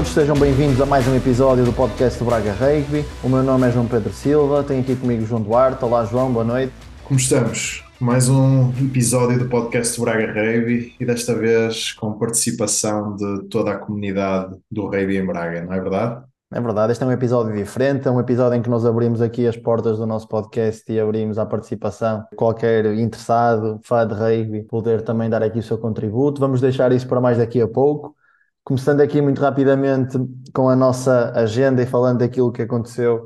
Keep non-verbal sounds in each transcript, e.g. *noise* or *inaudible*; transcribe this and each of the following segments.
Todos, sejam bem-vindos a mais um episódio do podcast do Braga Rugby. O meu nome é João Pedro Silva, tenho aqui comigo João Duarte. Olá João, boa noite. Como estamos? Mais um episódio do podcast do Braga Rugby e desta vez com participação de toda a comunidade do Rugby em Braga, não é verdade? É verdade, este é um episódio diferente, é um episódio em que nós abrimos aqui as portas do nosso podcast e abrimos à participação qualquer interessado, fã de rugby, poder também dar aqui o seu contributo. Vamos deixar isso para mais daqui a pouco. Começando aqui muito rapidamente com a nossa agenda e falando daquilo que aconteceu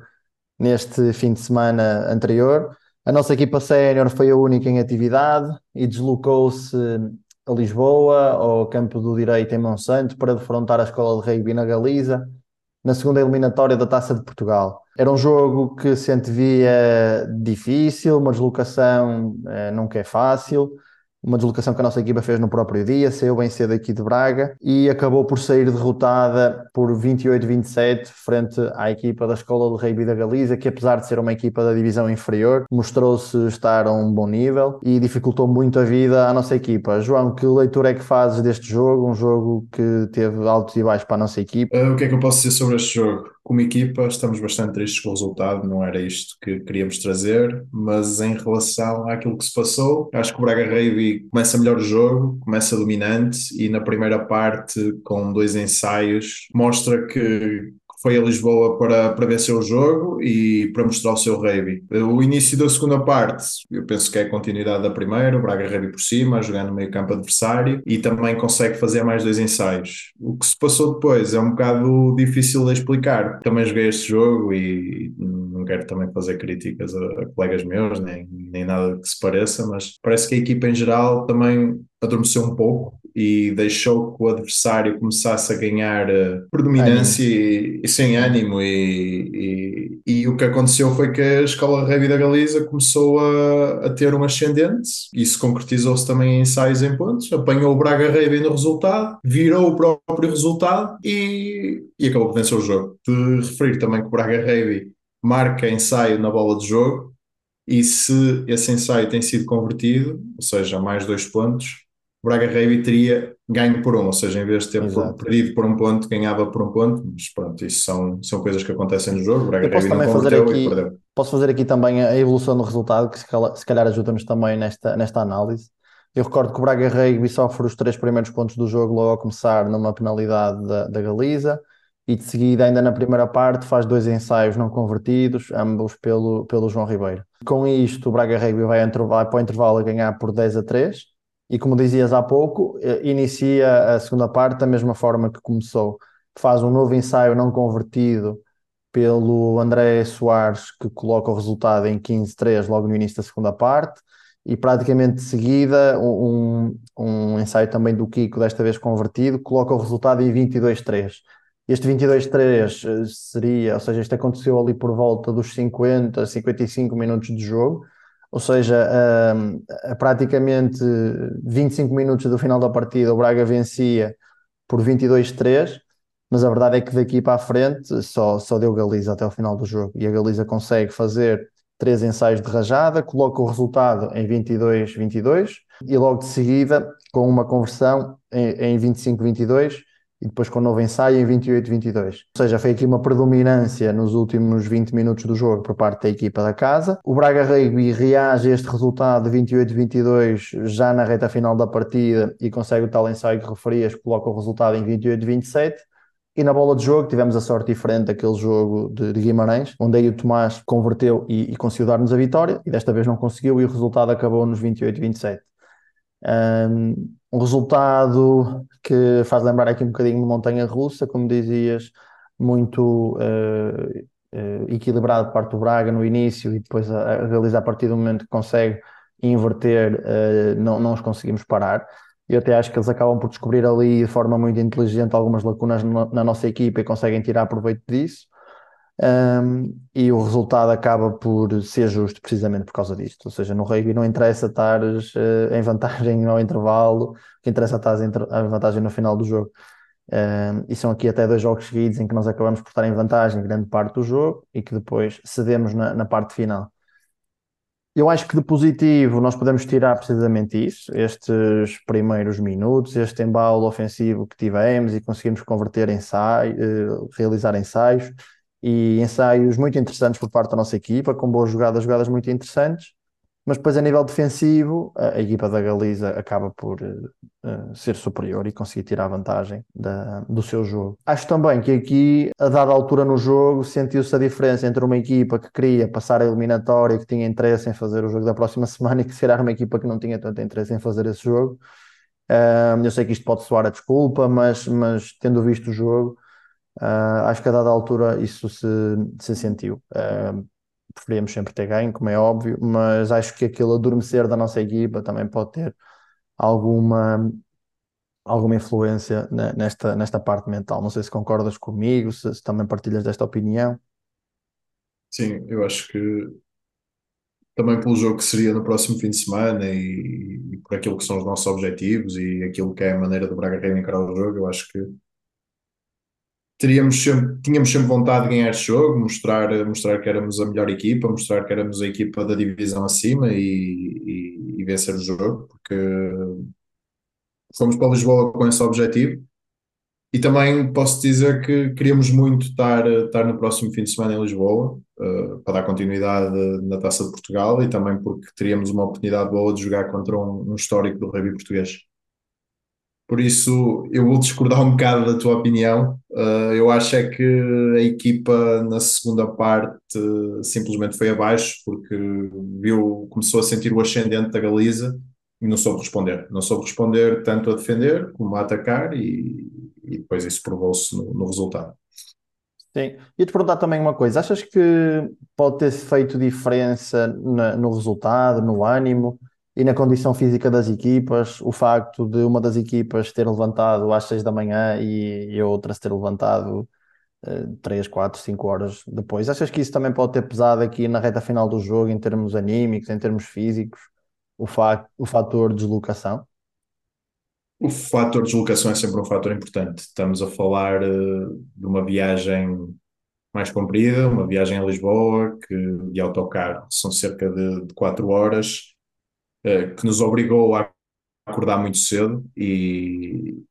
neste fim de semana anterior. A nossa equipa sénior foi a única em atividade e deslocou-se a Lisboa, ao campo do Direito em Monsanto, para defrontar a escola de rugby na Galiza na segunda eliminatória da Taça de Portugal. Era um jogo que se antevia difícil, uma deslocação eh, nunca é fácil, uma deslocação que a nossa equipa fez no próprio dia, saiu bem cedo aqui de Braga e acabou por sair derrotada por 28-27 frente à equipa da Escola de Rugby da Galiza, que apesar de ser uma equipa da divisão inferior, mostrou-se estar a um bom nível e dificultou muito a vida à nossa equipa. João, que leitura é que fazes deste jogo? Um jogo que teve altos e baixos para a nossa equipa. Uh, o que é que eu posso dizer sobre este jogo? Como equipa, estamos bastante tristes com o resultado, não era isto que queríamos trazer, mas em relação àquilo que se passou, acho que o Braga Rugby começa melhor o jogo, começa dominante e na primeira parte, com dois ensaios, mostra que foi a Lisboa para, para vencer o jogo e para mostrar o seu rugby. O início da segunda parte, eu penso que é a continuidade da primeira, o Braga rugby por cima, jogando no meio campo adversário e também consegue fazer mais dois ensaios. O que se passou depois é um bocado difícil de explicar. Também joguei este jogo e não quero também fazer críticas a, a colegas meus, nem, nem nada que se pareça, mas parece que a equipa em geral também adormeceu um pouco e deixou que o adversário começasse a ganhar uh, predominância e, e, sem ânimo. E, e, e, o que aconteceu foi que a escola Rugby da Galiza começou a, a ter um ascendente. Isso concretizou-se também em ensaios em pontos. Apanhou o Braga Rugby no resultado virou o próprio resultado e, e acabou por vencer o jogo. De referir também que o Braga Rugby marca ensaio na bola de jogo e se esse ensaio tem sido convertido, ou seja, mais dois pontos, o Braga Rugby teria ganho por um, ou seja, em vez de ter Exato. perdido por um ponto, ganhava por um ponto, mas pronto, isso são, são coisas que acontecem no jogo, o Braga não converteu aqui, e perdeu. Posso fazer aqui também a evolução do resultado, que se calhar ajuda-nos também nesta, nesta análise. Eu recordo que o Braga Rugby sofre os três primeiros pontos do jogo logo a começar numa penalidade da, da Galiza, e de seguida, ainda na primeira parte, faz dois ensaios não convertidos, ambos pelo, pelo João Ribeiro. Com isto, o Braga Rugby vai, vai para o intervalo a ganhar por 10 a 3, e como dizias há pouco, eh, inicia a segunda parte da mesma forma que começou. Faz um novo ensaio não convertido pelo André Soares, que coloca o resultado em 15-3 logo no início da segunda parte, e praticamente de seguida um, um ensaio também do Kiko, desta vez convertido, coloca o resultado em 22-3. Este 22-3 eh, seria, ou seja, isto aconteceu ali por volta dos 50, 55 minutos de jogo, ou seja, a, a praticamente 25 minutos do final da partida, o Braga vencia por 22-3, mas a verdade é que daqui para a frente só, só deu Galiza até o final do jogo. E a Galiza consegue fazer três ensaios de rajada, coloca o resultado em 22-22 e logo de seguida, com uma conversão em, em 25-22 e depois com o novo ensaio em 28-22. Ou seja, foi aqui uma predominância nos últimos 20 minutos do jogo por parte da equipa da casa. O Braga Rugby reage a este resultado de 28-22 já na reta final da partida e consegue o tal ensaio que referias, coloca o resultado em 28-27. E na bola de jogo tivemos a sorte diferente daquele jogo de, de Guimarães, onde aí o Tomás converteu e, e conseguiu dar-nos a vitória, e desta vez não conseguiu, e o resultado acabou nos 28-27. Um, um resultado que faz lembrar aqui um bocadinho de montanha russa, como dizias, muito uh, uh, equilibrado parte do Braga no início e depois a, a, realizar a partir do momento que consegue inverter, uh, não, não os conseguimos parar. Eu até acho que eles acabam por descobrir ali de forma muito inteligente algumas lacunas na, na nossa equipa e conseguem tirar proveito disso um, e o resultado acaba por ser justo precisamente por causa disto. Ou seja, no rugby não interessa estar uh, em vantagem ao intervalo, o que interessa é estar em vantagem no final do jogo. Um, e são aqui até dois jogos seguidos em que nós acabamos por estar em vantagem grande parte do jogo e que depois cedemos na, na parte final. Eu acho que de positivo nós podemos tirar precisamente isso, estes primeiros minutos, este embalo ofensivo que tivemos e conseguimos converter ensaios, eh, realizar ensaios e ensaios muito interessantes por parte da nossa equipa, com boas jogadas, jogadas muito interessantes. Mas depois, a nível defensivo, a, a equipa da Galiza acaba por uh, ser superior e conseguir tirar vantagem da, do seu jogo. Acho também que aqui, a dada altura no jogo, sentiu-se a diferença entre uma equipa que queria passar a eliminatória, que tinha interesse em fazer o jogo da próxima *laughs* semana, e que será uma equipa que não tinha tanto interesse em fazer esse jogo. Uh, eu sei que isto pode soar a desculpa, mas, mas tendo visto o jogo, uh, acho que a dada altura isso se, se sentiu. Uh, preferíamos sempre ter ganho, como é óbvio, mas acho que aquele adormecer da nossa equipa também pode ter alguma, alguma influência nesta, nesta parte mental. Não sei se concordas comigo, se, se também partilhas desta opinião. Sim, eu acho que também pelo jogo que seria no próximo fim de semana e, e por aquilo que são os nossos objetivos e aquilo que é a maneira do Braga encarar o jogo, eu acho que teríamos sempre, tínhamos sempre vontade de ganhar este jogo, mostrar, mostrar que éramos a melhor equipa, mostrar que éramos a equipa da divisão acima e, e, e vencer o jogo, porque fomos para Lisboa com esse objetivo. E também posso dizer que queríamos muito estar, estar no próximo fim de semana em Lisboa, uh, para dar continuidade na Taça de Portugal e também porque teríamos uma oportunidade boa de jogar contra um, um histórico do rugby português. Por isso, eu vou discordar um bocado da tua opinião. Uh, eu acho é que a equipa na segunda parte simplesmente foi abaixo porque viu, começou a sentir o ascendente da Galiza e não soube responder. Não soube responder tanto a defender como a atacar e, e depois isso provou-se no, no, resultado. Sim, e te perguntar também uma coisa: achas que pode ter feito diferença na, no resultado, no ânimo? E na condição física das equipas, o facto de uma das equipas ter levantado às 6 da manhã e, e a outra se ter levantado uh, 3, 4, 5 horas depois. Achas que isso também pode ter pesado aqui na reta final do jogo, em termos anímicos, em termos físicos, o, fa o fator deslocação? O fator deslocação é sempre um fator importante. Estamos a falar uh, de uma viagem mais comprida, uma viagem a Lisboa, que de autocarro são cerca de, de 4 horas que nos obrigou a acordar muito cedo e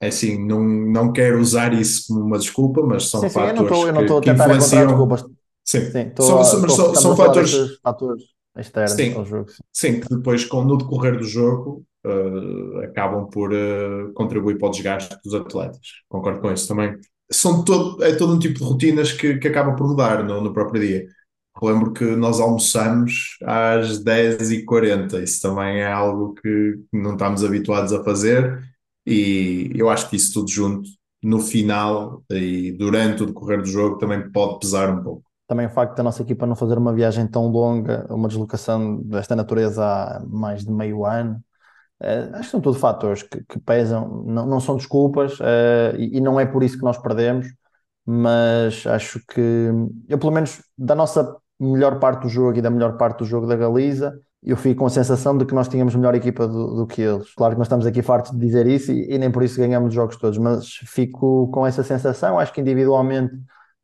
é assim, não, não quero usar isso como uma desculpa, mas são sim, sim, fatores eu não estou a tentar influenciam... desculpas. Sim, sim são, são, são, são fatores, fatores externos sim, ao jogo. Sim. sim, que depois, com, no decorrer do jogo, uh, acabam por uh, contribuir para o desgaste dos atletas. Concordo com isso também. São todo, é todo um tipo de rotinas que, que acaba por mudar no, no próprio dia. Lembro que nós almoçamos às 10h40, isso também é algo que não estamos habituados a fazer, e eu acho que isso tudo junto, no final e durante o decorrer do jogo, também pode pesar um pouco. Também o facto da nossa equipa não fazer uma viagem tão longa, uma deslocação desta natureza há mais de meio ano, Uh, acho que são tudo fatores que, que pesam, não, não, são desculpas uh, e, e, não é por isso que nós perdemos, mas acho que eu, pelo menos, da nossa melhor parte do jogo e da melhor parte do jogo da Galiza, eu fico com a sensação de que nós tínhamos melhor equipa do, do que eles. Claro que nós estamos aqui fartos de dizer isso e, e, nem por isso ganhamos os jogos todos, mas fico com essa sensação. Acho que individualmente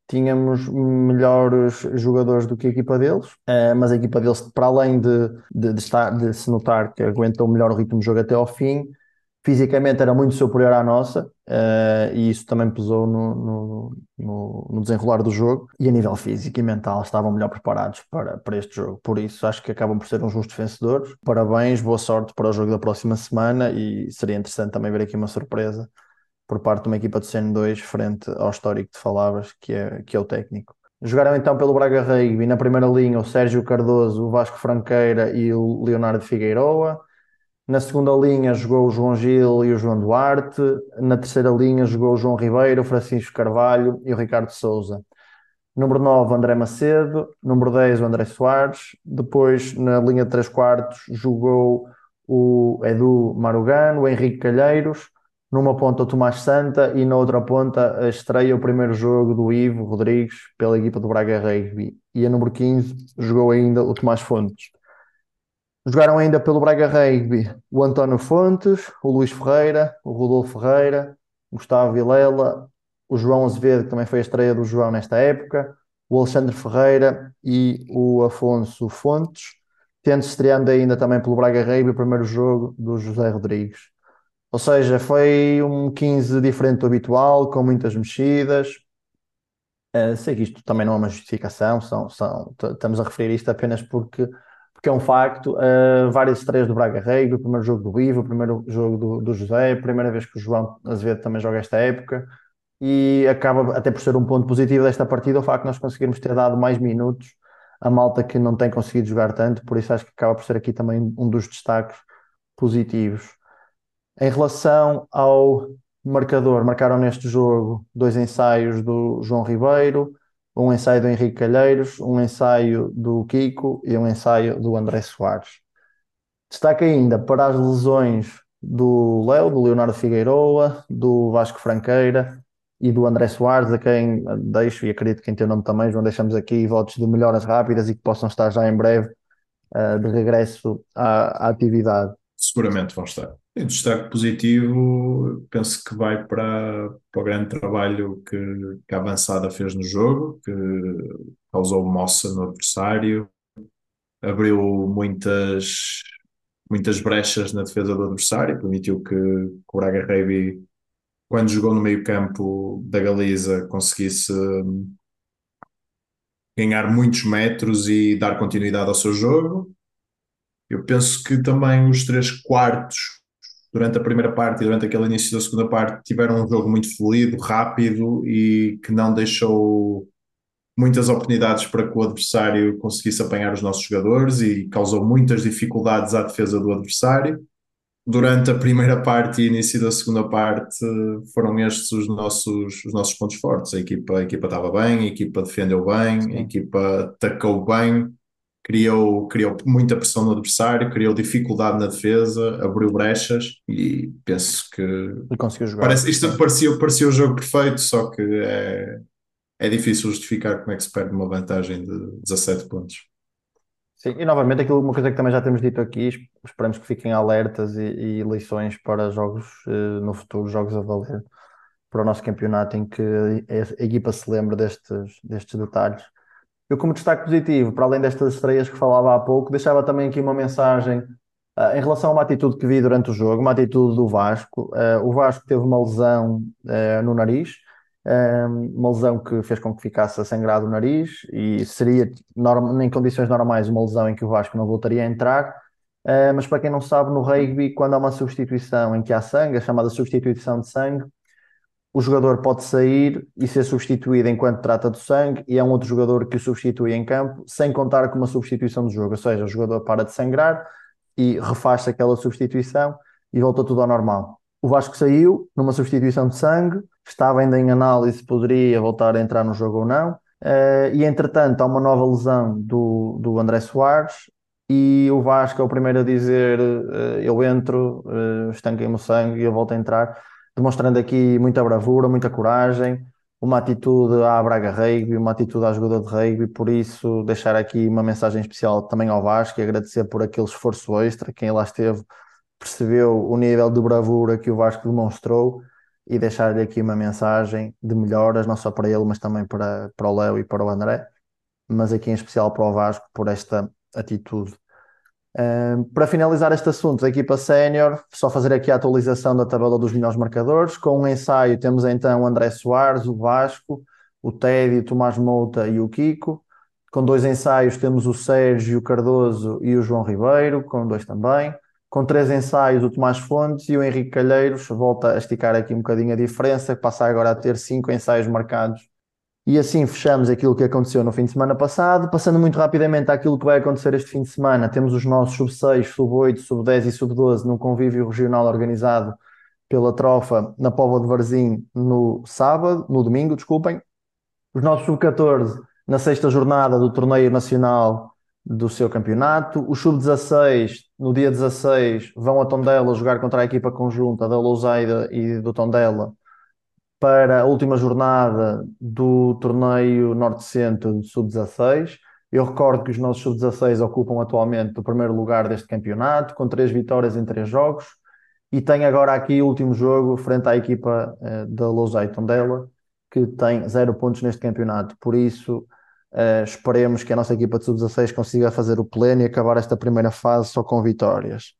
tínhamos melhores jogadores do que a equipa deles, uh, mas a equipa deles, para além de, de, de, estar, de se notar que aguentou melhor o ritmo do jogo até ao fim, fisicamente era muito superior à nossa uh, e isso também pesou no, no, no, no, desenrolar do jogo. E a nível físico e mental estavam melhor preparados para, para este jogo, por isso acho que acabam por ser uns justos vencedores parabéns, boa sorte para o jogo da próxima semana e seria interessante também ver aqui uma surpresa por parte de uma equipa do CN2 frente ao histórico de Falavas que é, que é o técnico. Jogaram então pelo Braga Rugby na primeira linha o Sérgio Cardoso, o Vasco Franqueira e o Leonardo Figueiroa na segunda linha jogou o João Gil e o João Duarte. Na terceira linha jogou o João Ribeiro, o Francisco Carvalho e o Ricardo Souza. Número 9, André Macedo. Número 10, o André Soares. Depois, na linha de 3 quartos, jogou o Edu Marugano, o Henrique Calheiros. Numa ponta, o Tomás Santa. E na outra ponta, estreia o primeiro jogo do Ivo Rodrigues pela equipa do Braga Rugby. E a número 15, jogou ainda o Tomás Fontes. Jogaram ainda pelo Braga Rugby o António Fontes, o Luís Ferreira, o Rodolfo Ferreira, o Gustavo Vilela, o João Azevedo, que também foi a estreia do João nesta época, o Alexandre Ferreira e o Afonso Fontes. tendo estreando ainda também pelo Braga Rei o primeiro jogo do José Rodrigues. Ou seja, foi um 15 diferente do habitual, com muitas mexidas. Uh, sei que isto também não é uma justificação, são, são, estamos a referir isto apenas porque, porque é um facto. Uh, várias estreias do Braga Rei, o primeiro jogo do Ivo, o primeiro jogo do, do José, a primeira vez que o João Azevedo também joga esta época e acaba até por ser um ponto positivo desta partida o facto de nós conseguirmos ter dado mais minutos a malta que não tem conseguido jogar tanto, por isso acho que acaba por ser aqui também um dos destaques positivos. Em relação ao marcador, marcaram neste jogo dois ensaios do João Ribeiro, um ensaio do Henrique Calheiros, um ensaio do Kiko e um ensaio do André Soares. Destaque ainda para as lesões do Léo, do Leonardo Figueiroa, do Vasco Franqueira e do André Soares, a quem deixo e acredito que em teu nome também, João, deixamos aqui votos de melhoras rápidas e que possam estar já em breve uh, de regresso à, à, atividade. Seguramente vão estar. E destaque positivo, penso que vai para, para o grande trabalho que, que a avançada fez no jogo, que causou moça no adversário, abriu muitas, muitas brechas na defesa do adversário, permitiu que, que o Braga Reiby quando jogou no meio-campo da Galiza, conseguisse hum, ganhar muitos metros e dar continuidade ao seu jogo. Eu penso que também os três quartos, durante a primeira parte e durante aquele início da segunda parte, tiveram um jogo muito fluido, rápido e que não deixou muitas oportunidades para que o adversário conseguisse apanhar os nossos jogadores e causou muitas dificuldades à defesa do adversário. Durante a primeira parte e início da segunda parte foram estes os nossos, os nossos pontos fortes. A equipa, a equipa estava bem, a equipa defendeu bem, a equipa atacou bem, criou, criou muita pressão no adversário, criou dificuldade na defesa, abriu brechas e penso que e conseguiu jogar. Parece, isto parecia, parecia o jogo perfeito, só que é, é difícil justificar como é que se perde uma vantagem de 17 pontos. Sim, e novamente aquilo, uma coisa que também já temos dito aqui, esperamos que fiquem alertas e, e lições para jogos uh, no futuro, jogos a valer para o nosso campeonato, em que a, a equipa se lembra destes, destes detalhes. Eu, como destaque positivo, para além destas estreias que falava há pouco, deixava também aqui uma mensagem uh, em relação a uma atitude que vi durante o jogo, uma atitude do Vasco. Uh, o Vasco teve uma lesão no nariz uma lesão que fez com que ficasse a sangrar o nariz e seria em condições normais uma lesão em que o Vasco não voltaria a entrar. Uh, mas para quem não sabe, no rugby, quando há uma substituição em que há sangue, a chamada substituição de sangue, o jogador pode sair e ser substituído enquanto trata do sangue, e é um outro jogador que o substitui em campo, sem contar com uma substituição de jogo. Ou seja, o jogador para de sangrar e refaz-se aquela substituição e volta tudo ao normal. O Vasco saiu numa substituição de sangue, estava ainda em análise se poderia voltar a entrar no jogo ou não. Uh, e entretanto, há uma nova lesão do, do André Soares e o Vasco é o primeiro a dizer: uh, Eu entro, uh, estanquei-me o sangue e eu volto a entrar, demonstrando aqui muita bravura, muita coragem, uma atitude à Braga Rugby, uma atitude à jogador de rugby. Por isso, deixar aqui uma mensagem especial também ao Vasco e agradecer por aquele esforço extra, quem lá esteve percebeu o nível de bravura que o Vasco demonstrou e deixar-lhe aqui uma mensagem de melhoras, não só para ele, mas também para, para o Léo e para o André, mas aqui em especial para o Vasco por esta atitude. Um, para finalizar este assunto da equipa sénior, só fazer aqui a atualização da tabela dos melhores marcadores. Com um ensaio temos então o André Soares, o Vasco, o Teddy, o Tomás Mouta e o Kiko. Com dois ensaios temos o Sérgio Cardoso e o João Ribeiro, com dois também com três ensaios, o Tomás Fontes e o Henrique Calheiros volta a esticar aqui um bocadinho a diferença, passa agora a ter cinco ensaios marcados. E assim fechamos aquilo que aconteceu no fim de semana passado. Passando muito rapidamente àquilo que vai acontecer este fim de semana, temos os nossos sub-6, sub-8, sub-10 e sub-12 num convívio regional organizado pela Trofa na Póvoa de Varzim no sábado, no domingo, desculpem. Os nossos sub-14 na sexta jornada do torneio nacional do seu campeonato. Os sub-16, no dia 16, vão a Tondela jogar contra a equipa conjunta da Lousaida e do Tondela para a última jornada do torneio Norte-Centro do sub-16. Eu recordo que os nossos sub-16 ocupam atualmente o primeiro lugar deste campeonato, com três vitórias em três jogos, e tem agora aqui o último jogo frente à equipa eh, da Lousai Tondela, que tem zero pontos neste campeonato. Por isso, Uh, esperemos que a nossa equipa de sub-16 consiga fazer o pleno e acabar esta primeira fase só com vitórias.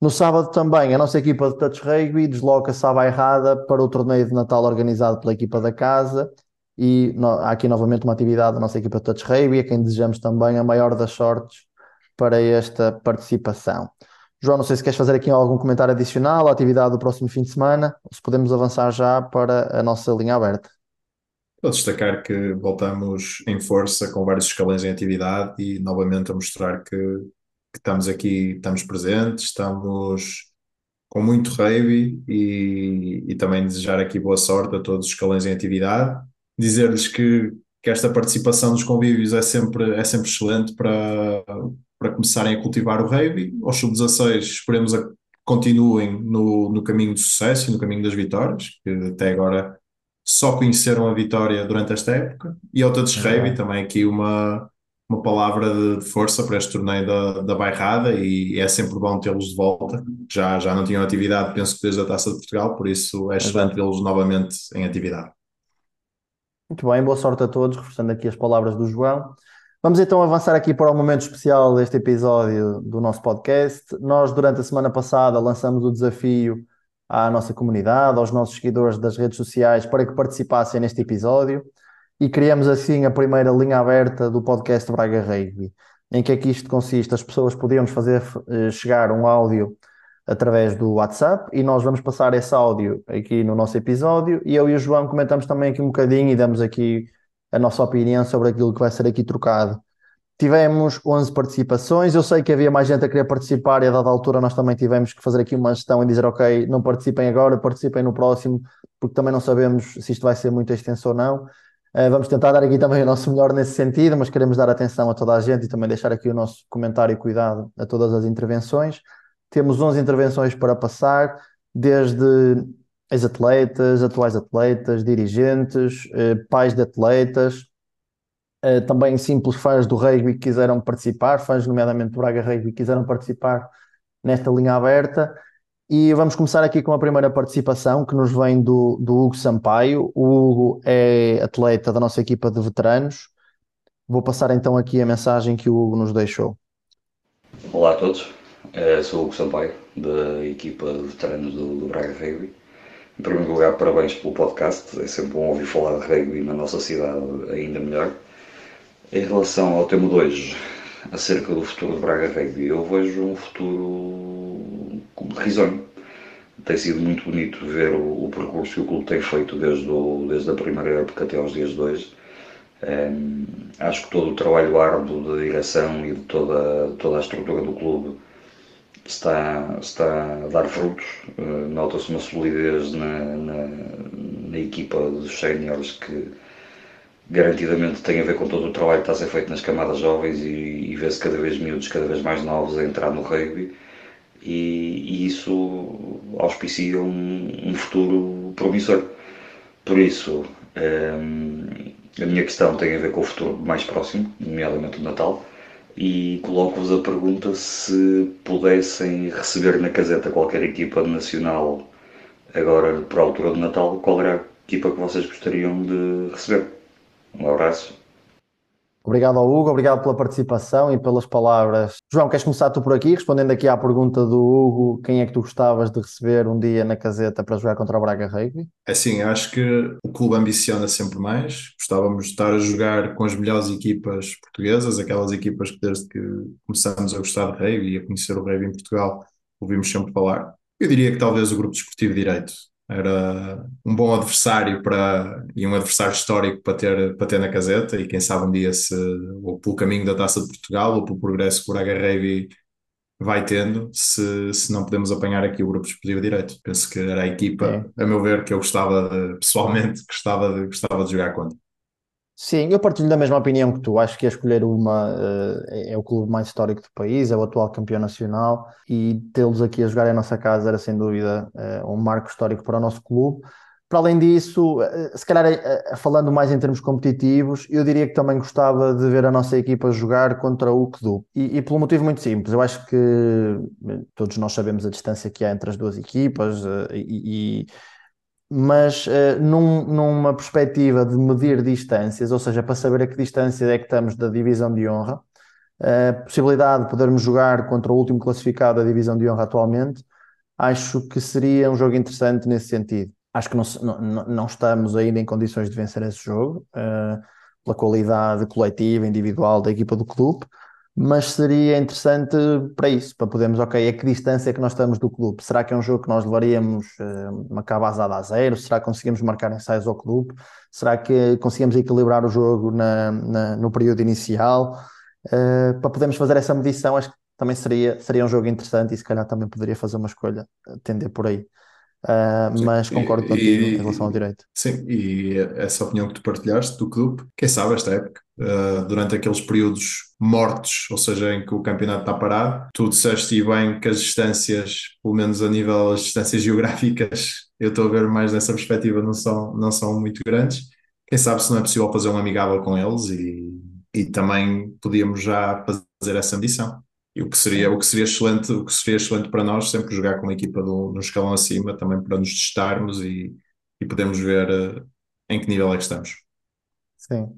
No sábado também, a nossa equipa de touch rugby desloca-se à Bairrada para o torneio de Natal organizado pela equipa da casa e no, há aqui novamente uma atividade da nossa equipa de touch rugby, a quem desejamos também a maior das sortes para esta participação. João, não sei se queres fazer aqui algum comentário adicional à atividade do próximo fim de semana, ou se podemos avançar já para a nossa linha aberta. Vou destacar que voltamos em força com vários escalões em atividade e novamente a mostrar que, que estamos aqui, estamos presentes, estamos com muito rave e, e também desejar aqui boa sorte a todos os escalões em atividade. Dizer-lhes que, que esta participação dos convívios é sempre, é sempre excelente para, para começarem a cultivar o rave. Aos sub-16 esperemos a continuem no, no caminho do sucesso e no caminho das vitórias, que até agora só conheceram a vitória durante esta época. E ao Touch Rave também aqui uma, uma palavra de força para este torneio da, da Bairrada e é sempre bom tê-los de volta. Já, já não tinham atividade, penso que desde a Taça de Portugal, por isso é excelente vê-los novamente em atividade. Muito bem, boa sorte a todos, reforçando aqui as palavras do João. Vamos então avançar aqui para o momento especial deste episódio do nosso podcast. Nós, durante a semana passada, lançamos o desafio à nossa comunidade, aos nossos seguidores das redes sociais, para que participassem neste episódio e criamos assim a primeira linha aberta do podcast Braga Rugby. Em que é que isto consiste? As pessoas podíamos fazer eh, chegar um áudio através do WhatsApp e nós vamos passar esse áudio aqui no nosso episódio e eu e o João comentamos também aqui um bocadinho e damos aqui a nossa opinião sobre aquilo que vai ser aqui trocado. Tivemos 11 participações, eu sei que havia mais gente a querer participar e a dada altura nós também tivemos que fazer aqui uma gestão e dizer ok, não participem agora, participem no próximo, porque também não sabemos se isto vai ser muito extenso ou não. Uh, vamos tentar dar aqui também o nosso melhor nesse sentido, mas queremos dar atenção a toda a gente e também deixar aqui o nosso comentário e cuidado a todas as intervenções. Temos 11 intervenções para passar, desde ex-atletas, atuais atletas, dirigentes, eh, pais de atletas, eh, também simples fãs do rugby que quiseram participar, fãs nomeadamente do Braga Rugby que quiseram participar nesta linha aberta. E vamos começar aqui com a primeira participação que nos vem do, do Hugo Sampaio. O Hugo é atleta da nossa equipa de veteranos. Vou passar então aqui a mensagem que o Hugo nos deixou. Olá a todos, Eu sou o Hugo Sampaio, da equipa de veteranos do, do Braga Rugby. Em primeiro lugar, parabéns pelo podcast. É sempre bom ouvir falar de rugby na nossa cidade, ainda melhor. Em relação ao tema de hoje, acerca do futuro de Braga Rugby, eu vejo um futuro risonho. Tem sido muito bonito ver o, o, percurso que o clube tem feito desde, o, desde a primeira época até aos dias de hoje. Um, acho que todo o trabalho árduo da direção e de toda, toda a estrutura do clube está, está a dar frutos. Uh, Nota-se uma solidez na, na, na equipa dos séniores que garantidamente tem a ver com todo o trabalho que está a ser feito nas camadas jovens e, e vê-se cada vez miúdos, cada vez mais novos a entrar no rugby e, e isso auspicia um, um, futuro promissor. Por isso, um, a minha questão tem a ver com o futuro mais próximo, nomeadamente o Natal e coloco-vos a pergunta se pudessem receber na caseta qualquer equipa nacional agora por altura do Natal, qual era a equipa que vocês gostariam de receber? Um abraço. Obrigado ao Hugo, obrigado pela participação e pelas palavras. João, queres começar tu por aqui, respondendo aqui à pergunta do Hugo, quem é que tu gostavas de receber um dia na caseta para jogar contra o Braga Rugby? É sim, acho que o clube ambiciona sempre mais. Gostávamos de estar a jogar com as melhores equipas portuguesas, aquelas equipas que desde que começamos a gostar de rugby e a conhecer o rugby em Portugal, ouvimos sempre falar. Eu diria que talvez o Grupo Desportivo Direito era um bom adversário para, e um adversário histórico para ter, para ter na caseta e quem sabe um dia se, ou pelo caminho da Taça de Portugal ou pelo progresso que o Braga vai tendo, se, se não podemos apanhar aqui o grupo desportivo direito. Penso que era a equipa, é. a meu ver, que eu gostava de, pessoalmente, *laughs* gostava de, gostava de jogar contra. Sim, eu partilho da mesma opinião que tu. Acho que escolher uma uh, é o clube mais histórico do país, é o atual campeão nacional e tê-los aqui a jogar em nossa casa era sem dúvida uh, um marco histórico para o nosso clube. Para além disso, uh, se calhar falando mais em termos competitivos, eu diria que também gostava de ver a nossa equipa jogar contra o CDU. E, e pelo motivo muito simples, eu acho que todos nós sabemos a distância que há entre as duas equipas e, e mas uh, num, numa perspectiva de medir distâncias, ou seja, para saber a que distância é que estamos da divisão de honra, a possibilidade de podermos jogar contra o último classificado da divisão de honra atualmente, acho que seria um jogo interessante nesse sentido. Acho que não, não, não estamos ainda em condições de vencer esse jogo, uh, pela qualidade coletiva, individual da equipa do clube, mas seria interessante para isso, para podermos, ok, a que distância é que nós estamos do clube? Será que é um jogo que nós levaríamos uh, uma cabazada a zero? Será que conseguimos marcar ensaios ao clube? Será que conseguimos equilibrar o jogo na, na no período inicial? Uh, para podermos fazer essa medição, acho que também seria, seria um jogo interessante e se calhar também poderia fazer uma escolha, tender por aí. Uh, mas concordo contigo e, em relação ao direito. Sim, e essa opinião que tu partilhaste do clube, quem sabe esta época, uh, durante aqueles períodos mortos, ou seja, em que o campeonato está parado, tu disseste bem que as distâncias, pelo menos a nível das distâncias *laughs* geográficas, eu estou a ver mais nessa perspectiva, não são, não são muito grandes. Quem sabe se não é possível fazer um amigável com eles e, e também podíamos já fazer essa medição. E o que seria, o que seria excelente, o que seria excelente para nós sempre jogar com uma equipa do, no escalão acima, também para nos testarmos e, e podermos ver uh, em que nível é que estamos. Sim.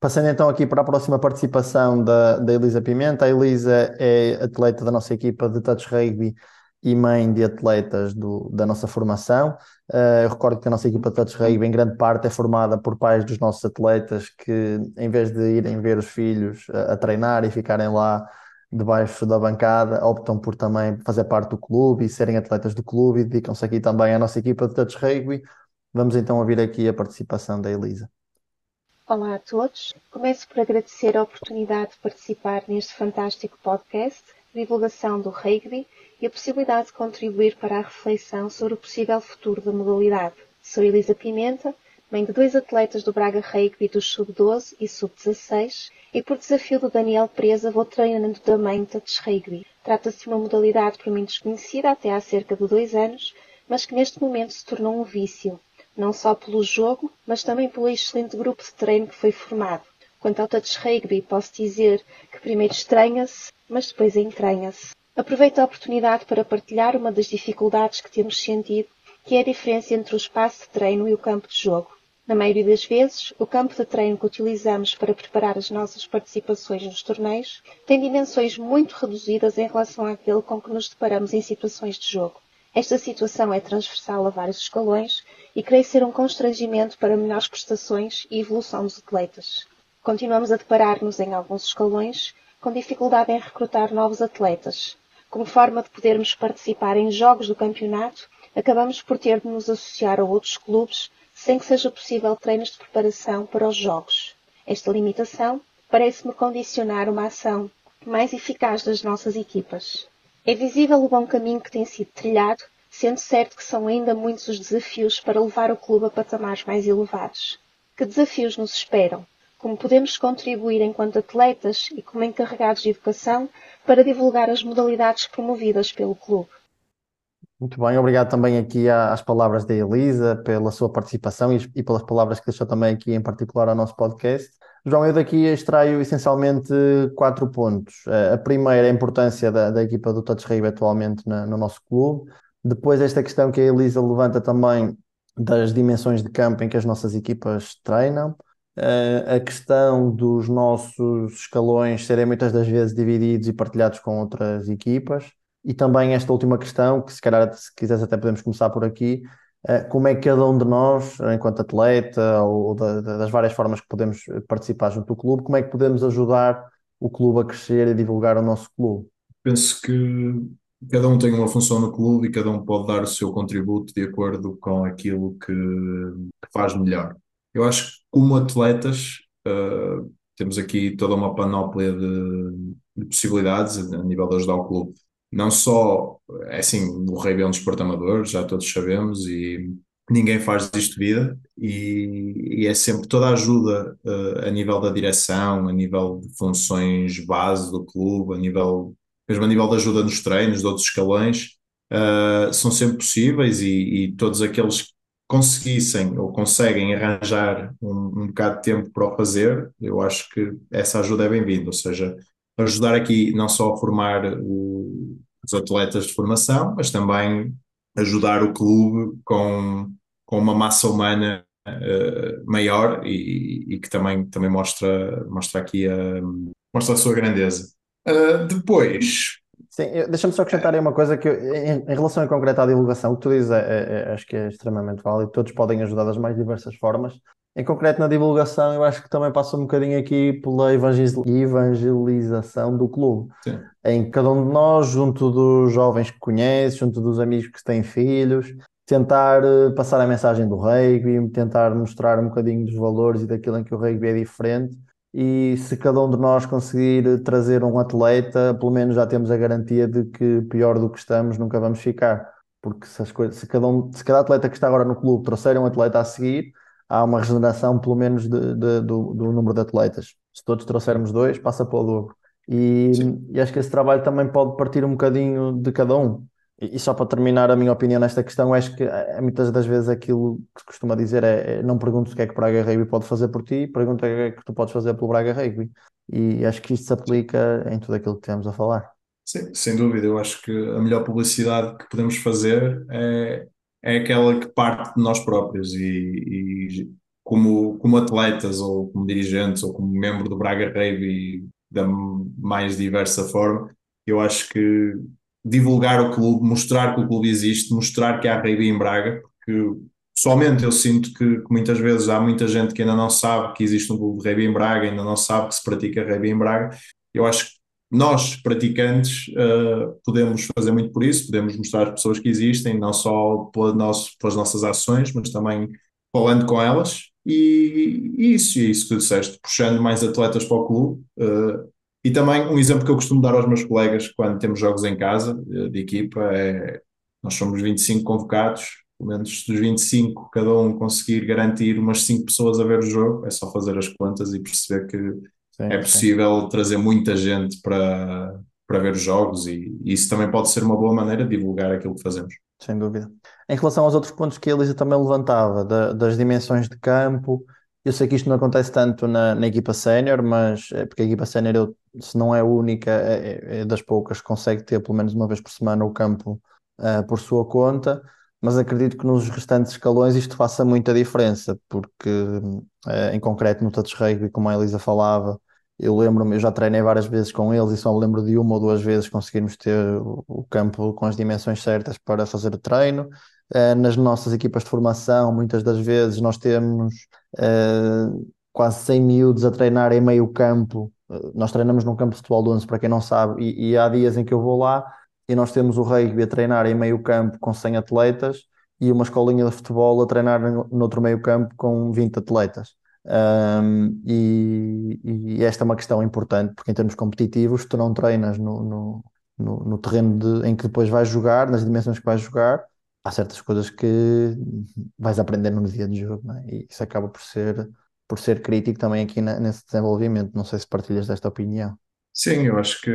Passando então aqui para a próxima participação da, da Elisa Pimenta. A Elisa é atleta da nossa equipa de touch rugby e mãe de atletas do, da nossa formação. Uh, eu recordo que a nossa equipa de touch rugby em grande parte é formada por pais dos nossos atletas que em vez de irem ver os filhos a, a treinar e ficarem lá debaixo da bancada optam por também fazer parte do clube e serem atletas do clube e dedicam-se aqui também à nossa equipa de touch rugby. Vamos então ouvir aqui a participação da Elisa. Olá a todos. Começo por agradecer a oportunidade de participar neste fantástico podcast divulgação do rugby e a possibilidade de contribuir para a reflexão sobre o possível futuro da modalidade. Sou Elisa Pimenta, mãe de dois atletas do Braga Rugby dos Sub-12 e Sub-16 e por desafio do Daniel Presa vou treinando também touch rugby. Trata-se de uma modalidade por mim desconhecida até há cerca de dois anos, mas que neste momento se tornou um vício, não só pelo jogo, mas também pelo excelente grupo de treino que foi formado. Quanto ao touch rugby, posso dizer que primeiro estranha-se, mas depois entranha-se. Aproveito a oportunidade para partilhar uma das dificuldades que temos sentido, que é a diferença entre o espaço de treino e o campo de jogo. Na maioria das vezes, o campo de treino que utilizamos para preparar as nossas participações nos torneios tem dimensões muito reduzidas em relação àquele com que nos deparamos em situações de jogo. Esta situação é transversal a vários escalões e creio ser um constrangimento para melhores prestações e evolução dos atletas. Continuamos a deparar-nos em alguns escalões com dificuldade em recrutar novos atletas. Como forma de podermos participar em jogos do campeonato, acabamos por ter de nos associar a outros clubes sem que seja possível treinos de preparação para os jogos. Esta limitação parece-me condicionar uma ação mais eficaz das nossas equipas. É visível o bom caminho que tem sido trilhado, sendo certo que são ainda muitos os desafios para levar o clube a patamares mais elevados. Que desafios nos esperam? Como podemos contribuir enquanto atletas e como encarregados de educação para divulgar as modalidades promovidas pelo clube? Muito bem, obrigado também aqui às palavras da Elisa, pela sua participação e, pelas palavras que deixou também aqui em particular ao nosso podcast. João, eu daqui extraio essencialmente quatro pontos. Eh, a primeira é a importância da, da equipa do Touch Rugby atualmente na, no nosso clube. Depois esta questão que a Elisa levanta também das dimensões de campo em que as nossas equipas treinam. Uh, a questão dos nossos escalões serem muitas das vezes divididos e partilhados com outras equipas e também esta última questão, que se calhar, se quiseres, até podemos começar por aqui. Eh, como é que cada um de nós, enquanto atleta, ou das várias formas que podemos participar junto do clube, como é que podemos ajudar o clube a crescer e divulgar o nosso clube? Penso que cada um tem uma função no clube e cada um pode dar o seu contributo de acordo com aquilo que, faz melhor. Eu acho que, como atletas, uh, temos aqui toda uma panóplia de possibilidades a nível de ajudar o clube não só, é assim, no rugby é um desporto amador, já todos sabemos, e ninguém faz disto vida, e, e é sempre toda a ajuda uh, a nível da direção, a nível de funções base do clube, a nível, mesmo a nível de ajuda nos treinos, de outros escalões, uh, são sempre possíveis, e, e, todos aqueles que conseguissem ou conseguem arranjar um, um bocado de tempo para o fazer, eu acho que essa ajuda é bem-vinda, ou seja, ajudar aqui não só a formar o, os atletas de formação, mas também ajudar o clube com com uma massa humana uh, maior e, e, que também, também mostra, mostra aqui a, mostra a sua grandeza. Uh, depois. Sim, deixa-me só acrescentar aí uma coisa que, em, em, relação em concreto à divulgação, o que tu dizes é, é, é, acho que é extremamente válido, todos podem ajudar das mais diversas formas. Em concreto, na divulgação, eu acho que também passa um bocadinho aqui pela evangelização do clube, Sim. em cada um de nós, junto dos jovens que conhece, junto dos amigos que têm filhos, tentar eh, passar a mensagem do rugby, tentar mostrar um bocadinho dos valores e daquilo em que o rugby é diferente. E se cada um de nós conseguir trazer um atleta, pelo menos já temos a garantia de que pior do que estamos nunca vamos ficar. Porque se, as coisas, se, cada, um, se cada atleta que está agora no clube trouxer um atleta a seguir, há uma regeneração pelo menos de, de, do, do, número de atletas. Se todos trouxermos dois, passa para o dobro. E, e, acho que esse trabalho também pode partir um bocadinho de cada um. E, e só para terminar a minha opinião nesta questão, acho que é, muitas das vezes aquilo que se costuma dizer é, é não pergunto o que é que o Braga Rugby pode fazer por ti, pergunta o que é que tu podes fazer pelo Braga Rugby. E acho que isto se aplica em tudo aquilo que temos a falar. Sim, sem dúvida. Eu acho que a melhor publicidade que podemos fazer é, é aquela que parte de nós próprios e, e, como, como atletas ou como dirigentes ou como membro do Braga Rugby da mais diversa forma, eu acho que divulgar o clube, mostrar que o clube existe, mostrar que há rugby em Braga, porque pessoalmente eu sinto que, que, muitas vezes há muita gente que ainda não sabe que existe um clube de rugby em Braga, ainda não sabe que se pratica rugby em Braga. Eu acho que nós, praticantes, uh, podemos fazer muito por isso, podemos mostrar às pessoas que existem, não só pela nosso, pelas nossas ações, mas também falando com elas. E, e isso, e isso que tu disseste, puxando mais atletas para o clube. Uh, e também um exemplo que eu costumo dar aos meus colegas quando temos jogos em casa, uh, de equipa, é nós somos 25 convocados, pelo menos dos 25, cada um conseguir garantir umas 5 pessoas a ver o jogo, é só fazer as contas e perceber que Sim, é possível sim. trazer muita gente para, para ver os jogos e, e isso também pode ser uma boa maneira de divulgar aquilo que fazemos. Sem dúvida. Em relação aos outros pontos que a Elisa também levantava, da, das dimensões de campo, eu sei que isto não acontece tanto na, na equipa sénior, mas é porque a equipa sénior, se não é a única, é, é, é, das poucas que consegue ter pelo menos uma vez por semana o campo uh, por sua conta, mas acredito que nos restantes escalões isto faça muita diferença, porque uh, em concreto no touch rugby, como a Elisa falava, eu lembro-me, eu já treinei várias vezes com eles e só me lembro de uma ou duas vezes conseguirmos ter o campo com as dimensões certas para fazer o treino. Uh, nas nossas equipas de formação, muitas das vezes nós temos uh, quase 100 miúdos a treinar em meio campo. Uh, nós treinamos num campo de futebol de 11, para quem não sabe, e, e, há dias em que eu vou lá e nós temos o rugby a treinar em meio campo com 100 atletas e uma escolinha de futebol a treinar no outro meio campo com 20 atletas. Um, e, e, esta é uma questão importante, porque em termos competitivos, tu não treinas no, no, no, no terreno de, em que depois vais jogar, nas dimensões que vais jogar, há certas coisas que vais aprender no dia de jogo, é? e isso acaba por ser, por ser crítico também aqui na, nesse desenvolvimento. Não sei se partilhas desta opinião. Sim, eu acho que,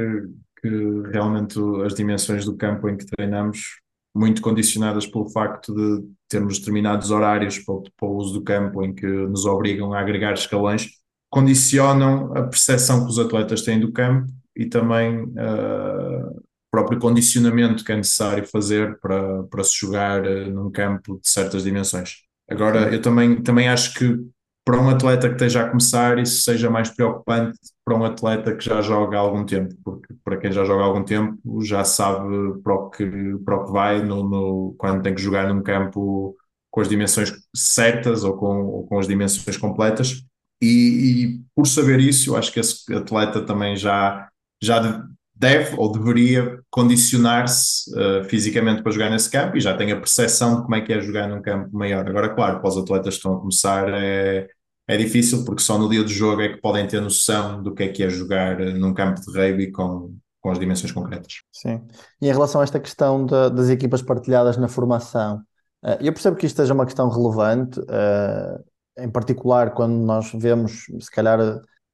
que realmente as dimensões do campo em que treinamos muito condicionadas pelo facto de termos determinados horários para, para, o uso do campo em que nos obrigam a agregar escalões, condicionam a percepção que os atletas têm do campo e também uh, o próprio condicionamento que é necessário fazer para, para se jogar uh, num campo de certas dimensões. Agora, eu também, também acho que para um atleta que esteja a começar, isso seja mais preocupante para um atleta que já joga há algum tempo, porque para quem já joga há algum tempo já sabe para o que, para o que vai no, no quando tem que jogar num campo com as dimensões certas ou com, ou com as dimensões completas. E, e, por saber isso, eu acho que esse atleta também já, já deve ou deveria condicionar-se uh, fisicamente para jogar nesse campo e já tem a percepção de como é que é jogar num campo maior. Agora, claro, para os atletas que estão a começar é, é difícil porque só no dia do jogo é que podem ter noção do que é que é jogar eh, num campo de rugby com, com as dimensões concretas. Sim. E em relação a esta questão de, das equipas partilhadas na formação, uh, eu percebo que isto seja uma questão relevante, uh, em particular quando nós vemos, se calhar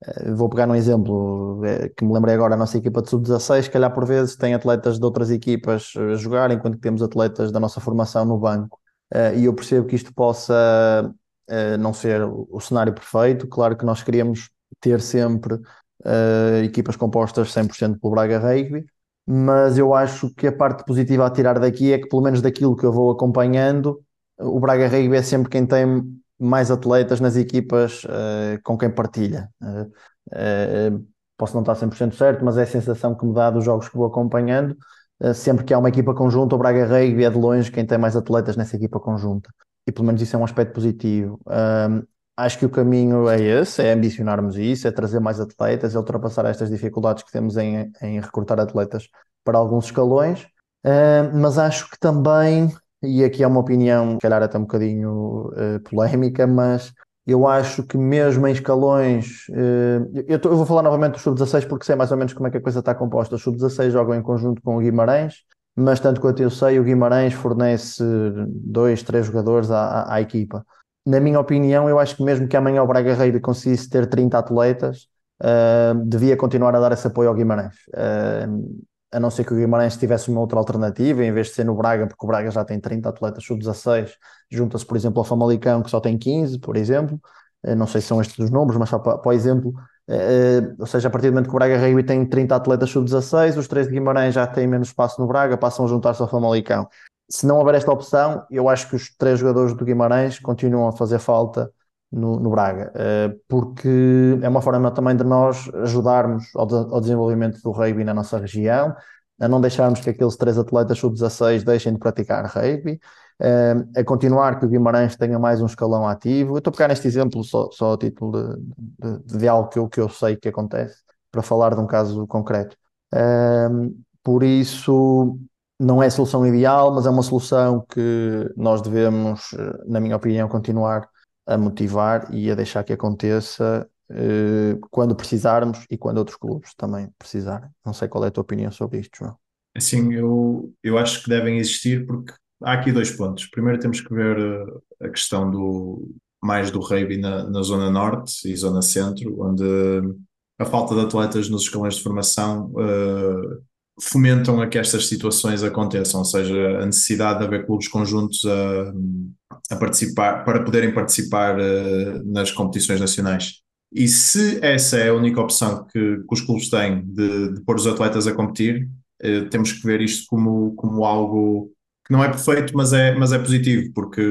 eh, vou pegar um exemplo eh, que me lembrei agora, a nossa equipa de sub-16, se calhar por vezes tem atletas de outras equipas a jogar, enquanto que temos atletas da nossa formação no banco. Eh, e eu percebo que isto possa não ser o cenário perfeito. Claro que nós queríamos ter sempre equipas compostas 100% pelo Braga Rugby, mas eu acho que a parte positiva a tirar daqui é que, pelo menos daquilo que eu vou acompanhando, o Braga Rugby é sempre quem tem mais atletas nas equipas uh, com quem partilha. Uh, posso não estar 100% certo, mas é a sensação que me dá dos jogos que vou acompanhando. sempre que há uma equipa conjunta, o Braga Rugby é de longe quem tem mais atletas nessa equipa conjunta. E pelo menos isso é um aspecto positivo. acho que o caminho é esse, é ambicionarmos isso, é trazer mais atletas, é ultrapassar estas dificuldades que temos em, em recrutar atletas para alguns escalões. mas acho que também e aqui é uma opinião, se calhar até um bocadinho uh, polémica, mas eu acho que mesmo em escalões, uh, eu, tô, eu, vou falar novamente do Sub-16 porque sei mais ou menos como é que a coisa está composta. O Sub-16 jogam em conjunto com o Guimarães, mas tanto quanto eu sei, o Guimarães fornece dois, três jogadores à, à, equipa. Na minha opinião, eu acho que mesmo que amanhã o Braga Rei conseguisse ter 30 atletas, uh, devia continuar a dar esse apoio ao Guimarães. Uh, a não ser que o Guimarães tivesse uma outra alternativa, em vez de ser no Braga, porque o Braga já tem 30 atletas sub-16, junta-se, por exemplo, ao Famalicão, que só tem 15, por exemplo. Eh, não sei se são estes os números, mas só para, para o exemplo. Eh, ou seja, a partir do momento que o Braga Rio tem 30 atletas sub-16, os três de Guimarães já têm menos espaço no Braga, passam a juntar-se ao Famalicão. Se não houver esta opção, eu acho que os três jogadores do Guimarães continuam a fazer falta no, no Braga, porque é uma forma também de nós ajudarmos ao, de, ao desenvolvimento do rugby na nossa região, a não deixarmos que aqueles três atletas sub-16 deixem de praticar rugby, a continuar que o Guimarães tenha mais um escalão ativo. Eu estou a pegar neste exemplo só, só a título de, de, de, algo que eu, que eu sei que acontece, para falar de um caso concreto. por isso, não é a solução ideal, mas é uma solução que nós devemos, na minha opinião, continuar a motivar e a deixar que aconteça uh, quando precisarmos e quando outros clubes também precisarem. Não sei qual é a tua opinião sobre isto, João. Assim, eu, eu acho que devem existir porque há aqui dois pontos. Primeiro temos que ver eh, a questão do mais do rugby na, na zona norte e zona centro, onde a falta de atletas nos escalões de formação uh, fomentam a que estas situações aconteçam, ou seja, a necessidade de haver clubes conjuntos a, a participar, para poderem participar uh, nas competições nacionais. E se essa é a única opção que, que os clubes têm de, de, pôr os atletas a competir, uh, temos que ver isto como, como algo não é perfeito, mas é, mas é positivo, porque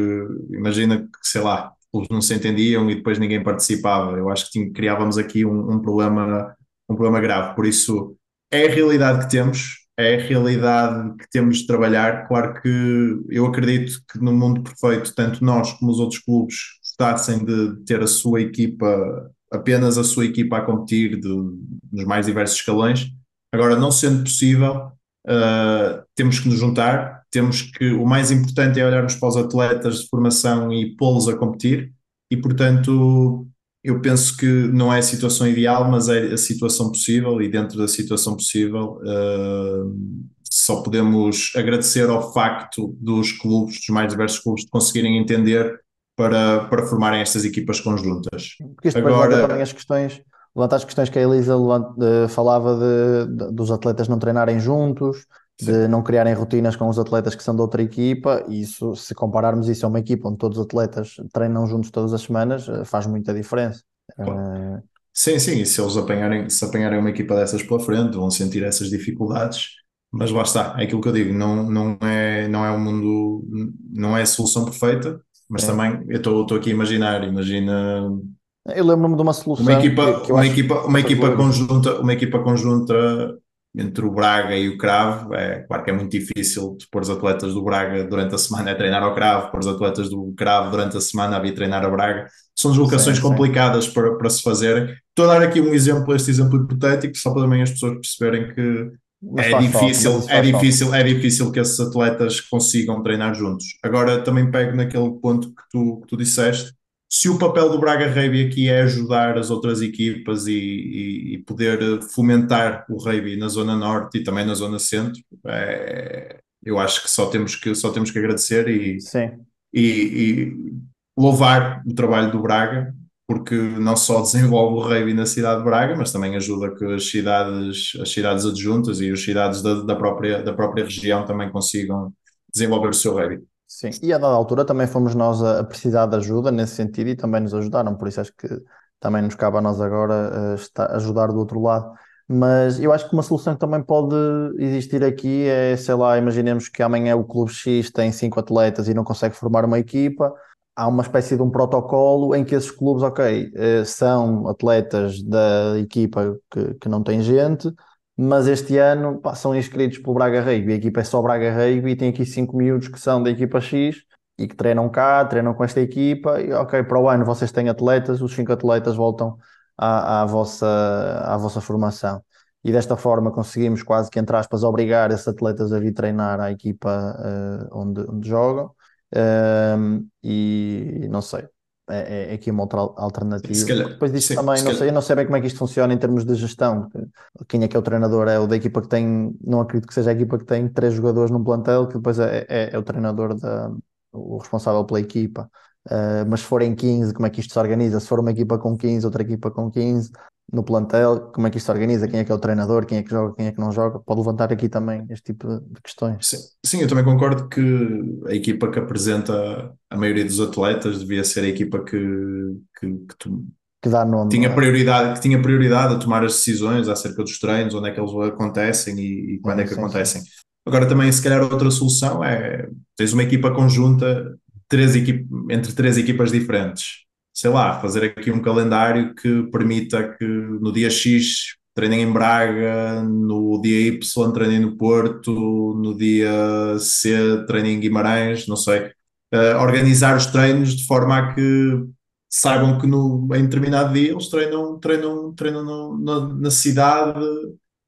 imagina que, sei lá, clubes não se entendiam e depois ninguém participava. Eu acho que tinha, criávamos aqui um, um problema um problema grave. Por isso, é a realidade que temos, é a realidade que temos de trabalhar. Claro que eu acredito que no mundo perfeito, tanto nós como os outros clubes gostassem de ter a sua equipa, apenas a sua equipa a competir de, nos mais diversos escalões. Agora, não sendo possível, uh, temos que nos juntar, temos que, o mais importante é olharmos para os atletas de formação e pô-los a competir, e portanto eu penso que não é a situação ideal, mas é a situação possível, e dentro da situação possível, uh, só podemos agradecer ao facto dos clubes, dos mais diversos clubes, de conseguirem entender para, para formarem estas equipas conjuntas. Porque isto Agora, levanta também as questões, levanta as questões que a Elisa levanta, falava de, de, dos atletas não treinarem juntos, de não criarem rotinas com os atletas que são de outra equipa, e isso, se compararmos isso a uma equipa onde todos os atletas treinam juntos todas as semanas, eh, faz muita diferença. Uh... Sim, sim, e se eles apanharem, se apanharem uma equipa dessas pela frente, vão sentir essas dificuldades, mas lá está, é aquilo que eu digo, não, não é, não é o mundo, não é a solução perfeita, mas é. também eu estou aqui a imaginar, imagina eu lembro-me de uma solução uma equipa, que, que uma, equipa, uma equipa conjunta, uma equipa conjunta entre o Braga e o Cravo, é claro que é muito difícil pôr os atletas do Braga durante a semana a treinar ao Cravo, pôr os atletas do Cravo durante a semana a vir treinar ao Braga. São deslocações sim, complicadas sim. Para, para se fazerem. Estou a dar aqui um exemplo, este exemplo hipotético, só para também as pessoas perceberem que é difícil, é difícil, é difícil que esses atletas consigam treinar juntos. Agora também pego naquele ponto que tu, que tu disseste, se o papel do Braga Rugby aqui é ajudar as outras equipas e, e, e, poder fomentar o rugby na zona norte e também na zona centro, é, eu acho que só temos que, só temos que agradecer e, e, louvar o trabalho do Braga, porque não só desenvolve o rugby na cidade de Braga, mas também ajuda que as cidades, as cidades adjuntas e as cidades da, da, própria, da própria região também consigam desenvolver o seu rugby. Sim, e a dada altura também fomos nós a, precisar de ajuda nesse sentido e também nos ajudaram, por isso acho que também nos cabe a nós agora uh, ajudar do outro lado. Mas eu acho que uma solução que também pode existir aqui é, sei lá, imaginemos que amanhã o Clube X tem cinco atletas e não consegue formar uma equipa. Há uma espécie de um protocolo em que esses clubes, ok, eh, são atletas da equipa que, que não tem gente, mas este ano pá, são inscritos pelo Braga Rugby. A equipa é só Braga Rugby e tem aqui cinco miúdos que são da equipa X e que treinam cá, treinam com esta equipa. E, ok, para o ano vocês têm atletas, os cinco atletas voltam à, à, vossa, à vossa formação. E desta forma conseguimos quase que, entre aspas, obrigar esses atletas a vir treinar à equipa uh, onde, onde jogam. Uh, e não sei, é, é, aqui uma outra alternativa. Calhar, Depois disso sim, também, não sei, eu não sei bem como é que isto funciona em termos de gestão. Quem é que é o treinador? É o da equipa que tem, não acredito que seja a equipa que tem três jogadores num plantel, que depois é, é, é o treinador, da, o responsável pela equipa. Uh, mas se forem 15, como é que isto se organiza? Se for uma equipa com 15, outra equipa com 15, no plantel, como é que isto se organiza? Quem é que é o treinador? Quem é que joga? Quem é que não joga? Pode levantar aqui também este tipo de questões. Sim, sim eu também concordo que a equipa que apresenta a maioria dos atletas devia ser a equipa que, que, que, tu, que dá nome, tinha é? prioridade, que tinha prioridade a tomar as decisões acerca dos treinos, onde é que eles acontecem e, e quando é que sim, acontecem. Sim. Agora também, se calhar, outra solução é tens uma equipa conjunta três entre três equipas diferentes. Sei lá, fazer aqui um calendário que permita que no dia X treinem em Braga, no dia Y treinem no Porto, no dia C treinem em Guimarães, não sei. Uh, organizar os treinos de forma a que saibam que no, em determinado dia eles treinam, treinam, treinam no, no, na cidade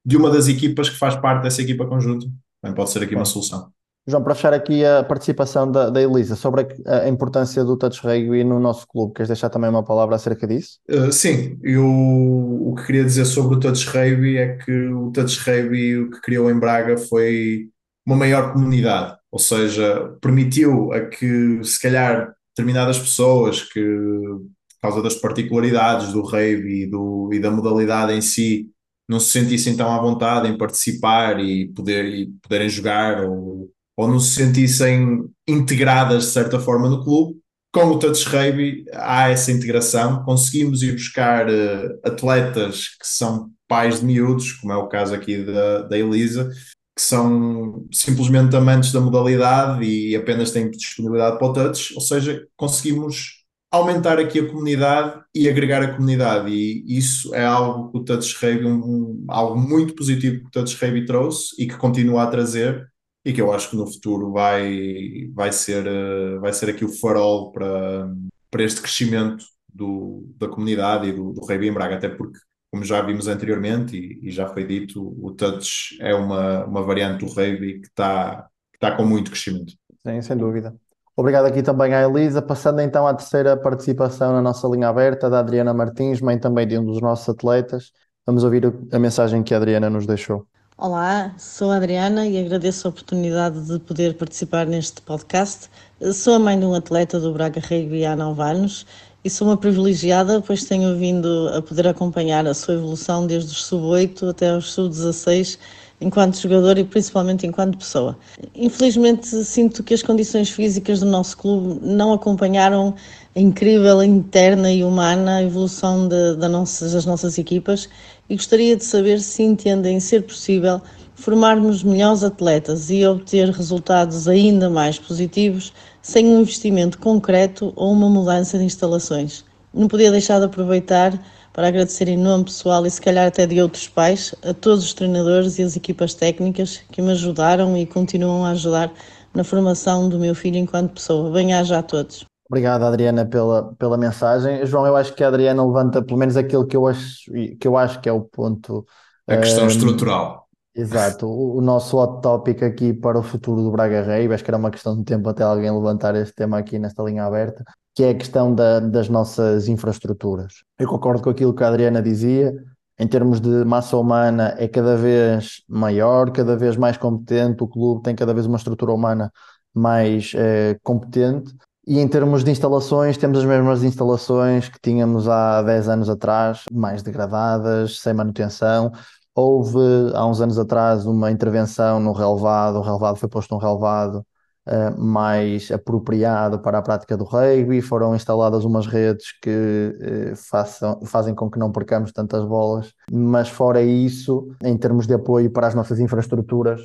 de uma das equipas que faz parte dessa equipa conjunta. Também pode ser aqui uma solução. João, para fechar aqui a participação da, da Elisa sobre a, a, importância do touch rugby no nosso clube, queres deixar também uma palavra acerca disso? Uh, sim, eu o que queria dizer sobre o touch rugby é que o touch rugby o que criou em Braga foi uma maior comunidade, ou seja, permitiu a que se calhar determinadas pessoas que por causa das particularidades do rugby e, do, e da modalidade em si não se sentissem tão à vontade em participar e, poder, e poderem jogar ou ou não se sentissem integradas de certa forma no clube. Com o Touch Rugby há essa integração, conseguimos ir buscar uh, atletas que são pais de miúdos, como é o caso aqui da, da Elisa, que são simplesmente amantes da modalidade e apenas têm disponibilidade para o touch, ou seja, conseguimos aumentar aqui a comunidade e agregar a comunidade. E isso é algo que o Touch Rugby, um, algo muito positivo que o Touch Rugby trouxe e que continua a trazer e que eu acho que no futuro vai, vai, ser, eh, vai ser aqui o farol para, para este crescimento do, da comunidade e do, do em Braga, até porque, como já vimos anteriormente e, e já foi dito, o touch é uma, uma variante do rugby que está, que está com muito crescimento. Sim, sem dúvida. Obrigado aqui também à Elisa. Passando então à terceira participação na nossa linha aberta, da Adriana Martins, mãe também de um dos nossos atletas. Vamos ouvir a mensagem que a Adriana nos deixou. Olá, sou a Adriana e agradeço a oportunidade de poder participar neste podcast. Sou a mãe de um atleta do Braga Rugby há nove anos e sou uma privilegiada, pois tenho vindo a poder acompanhar a sua evolução desde os sub-8 até os sub-16 enquanto jogador e principalmente enquanto pessoa. Infelizmente, sinto que as condições físicas do nosso clube não acompanharam incrível interna e humana evolução de, de nossas, das nossas equipas e gostaria de saber se entendem ser possível formarmos melhores atletas e obter resultados ainda mais positivos sem um investimento concreto ou uma mudança de instalações. Não podia deixar de aproveitar para agradecer em nome pessoal e se calhar até de outros pais a todos os treinadores e as equipas técnicas que me ajudaram e continuam a ajudar na formação do meu filho enquanto pessoa. Bem-aja a todos. Obrigado, Adriana, pela, pela mensagem. João, eu acho que a Adriana levanta pelo menos aquilo que eu acho que, eu acho que é o ponto. A questão um, estrutural. Exato, o, o, nosso hot topic aqui para o futuro do Braga Rei, acho que era uma questão de tempo até alguém levantar este tema aqui nesta linha aberta, que é a questão da, das nossas infraestruturas. Eu concordo com aquilo que a Adriana dizia, em termos de massa humana é cada vez maior, cada vez mais competente, o clube tem cada vez uma estrutura humana mais eh, competente, e em termos de instalações, temos as mesmas instalações que tínhamos há 10 anos atrás, mais degradadas, sem manutenção. Houve há uns anos atrás uma intervenção no relevado, o relevado foi posto um relevado uh, mais apropriado para a prática do rugby, foram instaladas umas redes que uh, façam, fazem com que não percamos tantas bolas, mas fora isso, em termos de apoio para as nossas infraestruturas,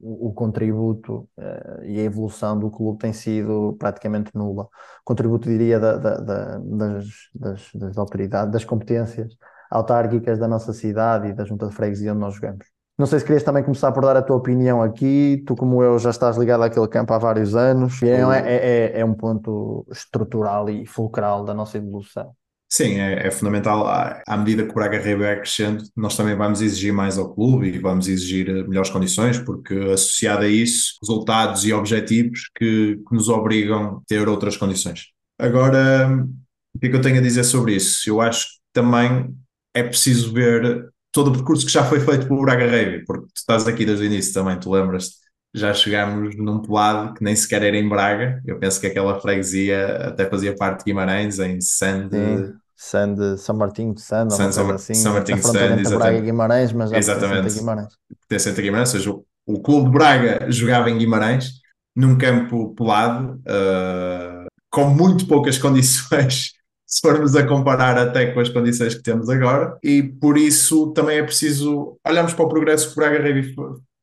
o, o, contributo e a evolução do clube tem sido praticamente nula. O contributo, diria, da, da, da, das, das, das autoridades, das competências autárquicas da nossa cidade e da junta de freguesia onde nós jogamos. Não sei se querias também começar por dar a tua opinião aqui. Tu, como eu, já estás ligado àquele campo há vários anos. É, é, é, é um ponto estrutural e fulcral da nossa evolução. Sim, é, é fundamental. À, medida que o Braga Rei vai crescendo, nós também vamos exigir mais ao clube e vamos exigir melhores condições, porque associado a isso, resultados e objetivos que, que nos obrigam a ter outras condições. Agora, o que é que eu tenho a dizer sobre isso? Eu acho que também é preciso ver todo o percurso que já foi feito pelo Braga Rave, porque tu estás aqui desde o início também, tu lembras-te, já chegámos num pelado que nem sequer era em Braga, eu penso que aquela freguesia até fazia parte de Guimarães, em Sande... Sande, São Martinho de Sande, São, São, assim, São Martinho de Sande, exatamente. Braga e Guimarães, mas já exatamente. a Guimarães. Pertencente a Guimarães, ou seja, o, o clube de Braga jogava em Guimarães, num campo pelado, uh, com muito poucas *laughs* condições se formos a comparar até com as condições que temos agora, e por isso também é preciso olharmos para o progresso que o Braga Rugby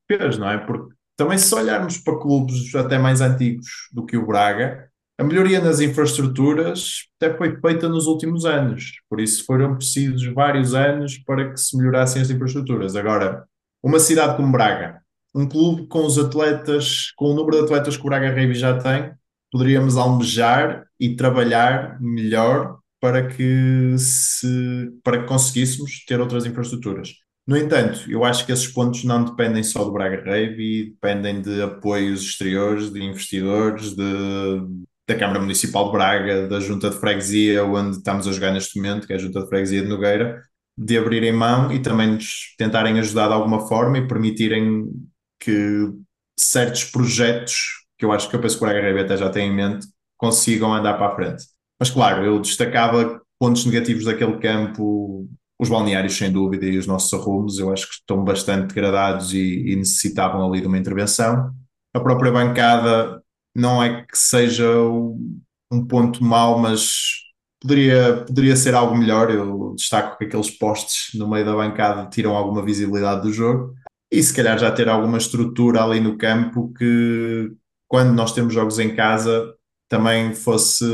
fez, não é? Porque também se olharmos para clubes até mais antigos do que o Braga, a melhoria nas infraestruturas até foi feita nos últimos anos, por isso foram precisos vários anos para que se melhorassem as infraestruturas. Agora, uma cidade como Braga, um clube com os atletas, com o número de atletas que o Braga Rugby já tem, poderíamos almejar e trabalhar melhor para que se para que conseguíssemos ter outras infraestruturas. No entanto, eu acho que esses pontos não dependem só do Braga Rave, dependem de apoios exteriores, de investidores, de, da Câmara Municipal de Braga, da Junta de Freguesia, onde estamos a jogar neste momento, que é a Junta de Freguesia de Nogueira, de abrirem mão e também nos tentarem ajudar de alguma forma e permitirem que certos projetos que eu acho que eu penso que o Braga até já tem em mente, consigam andar para a frente. Mas claro, eu destacava pontos negativos daquele campo, os balneários sem dúvida e os nossos arrumos, eu acho que estão bastante degradados e, e necessitavam ali de uma intervenção. A própria bancada não é que seja um ponto mau, mas poderia, poderia ser algo melhor. Eu destaco que aqueles postes no meio da bancada tiram alguma visibilidade do jogo e se calhar já ter alguma estrutura ali no campo que, quando nós temos jogos em casa, também fosse,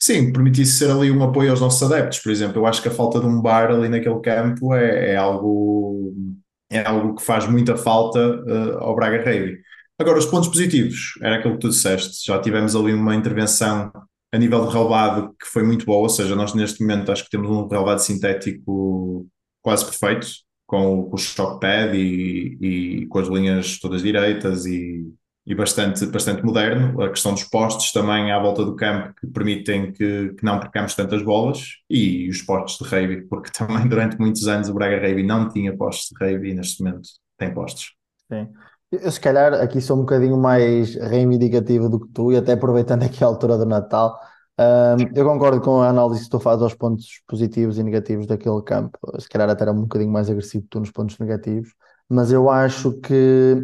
sim, permitisse ser ali um apoio aos nossos adeptos, por exemplo. Eu acho que a falta de um bar ali naquele campo é, é algo, é algo que faz muita falta uh, ao Braga Rugby. Agora, os pontos positivos, era aquilo que tu disseste, já tivemos ali uma intervenção a nível de relevado que foi muito boa, ou seja, nós neste momento acho que temos um relevado sintético quase perfeito, com, com o shock pad e, e com as linhas todas direitas e e bastante, bastante moderno. A questão dos postes também à volta do campo que permitem que, que não percamos tantas bolas e os postes de rugby, porque *laughs* também durante muitos anos o Braga Rugby não tinha postes de rugby e neste momento tem postes. Sim. Eu, se calhar, aqui sou um bocadinho mais reivindicativo do que tu, e até aproveitando aqui a altura do Natal, eu concordo com a análise que tu fazes aos pontos positivos e negativos daquele campo. Se calhar, até era um bocadinho mais agressivo que tu nos pontos negativos, mas eu acho que,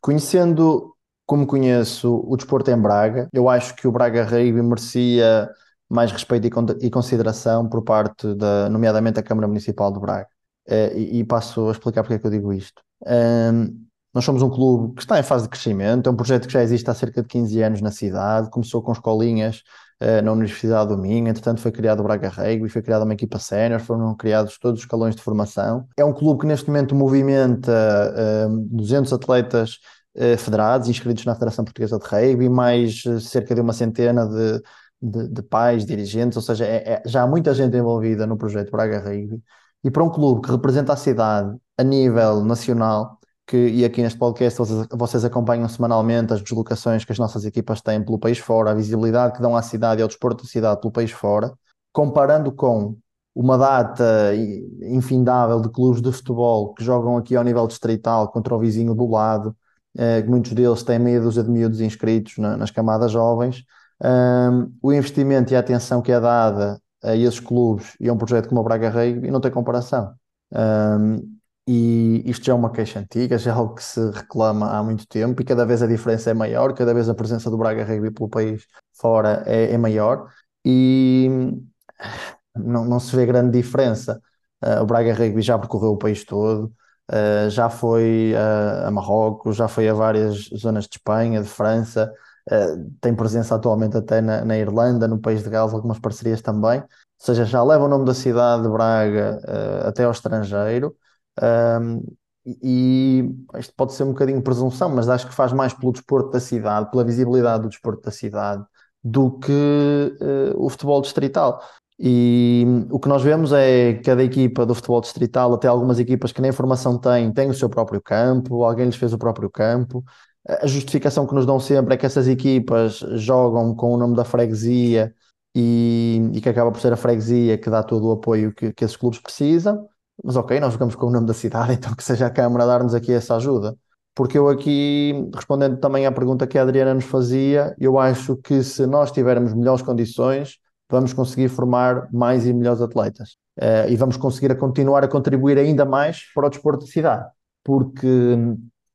conhecendo como conheço o desporto em Braga, eu acho que o Braga Rugby merecia mais respeito e consideração por parte da, nomeadamente da Câmara Municipal de Braga. Eh, e, e passo a explicar porque é que eu digo isto. Um, nós somos um clube que está em fase de crescimento, é um projeto que já existe há cerca de 15 anos na cidade, começou com escolinhas uh, na Universidade do Minho, entretanto foi criado o Braga Rugby, foi criada uma equipa sénior, foram criados todos os escalões de formação. É um clube que neste momento movimenta uh, 200 atletas eh, federados inscritos na Federação Portuguesa de Rugby, mais eh, cerca de uma centena de, de, de pais, dirigentes, ou seja, é, é, já há muita gente envolvida no projeto Braga Rugby. E para um clube que representa a cidade a nível nacional, que, e aqui neste podcast vocês, vocês, acompanham semanalmente as deslocações que as nossas equipas têm pelo país fora, a visibilidade que dão à cidade e ao desporto da cidade pelo país fora, comparando com uma data infindável de clubes de futebol que jogam aqui ao nível distrital contra o vizinho do lado, uh, muitos deles têm meia dúzia de miúdos inscritos na, nas camadas jovens. O investimento e a atenção que é dada a esses clubes e a um projeto como o Braga Rugby não tem comparação. E isto já é uma queixa antiga, já é algo que se reclama há muito tempo e cada vez a diferença é maior, cada vez a presença do Braga Rugby pelo país fora é, é maior e não, não se vê grande diferença. Uh, o Braga Rugby já percorreu o país todo, uh, já foi uh, a Marrocos, já foi a várias zonas de Espanha, de França, tem presença atualmente até na, na, Irlanda, no país de Gales, algumas parcerias também. Ou seja, já leva o nome da cidade de Braga até ao estrangeiro. Um, e isto pode ser um bocadinho presunção, mas acho que faz mais pelo desporto da cidade, pela visibilidade do desporto da cidade, do que uh, o futebol distrital. E o que nós vemos é cada equipa do futebol distrital, até algumas equipas que nem formação têm, têm o seu próprio campo, alguém lhes fez o próprio campo. A justificação que nos dão sempre é que essas equipas jogam com o nome da freguesia e, e que acaba por ser a freguesia que dá todo o apoio que, que esses clubes precisam. Mas ok, nós jogamos com o nome da cidade, *laughs* então que seja a Câmara a dar-nos aqui essa ajuda. Porque eu aqui, respondendo também à pergunta que a Adriana nos fazia, eu acho que se nós tivermos melhores condições, vamos conseguir formar mais e melhores atletas. Uh, e vamos conseguir a continuar a contribuir ainda mais para o desporto de cidade. Porque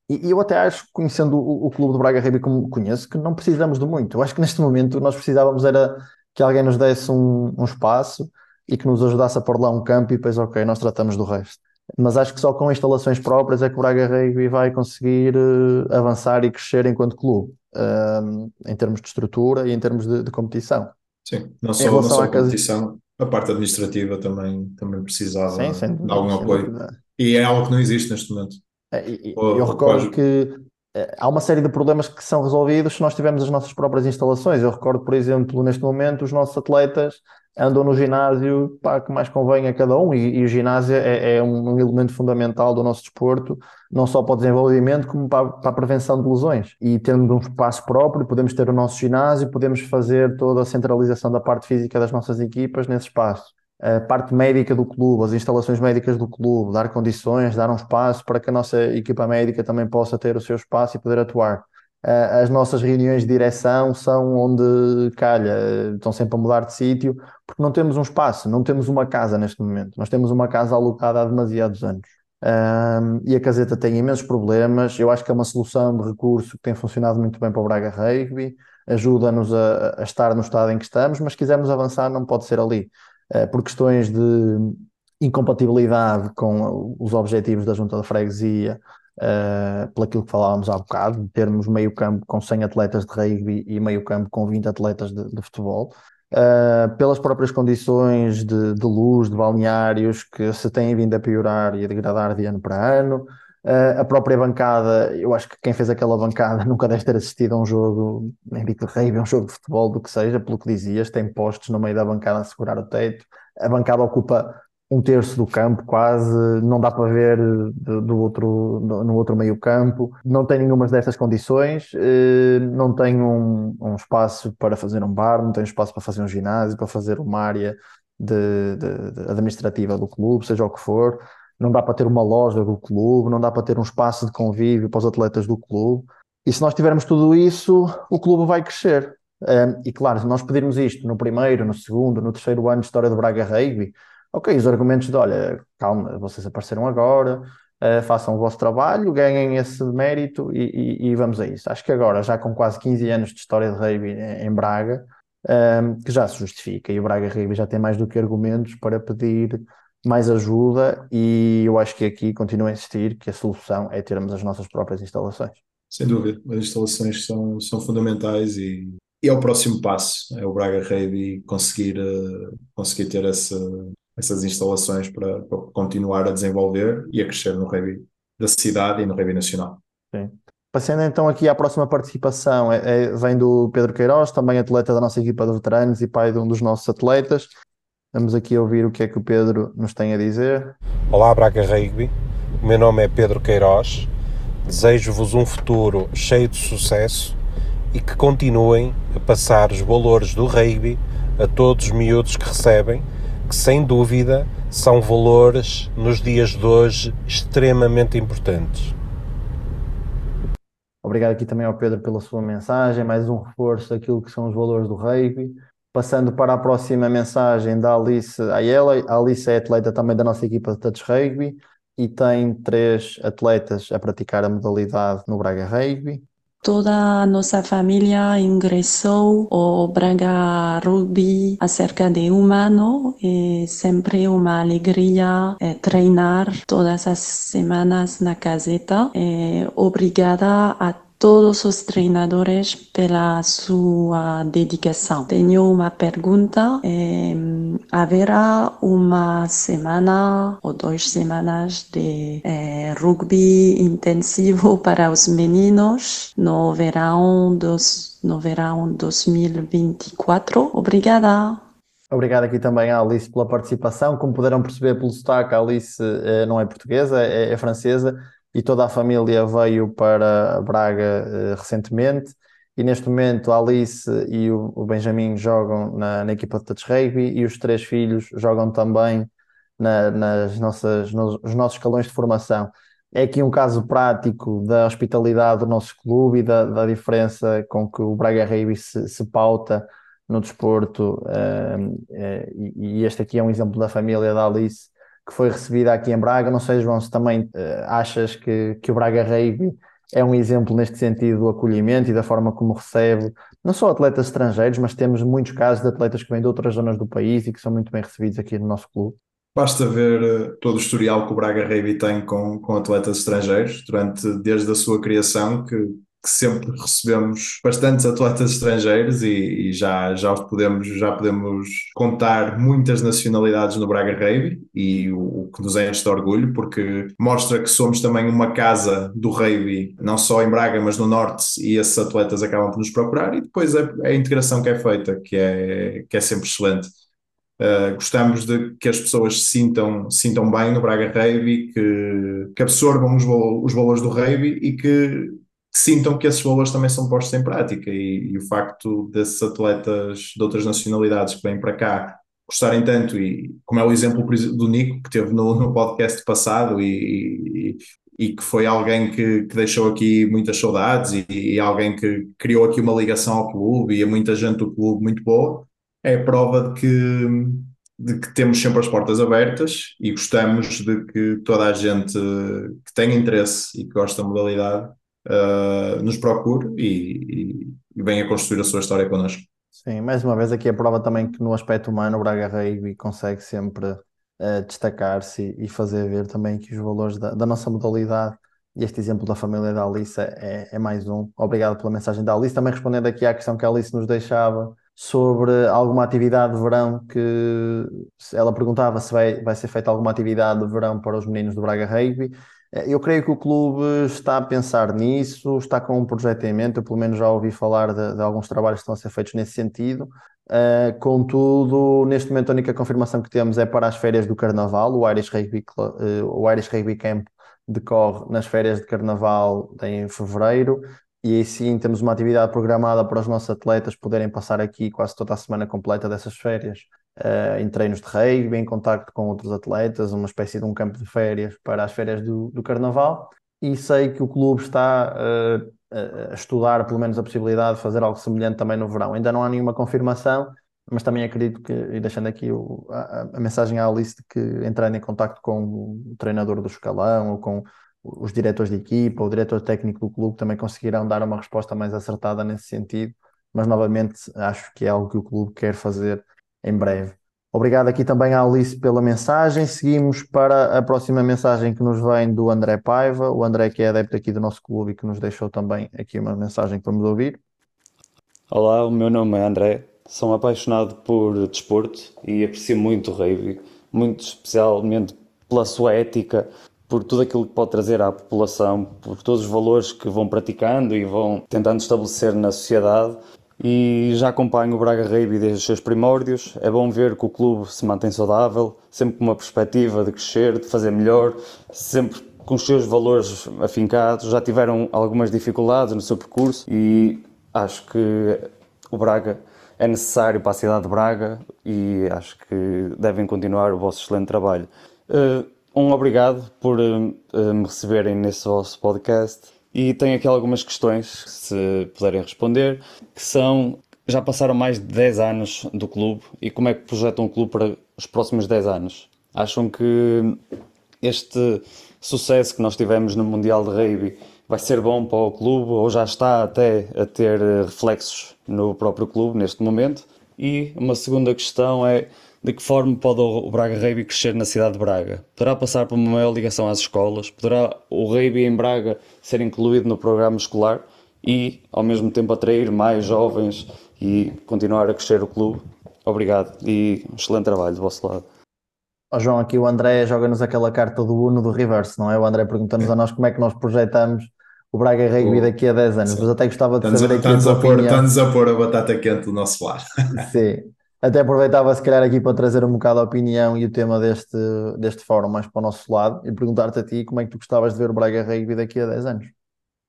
e eu até acho, conhecendo o, o Clube do Braga Rugby como conheço, que não precisamos de muito. Eu acho que neste momento nós precisávamos era que alguém nos desse um, um espaço e que nos ajudasse a pôr lá um campo e depois, ok, nós tratamos do resto. Mas acho que só com instalações próprias é que o Braga Rugby vai conseguir uh, avançar e crescer enquanto clube, uh, em termos de estrutura e em termos de, de competição. Sim, não só, não só a competição, a parte administrativa também, também precisava sim, sim, de algum apoio. E é algo que não existe neste momento. É, eu recordo que eh, há uma série de problemas que são resolvidos se nós tivermos as nossas próprias instalações. Eu recordo, por exemplo, neste momento, os nossos atletas andam no ginásio pá, que mais convém a cada um, e, e o ginásio é, é um, elemento fundamental do nosso desporto, não só para o desenvolvimento, como para, para, a prevenção de lesões. E tendo um espaço próprio, podemos ter o nosso ginásio, podemos fazer toda a centralização da parte física das nossas equipas nesse espaço. A parte médica do clube, as instalações médicas do clube, dar condições, dar um espaço para que a nossa equipa médica também possa ter o seu espaço e poder atuar as nossas reuniões de direção são onde calha, estão sempre a mudar de sítio, porque não temos um espaço, não temos uma casa neste momento. Nós temos uma casa alocada há demasiados anos. Um, e a caseta tem imensos problemas. Eu acho que é uma solução de recurso que tem funcionado muito bem para o Braga Rugby, ajuda-nos a, a, estar no estado em que estamos, mas se quisermos avançar, não pode ser ali. Uh, por questões de incompatibilidade com os objetivos da Junta de Freguesia, uh, pelo aquilo que falávamos há bocado, de termos meio campo com 100 atletas de rugby e meio campo com 20 atletas de, de futebol. Uh, pelas próprias condições de, de, luz, de balneários que se têm vindo a piorar e a degradar de ano para ano. Uh, a própria bancada, eu acho que quem fez aquela bancada *laughs* nunca deve ter assistido a um jogo, nem digo de rugby, um jogo de futebol, do que seja, pelo que dizias, tem postos no meio da bancada a segurar o teto. A bancada ocupa um terço do campo quase, não dá para ver do, do outro, no outro meio campo, não tem nenhuma dessas condições, eh, não tem um, um, espaço para fazer um bar, não tem espaço para fazer um ginásio, para fazer uma área de, de, de administrativa do clube, seja o que for, não dá para ter uma loja do clube, não dá para ter um espaço de convívio para os atletas do clube. E se nós tivermos tudo isso, o clube vai crescer. Eh, e claro, se nós pedirmos isto no primeiro, no segundo, no terceiro ano de história do Braga Rugby, Ok, os argumentos de olha, calma, vocês apareceram agora, uh, façam o vosso trabalho, ganhem esse mérito e, e, e, vamos a isso. Acho que agora, já com quase 15 anos de história de rugby em, Braga, um, ehm, que já se justifica e o Braga Rugby já tem mais do que argumentos para pedir mais ajuda e eu acho que aqui continuo a insistir que a solução é termos as nossas próprias instalações. Sem dúvida, as instalações são, são fundamentais e, e é o próximo passo, é o Braga Rugby conseguir, uh, conseguir ter essa, essas instalações para, para, continuar a desenvolver e a crescer no rugby da cidade e no rugby nacional. Sim. Passando então aqui à próxima participação, é, é, vem do Pedro Queiroz, também atleta da nossa equipa de veteranos e pai de um dos nossos atletas. Vamos aqui ouvir o que é que o Pedro nos tem a dizer. Olá, Braga Rugby. O meu nome é Pedro Queiroz. Desejo-vos um futuro cheio de sucesso e que continuem a passar os valores do rugby a todos os miúdos que recebem que sem dúvida são valores nos dias de hoje extremamente importantes. Obrigado aqui também ao Pedro pela sua mensagem, mais um reforço daquilo que são os valores do rugby. Passando para a próxima mensagem da Alice Ayela. A Alice é atleta também da nossa equipa de touch rugby. e tem três atletas a praticar a modalidade no Braga Rugby. Toda a nossa família ingressou ao Braga Rugby há cerca de um ano e sempre uma alegria é, treinar todas as semanas na caseta. É, obrigada a todos os treinadores pela sua dedicação. Tenho uma pergunta: é, haverá uma semana ou duas semanas de é, rugby intensivo *laughs* para os meninos no verão dos no verão 2024? Obrigada. Obrigado aqui também à Alice pela participação. Como puderam perceber pelo sotaque, a Alice eh, não é portuguesa, é, é francesa e toda a família veio para Braga uh, recentemente. E neste momento a Alice e o, o Benjamin jogam na, na, equipa de touch rugby e os três filhos jogam também na, nas nossas, nos, nos nossos escalões de formação. É aqui um caso prático da hospitalidade do nosso clube e da, da diferença com que o Braga Rugby se, se pauta no desporto. Uh, uh, e, e este aqui é um exemplo da família da Alice que foi recebida aqui em Braga. Não sei, João, se também uh, achas que, que o Braga Rugby é um exemplo neste sentido do acolhimento e da forma como recebe não só atletas estrangeiros, mas temos muitos casos de atletas que vêm de outras zonas do país e que são muito bem recebidos aqui no nosso clube. Basta ver uh, todo o historial que o Braga Rugby tem com, com atletas estrangeiros durante desde a sua criação, que que sempre recebemos bastantes atletas estrangeiros e, e, já, já podemos, já podemos contar muitas nacionalidades no Braga Rugby e o, o, que nos enche de orgulho porque mostra que somos também uma casa do rugby, não só em Braga mas no Norte e esses atletas acabam por nos procurar e depois a, a integração que é feita que é, que é sempre excelente. Uh, gostamos de que as pessoas se sintam, sintam bem no Braga Rugby, que, que absorvam os, os valores do rugby e que sintam que esses valores também são postos em prática e, e, o facto desses atletas de outras nacionalidades que vêm para cá gostarem tanto e como é o exemplo do Nico que teve no, no podcast passado e, e, e, que foi alguém que, que deixou aqui muitas saudades e, alguém que criou aqui uma ligação ao clube e a muita gente do clube muito boa é prova de que de que temos sempre as portas abertas e gostamos de que toda a gente que tem interesse e que gosta da modalidade uh, nos procure e, e, e venha construir a sua história connosco. Sim, mais uma vez aqui a prova também que no aspecto humano o Braga Rugby consegue sempre uh, destacar-se e fazer ver também que os valores da, da, nossa modalidade e este exemplo da família da Alice é, é, mais um. Obrigado pela mensagem da Alice. Também respondendo aqui à questão que a Alice nos deixava sobre alguma atividade de verão que ela perguntava se vai, vai ser feita alguma atividade de verão para os meninos do Braga Rugby. É, eu creio que o clube está a pensar nisso, está com um projeto em mente, eu pelo menos já ouvi falar de, de alguns trabalhos que estão a ser feitos nesse sentido. Uh, contudo, neste momento a única confirmação que temos é para as férias do Carnaval, o Irish Rugby, uh, o Irish Rugby Camp decorre nas férias de Carnaval em fevereiro e aí sim temos uma atividade programada para os nossos atletas poderem passar aqui quase toda a semana completa dessas férias uh, em treinos de rugby, em contacto com outros atletas, uma espécie de um campo de férias para as férias do, do Carnaval. E sei que o clube está uh, a estudar, pelo menos, a possibilidade de fazer algo semelhante também no verão. Ainda não há nenhuma confirmação, mas também acredito que, e deixando aqui o, a, a, mensagem à Alice de que entrando em contacto com o treinador do escalão ou com os diretores de equipa, o diretor técnico do clube também conseguirão dar uma resposta mais acertada nesse sentido. Mas novamente acho que é algo que o clube quer fazer em breve. Obrigado aqui também à Alice pela mensagem. Seguimos para a próxima mensagem que nos vem do André Paiva, o André que é adepto aqui do nosso clube e que nos deixou também aqui uma mensagem que vamos ouvir. Olá, o meu nome é André, sou um apaixonado por desporto e aprecio muito o rugby, muito especialmente pela sua ética, por tudo aquilo que pode trazer à população, por todos os valores que vão praticando e vão tentando estabelecer na sociedade e já acompanho o Braga Rugby desde os seus primórdios. É bom ver que o clube se mantém saudável, sempre com uma perspectiva de crescer, de fazer melhor, sempre com os seus valores afincados. Já tiveram algumas dificuldades no seu percurso e acho que o Braga é necessário para a cidade de Braga e acho que devem continuar o vosso excelente trabalho. Eh, um obrigado por eh, me receberem nesse vosso podcast e tenho aqui algumas questões, se puderem responder, que são, já passaram mais de 10 anos do clube e como é que projetam o clube para os próximos 10 anos? Acham que este sucesso que nós tivemos no Mundial de Rugby vai ser bom para o clube ou já está até a ter reflexos no próprio clube neste momento? E uma segunda questão é de que forma pode o Braga Rugby crescer na cidade de Braga? Poderá passar por uma maior ligação às escolas? Poderá o Rugby em Braga ser incluído no programa escolar e, ao mesmo tempo, atrair mais jovens e continuar a crescer o clube? Obrigado e um excelente trabalho do vosso lado. Oh, João, aqui o André joga-nos aquela carta do Uno do reverse, não é? O André pergunta-nos a nós como é que nós projetamos o Braga Rugby daqui a 10 anos, mas até gostava de saber aqui a tua a pôr, Estamos a pôr a batata quente do nosso lado. Sim, até aproveitava se calhar aqui para trazer um bocado a opinião e o tema deste, deste fórum mais para o nosso lado e perguntar-te a ti como é que tu gostavas de ver o Braga Rugby daqui a 10 anos.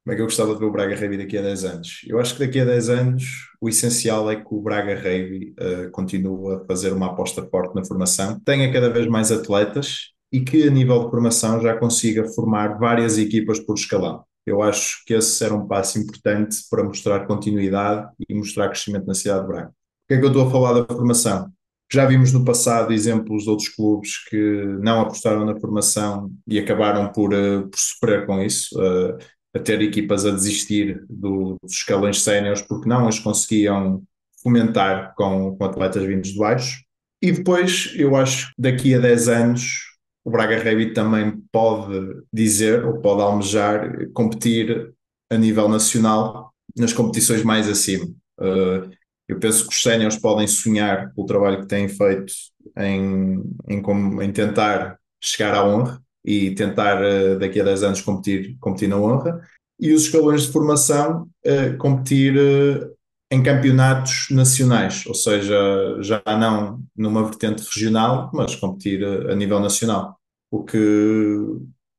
Como é que eu gostava de ver o Braga Rugby daqui a 10 anos? Eu acho que daqui a 10 anos o essencial é que o Braga Rugby uh, continue a fazer uma aposta forte na formação, tenha cada vez mais atletas e que a nível de formação já consiga formar várias equipas por escalão. Eu acho que esse era um passo importante para mostrar continuidade e mostrar crescimento na cidade de Braga. Por que é que eu estou a falar da formação? Já vimos no passado exemplos de outros clubes que não apostaram na formação e acabaram por, uh, por sofrer com isso. Uh, a ter equipas a desistir do, dos escalões séniores porque não as conseguiam fomentar com, com atletas vindos de baixo. E depois, eu acho que daqui a 10 anos, o Braga Rugby também pode dizer, ou pode almejar, competir a nível nacional nas competições mais acima. Uh, eu penso que os séniores podem sonhar pelo trabalho que têm feito em, em, em tentar chegar à honra, e tentar uh, daqui a 10 anos competir, competir na honra, e os escalões de formação uh, competir uh, em campeonatos nacionais, ou seja, já não numa vertente regional, mas competir a nível nacional, o que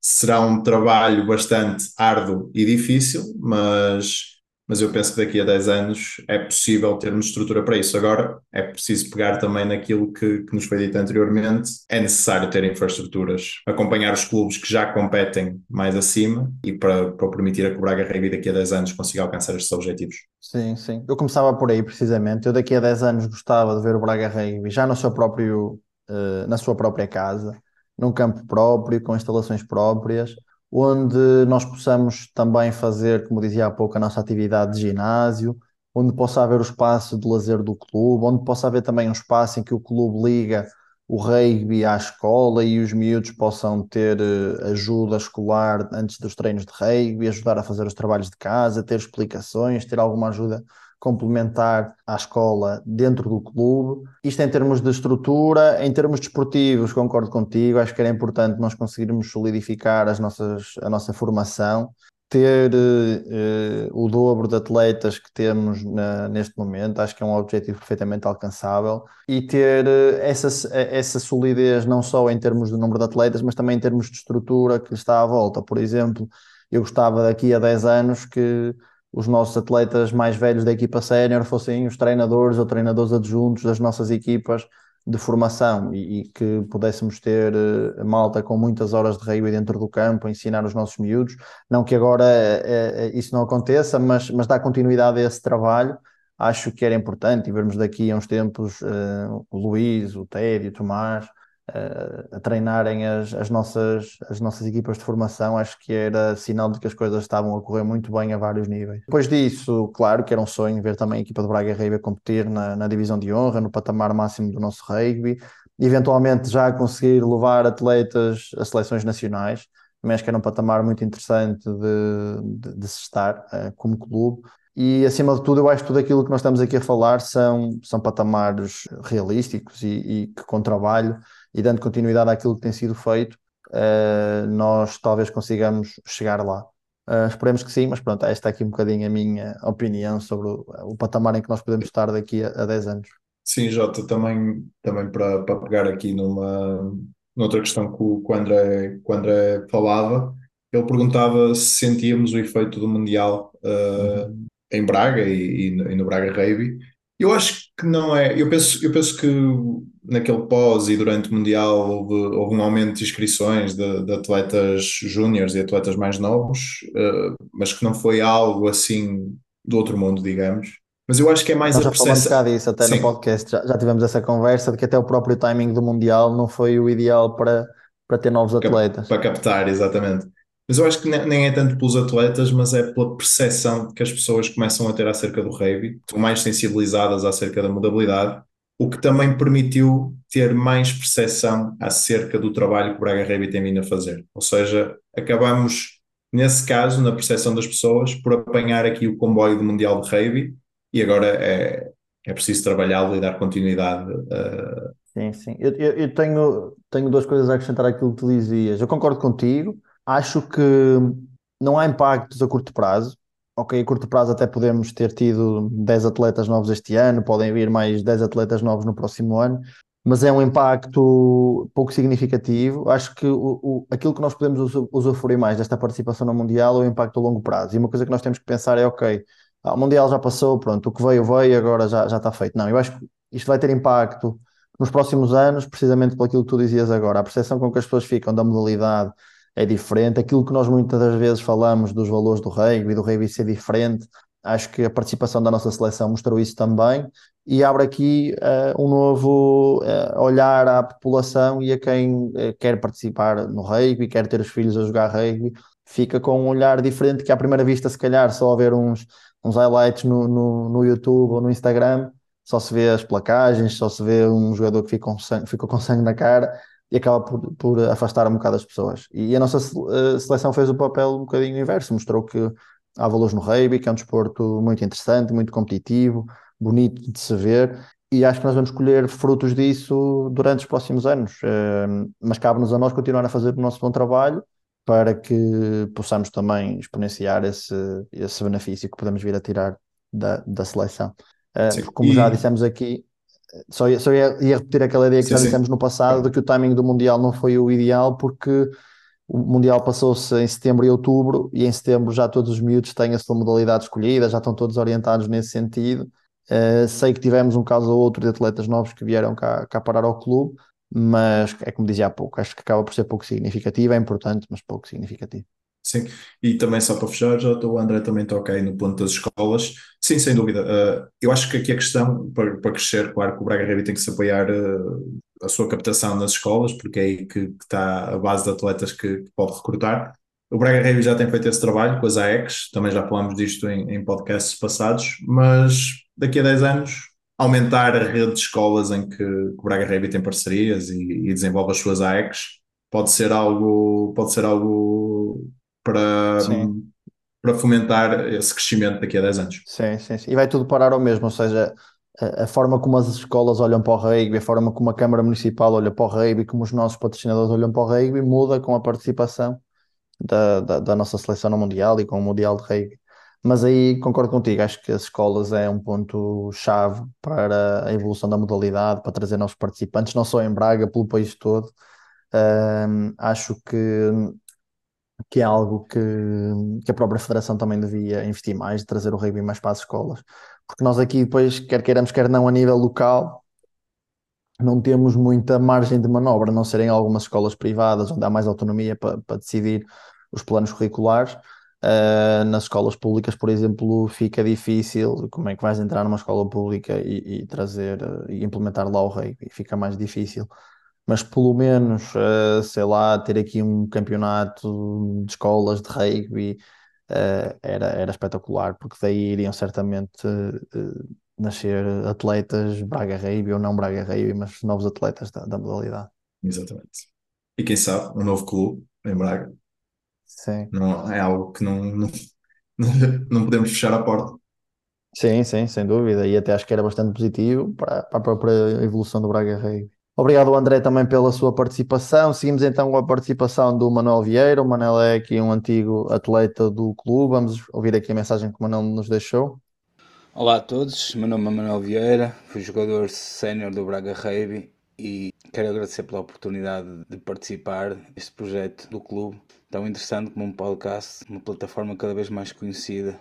será um trabalho bastante árduo e difícil, mas mas eu penso que daqui a 10 anos é possível termos estrutura para isso. Agora é preciso pegar também naquilo que, que nos foi dito anteriormente, é necessário ter infraestruturas, acompanhar os clubes que já competem mais acima e para, para permitir a que o Braga Rugby daqui a 10 anos consiga alcançar estes objetivos. Sim, sim. Eu começava por aí precisamente. Eu daqui a 10 anos gostava de ver o Braga Rugby já no seu próprio, uh, na sua própria casa, num campo próprio, com instalações próprias onde nós possamos também fazer, como dizia há pouco, a nossa atividade de ginásio, onde possa haver o espaço de lazer do clube, onde possa haver também um espaço em que o clube liga o rugby à escola e os miúdos possam ter eh, ajuda escolar antes dos treinos de rugby, ajudar a fazer os trabalhos de casa, ter explicações, ter alguma ajuda complementar à escola dentro do clube. Isto em termos de estrutura, em termos desportivos, concordo contigo, acho que era importante nós conseguirmos solidificar as nossas, a nossa formação, ter uh, o dobro de atletas que temos na, neste momento, acho que é um objetivo perfeitamente alcançável, e ter uh, essa, essa solidez não só em termos de número de atletas, mas também em termos de estrutura que está à volta. Por exemplo, eu gostava daqui a 10 anos que os nossos atletas mais velhos da equipa sénior fossem os treinadores ou treinadores adjuntos das nossas equipas de formação e, e que pudéssemos ter uh, malta com muitas horas de rugby dentro do campo, ensinar os nossos miúdos. Não que agora uh, uh, isso não aconteça, mas, mas dar continuidade a esse trabalho acho que era importante e vermos daqui a uns tempos o Luís, o Tédio, o Tomás, a treinarem as, as, nossas, as nossas equipas de formação, acho que era sinal de que as coisas estavam a correr muito bem a vários níveis. Depois disso, claro que era um sonho ver também a equipa de Braga Rugby competir na, na divisão de honra, no patamar máximo do nosso rugby, eventualmente já conseguir levar atletas a seleções nacionais, acho que era um patamar muito interessante de, de, de se estar uh, como clube. E acima de tudo, eu acho que tudo aquilo que nós estamos aqui a falar são, são patamares realísticos e, e que com trabalho e dando continuidade àquilo que tem sido feito, uh, nós talvez consigamos chegar lá. Uh, esperemos que sim, mas pronto, esta é aqui um bocadinho a minha opinião sobre o, o patamar em que nós podemos estar daqui a, a 10 anos. Sim, Jota, também, também para, para pegar aqui numa noutra questão que o, que o André, que o André falava, ele perguntava se sentíamos o efeito do Mundial uh, uhum. em Braga e, e, no, e no Braga Rugby. Eu acho que não é. Eu penso, eu penso que naquele pós e durante o Mundial houve, houve um aumento de inscrições de, de atletas júniores e atletas mais novos, uh, mas que não foi algo assim do outro mundo, digamos. Mas eu acho que é mais Nós a já um bocado disso até Sim. no podcast, já, já tivemos essa conversa de que até o próprio timing do Mundial não foi o ideal para, para ter novos atletas. Para captar, exatamente. Mas eu acho que nem é tanto pelos atletas, mas é pela percepção que as pessoas começam a ter acerca do rugby, estão mais sensibilizadas acerca da modalidade, o que também permitiu ter mais percepção acerca do trabalho que o Braga Rugby tem vindo a fazer. Ou seja, acabamos, nesse caso, na percepção das pessoas, por apanhar aqui o comboio do Mundial de Rugby e agora é, é preciso trabalhá-lo e dar continuidade. Uh... Sim, sim. Eu, eu, eu, tenho, tenho duas coisas a acrescentar àquilo que tu dizias. Eu concordo contigo Acho que não há impactos a curto prazo. Ok, a curto prazo até podemos ter tido 10 atletas novos este ano, podem vir mais 10 atletas novos no próximo ano, mas é um impacto pouco significativo. Acho que o, o, aquilo que nós podemos usufruir mais desta participação no Mundial é o impacto a longo prazo. E uma coisa que nós temos que pensar é, ok, ah, o Mundial já passou, pronto, o que veio, veio, agora já, já está feito. Não, eu acho que isto vai ter impacto nos próximos anos, precisamente por aquilo que tu dizias agora. A percepção com que as pessoas ficam da modalidade é diferente. Aquilo que nós muitas das vezes falamos dos valores do rugby, do rugby ser diferente, acho que a participação da nossa seleção mostrou isso também. E abre aqui uh, um novo uh, olhar à população e a quem uh, quer participar no rugby, quer ter os filhos a jogar rugby, fica com um olhar diferente que à primeira vista se calhar só ver uns, uns highlights no, no, no YouTube ou no Instagram, só se vê as placagens, só se vê um jogador que fica com sangue, fica com sangue na cara, e acaba por, por afastar um bocado as pessoas. E a nossa eh, seleção fez o papel um bocadinho inverso, mostrou que há valores no rugby, que é um desporto muito interessante, muito competitivo, bonito de se ver, e acho que nós vamos colher frutos disso durante os próximos anos. Eh, mas cabe-nos a nós continuar a fazer o nosso bom trabalho para que possamos também exponenciar esse, esse benefício que podemos vir a tirar da, da seleção. Eh, Sim. Como e... já dissemos aqui, só, ia, só ia, ia, repetir aquela ideia que sim, já dissemos sim. no passado de que o timing do Mundial não foi o ideal porque o Mundial passou-se em setembro e outubro e em setembro já todos os miúdos têm a sua modalidade escolhida, já estão todos orientados nesse sentido. Uh, sei que tivemos um caso ou outro de atletas novos que vieram cá, cá parar ao clube, mas é como dizia há pouco, acho que acaba por ser pouco significativo, é importante, mas pouco significativo. Sim, e também só para fechar, já o André também toca aí no ponto das escolas. Sim, sem dúvida. Uh, eu acho que aqui a questão, para, para crescer, claro que o Braga Rugby tem que se apoiar uh, a sua captação nas escolas, porque é aí que, que está a base de atletas que, que, pode recrutar. O Braga Rugby já tem feito esse trabalho com as AECs, também já falamos disto em, em podcasts passados, mas daqui a 10 anos aumentar a rede de escolas em que, o Braga Rugby tem parcerias e, e desenvolve as suas AECs pode ser algo, pode ser algo para, para fomentar esse crescimento daqui a 10 anos. Sim, sim, sim. E vai tudo parar ao mesmo, ou seja, a, a, forma como as escolas olham para o rugby, a forma como a Câmara Municipal olha para o rugby, como os nossos patrocinadores olham para o rugby, muda com a participação da, da, da nossa seleção no Mundial e com o Mundial de Rugby. Mas aí concordo contigo, acho que as escolas é um ponto-chave para a evolução da modalidade, para trazer novos participantes, não só em Braga, pelo país todo. Um, acho que que é algo que, que a própria Federação também devia investir mais, trazer o rugby mais para as escolas. Porque nós aqui depois, quer queiramos, quer não, a nível local, não temos muita margem de manobra, a não serem algumas escolas privadas onde há mais autonomia para, para decidir os planos curriculares. Uh, nas escolas públicas, por exemplo, fica difícil como é que vais entrar numa escola pública e, e trazer e implementar lá o rugby, fica mais difícil mas pelo menos, uh, sei lá, ter aqui um campeonato de escolas de rugby uh, era, era espetacular, porque daí iriam certamente uh, nascer atletas Braga Rugby ou não Braga Rugby, mas novos atletas da, da modalidade. Exatamente. E quem sabe, um novo clube em Braga. Sim. Não, é algo que não, não, *laughs* não podemos fechar a porta. Sim, sim, sem dúvida. E até acho que era bastante positivo para, para a própria evolução do Braga Rugby. Obrigado, André, também pela sua participação. Seguimos então com a participação do Manuel Vieira. O Manuel é aqui um antigo atleta do clube. Vamos ouvir aqui a mensagem que o Manuel nos deixou. Olá a todos, meu nome é Manuel Vieira, fui jogador sénior do Braga Rugby e quero agradecer pela oportunidade de participar neste projeto do clube, tão interessante como um podcast, uma plataforma cada vez mais conhecida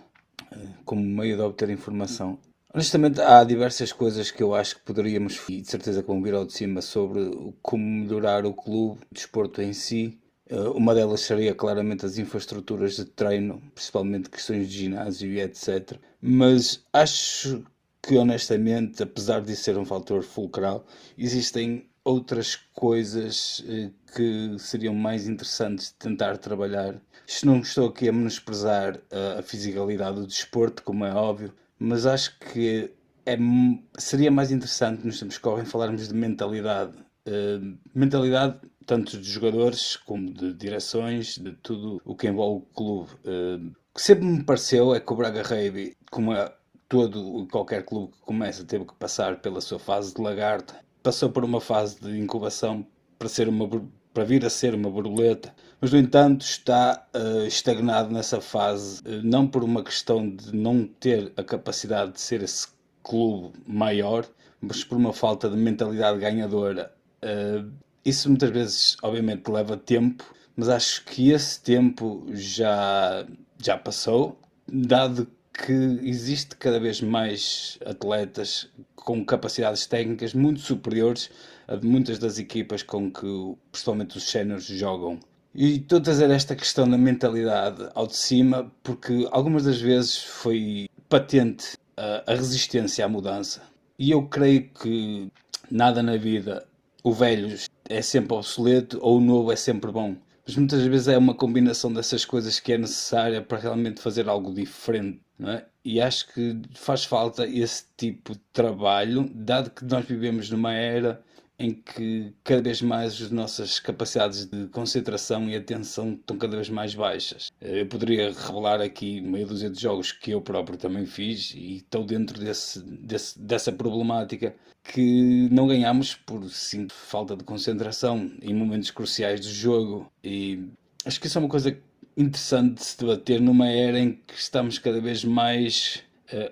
eh, como meio de obter informação Honestamente, há diversas coisas que eu acho que poderíamos, e de certeza que vão vir ao de cima, sobre como melhorar o clube, o desporto em si. Eh, uma delas seria claramente as infraestruturas de treino, principalmente questões de ginásio e etc. Mas acho que honestamente, apesar de ser um fator fulcral, existem outras coisas eh, que seriam mais interessantes de tentar trabalhar. Isto não estou aqui a menosprezar a, a fisicalidade do desporto, como é óbvio, mas acho que é, seria mais interessante nos tempos que correm falarmos de mentalidade. Uh, mentalidade tanto de jogadores como de direções, de tudo o que envolve o clube. Uh, o que sempre me pareceu é que o Braga Rugby, como é todo qualquer clube que começa, teve que passar pela sua fase de lagarta, passou por uma fase de incubação para ser uma para vir a ser uma borboleta, mas no entanto está uh, estagnado nessa fase, uh, não por uma questão de não ter a capacidade de ser esse clube maior, mas por uma falta de mentalidade ganhadora. Uh, isso muitas vezes, obviamente, leva tempo, mas acho que esse tempo já, já passou, dado que existe cada vez mais atletas com capacidades técnicas muito superiores a de muitas das equipas com que principalmente os séniores jogam. E estou a trazer esta questão da mentalidade ao de cima porque algumas das vezes foi patente a, a resistência à mudança. E eu creio que nada na vida, o velho é sempre obsoleto ou o novo é sempre bom. Mas muitas vezes é uma combinação dessas coisas que é necessária para realmente fazer algo diferente é? E acho que faz falta esse tipo de trabalho, dado que nós vivemos numa era em que cada vez mais as nossas capacidades de concentração e atenção estão cada vez mais baixas. Eu poderia revelar aqui meia dúzia de jogos que eu próprio também fiz e estou dentro desse, desse, dessa problemática que não ganhamos por sim, falta de concentração em momentos cruciais do jogo e acho que isso é uma coisa interessante de se debater numa era em que estamos cada vez mais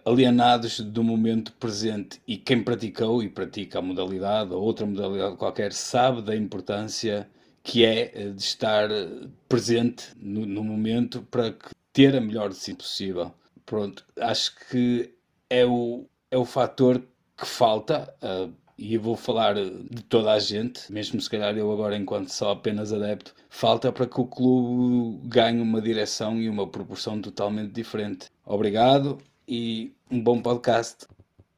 alienados do momento presente e quem praticou e pratica a modalidade ou outra modalidade qualquer sabe da importância que é uh, de estar eh, presente no, no, momento para ter a melhor decisão possível. Pronto, acho que é o, é o fator que falta. Uh, e eu vou falar de toda a gente, mesmo se calhar eu agora, enquanto só apenas adepto, falta para que o clube ganhe uma direção e uma proporção totalmente diferente. Obrigado e um bom podcast.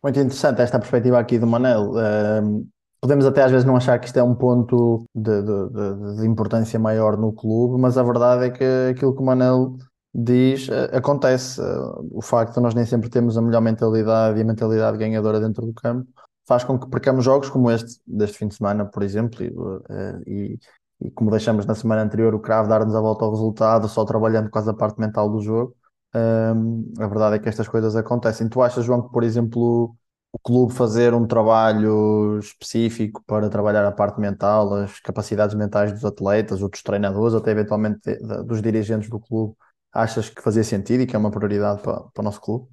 Muito interessante esta perspectiva aqui do Manel. Uh, podemos até às vezes não achar que isto é um ponto de, de, de, importância maior no clube, mas a verdade é que aquilo que o Manel diz uh, acontece. Uh, o facto de nós nem sempre temos a melhor mentalidade e a mentalidade ganhadora dentro do campo faz com que percamos jogos como este, deste fim de semana, por exemplo, e, eh, e, e como deixamos na semana anterior o Cravo dar-nos a volta ao resultado, só trabalhando quase a parte mental do jogo. Um, a verdade é que estas coisas acontecem. Tu achas, João, que, por exemplo, o clube fazer um trabalho específico para trabalhar a parte mental, as capacidades mentais dos atletas, ou dos treinadores, até eventualmente dos dirigentes do clube, achas que fazia sentido e que é uma prioridade para, para o nosso clube?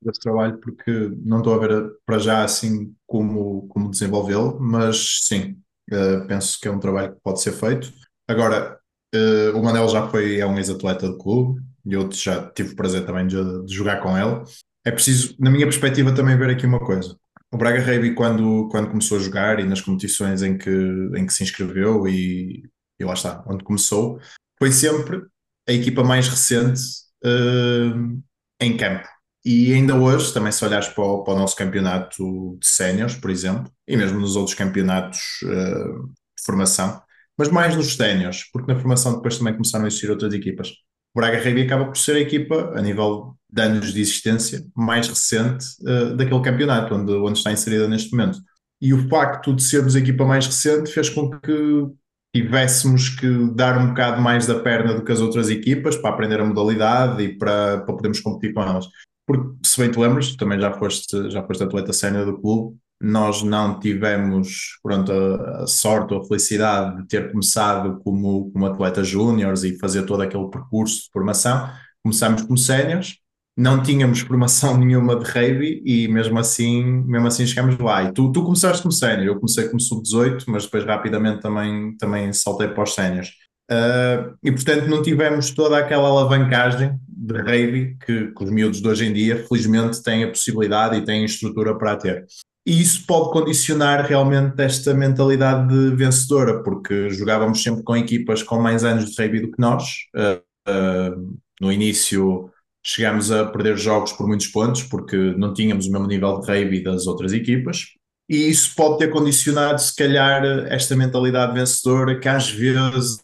desse trabalho porque não estou a ver para já assim como, como desenvolvê-lo, mas sim, uh, penso que é um trabalho que pode ser feito. Agora, uh, o Manel já foi, é um ex-atleta do clube e eu já tive o prazer também de, de, jogar com ele. É preciso, na minha perspectiva, também ver aqui uma coisa. O Braga Rugby, quando, quando começou a jogar e nas competições em que, em que se inscreveu e, e lá está, onde começou, foi sempre a equipa mais recente uh, em campo e ainda hoje, também se olhares para o, para o nosso campeonato de séniores, por exemplo, e mesmo nos outros campeonatos uh, de formação, mas mais nos séniores, porque na formação depois também começaram a existir outras equipas. O Braga Rugby acaba por ser a equipa, a nível de anos de existência, mais recente uh, daquele campeonato, onde, onde está inserida neste momento. E o facto de sermos a equipa mais recente fez com que tivéssemos que dar um bocado mais da perna do que as outras equipas para aprender a modalidade e para, para podermos competir com elas. Porque, se bem te lembras, também já foste, já foste atleta sénior do clube, nós não tivemos pronto, a, a, sorte ou a felicidade de ter começado como, como atleta júniores e fazer todo aquele percurso de formação. Começámos como séniores, não tínhamos formação *laughs* nenhuma de rugby e mesmo assim, mesmo assim chegamos lá. E tu, tu começaste como sénior, eu comecei como sub-18, mas depois rapidamente também, também saltei para os séniores. Uh, e portanto não tivemos toda aquela alavancagem de rugby que, que, os miúdos de hoje em dia felizmente têm a possibilidade e têm a estrutura para ter. E isso pode condicionar realmente esta mentalidade de vencedora, porque jogávamos sempre com equipas com mais anos de rugby do que nós. Uh, uh, no início chegámos a perder jogos por muitos pontos, porque não tínhamos o mesmo nível de rugby das outras equipas. e isso pode ter condicionado, se calhar, esta mentalidade vencedora que às vezes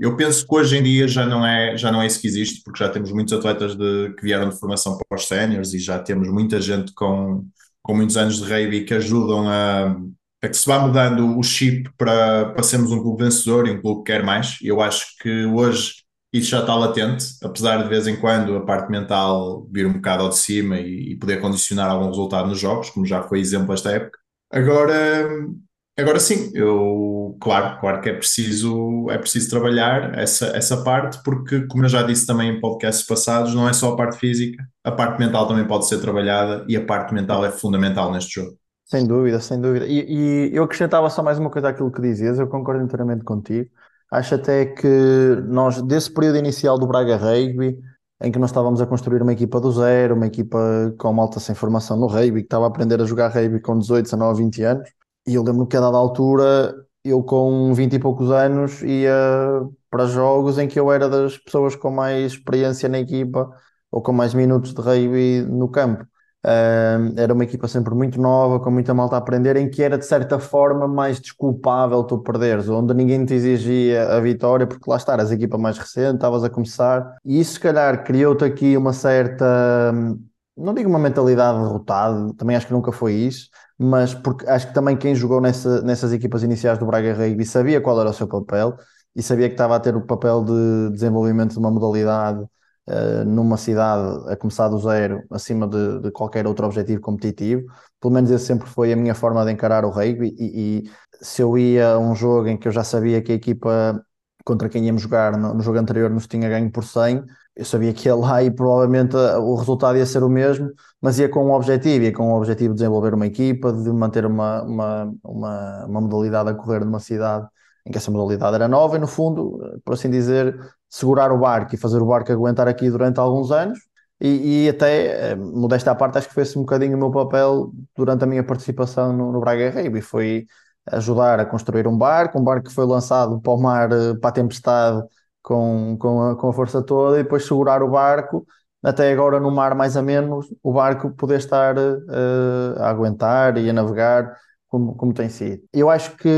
eu penso que hoje em dia já não é, já não é isso que existe, porque já temos muitos atletas de, que vieram de formação para os séniores e já temos muita gente com, com muitos anos de rugby que ajudam a, a que se vá mudando o chip para, para sermos um clube vencedor e um clube que quer mais. Eu acho que hoje isso já está latente, apesar de, de vez em quando a parte mental vir um bocado ao de cima e, e poder condicionar algum resultado nos jogos, como já foi exemplo esta época. Agora, Agora sim, eu claro, claro que é preciso, é preciso trabalhar essa, essa parte, porque como eu já disse também em podcasts passados, não é só a parte física, a parte mental também pode ser trabalhada e a parte mental é fundamental neste jogo. Sem dúvida, sem dúvida. E, e eu acrescentava só mais uma coisa àquilo que dizias, eu concordo inteiramente contigo. Acho até que nós, desse período inicial do Braga Rugby, em que nós estávamos a construir uma equipa do zero, uma equipa com malta sem formação no rugby, que estava a aprender a jogar rugby com 18, 19, 20 anos, e eu lembro que a dada altura, eu com 20 e poucos anos ia para jogos em que eu era das pessoas com mais experiência na equipa ou com mais minutos de rugby no campo. Era uma equipa sempre muito nova, com muita malta a aprender, em que era de certa forma mais desculpável tu perderes, onde ninguém te exigia a vitória, porque lá está, eras a equipa mais recente, estavas a começar, e isso se calhar criou-te aqui uma certa, não digo uma mentalidade derrotada, também acho que nunca foi isso, mas porque acho que também quem jogou nessa, nessas equipas iniciais do Braga Rugby sabia qual era o seu papel e sabia que estava a ter o papel de desenvolvimento de uma modalidade uh, numa cidade a começar do zero, acima de, de, qualquer outro objetivo competitivo. Pelo menos esse sempre foi a minha forma de encarar o rugby e, e se eu ia a um jogo em que eu já sabia que a equipa contra quem íamos jogar no, no jogo anterior nos tinha ganho por 100, eu sabia que ia lá e provavelmente eh, o resultado ia ser o mesmo, mas ia com um objetivo, ia com o objetivo de desenvolver uma equipa, de manter uma, uma, uma, uma modalidade a correr numa cidade em que essa modalidade era nova e, no fundo, eh, por assim dizer, segurar o barco e fazer o barco aguentar aqui durante alguns anos. E, e até, eh, modesta à parte, acho que foi esse um bocadinho o meu papel durante a minha participação no, no Braga Rugby. Foi ajudar a construir um barco, um barco que foi lançado para o mar, para a tempestade, com, com, a, com a força toda e depois segurar o barco até agora no mar mais a menos, o barco poder estar uh, a aguentar e a navegar como, como tem sido. Eu acho que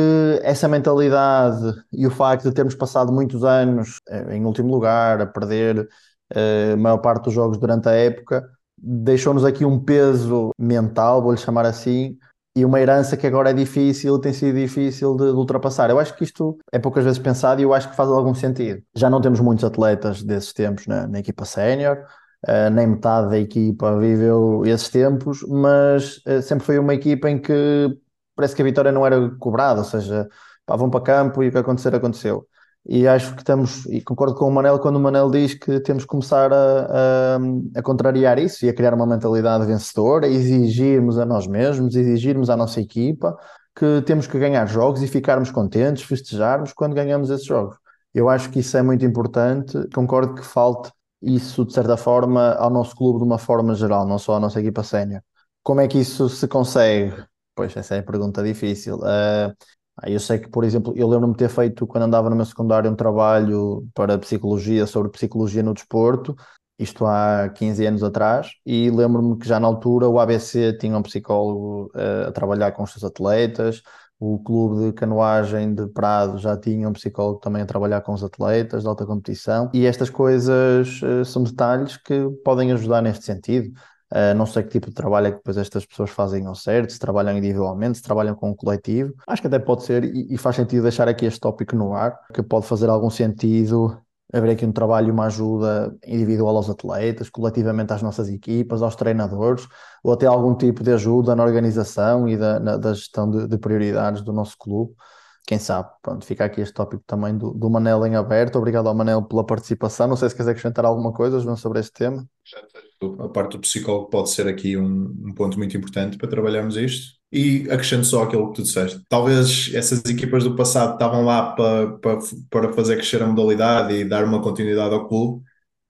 essa mentalidade e o facto de termos passado muitos anos eh, em último lugar, a perder uh, a maior parte dos jogos durante a época, deixou-nos aqui um peso mental, vou-lhe chamar assim, e uma herança que agora é difícil, tem sido difícil de, de, ultrapassar. Eu acho que isto é poucas vezes pensado e eu acho que faz algum sentido. Já não temos muitos atletas desses tempos na, na equipa sénior, uh, nem metade da equipa viveu esses tempos, mas uh, sempre foi uma equipa em que parece que a vitória não era cobrada, ou seja, pá, vão para campo e o que acontecer, aconteceu. E acho que estamos, e concordo com o Manel quando o Manel diz que temos que começar a, a, a contrariar isso e a criar uma mentalidade vencedora, exigirmos a nós mesmos, exigirmos à nossa equipa que temos que ganhar jogos e ficarmos contentes, festejarmos quando ganhamos esses jogos. Eu acho que isso é muito importante, concordo que falte isso de certa forma ao nosso clube de uma forma geral, não só à nossa equipa sénior. Como é que isso se consegue? Pois essa é a pergunta difícil. Uh, eu sei que, por exemplo, eu lembro-me ter feito, quando andava no meu secundário, um trabalho para psicologia, sobre psicologia no desporto, isto há 15 anos atrás, e lembro-me que já na altura o ABC tinha um psicólogo uh, a trabalhar com os seus atletas, o clube de canoagem de Prado já tinha um psicólogo também a trabalhar com os atletas de alta competição, e estas coisas uh, são detalhes que podem ajudar neste sentido. Uh, não sei que tipo de trabalho é que depois estas pessoas fazem ao certo, se trabalham individualmente, se trabalham com um coletivo. Acho que até pode ser, e, e faz sentido deixar aqui este tópico no ar, que pode fazer algum sentido haver aqui um trabalho, uma ajuda individual aos atletas, coletivamente às nossas equipas, aos treinadores, ou até algum tipo de ajuda na organização e da, na, da gestão de, de, prioridades do nosso clube. Quem sabe? Pronto, fica aqui este tópico também do, do Manel em aberto. Obrigado ao Manel pela participação. Não sei se queres acrescentar alguma coisa, João, sobre este tema. A parte do psicólogo pode ser aqui um, um ponto muito importante para trabalharmos isto. E acrescento só aquilo que tu disseste. Talvez essas equipas do passado estavam lá para, para, para fazer crescer a modalidade e dar uma continuidade ao clube,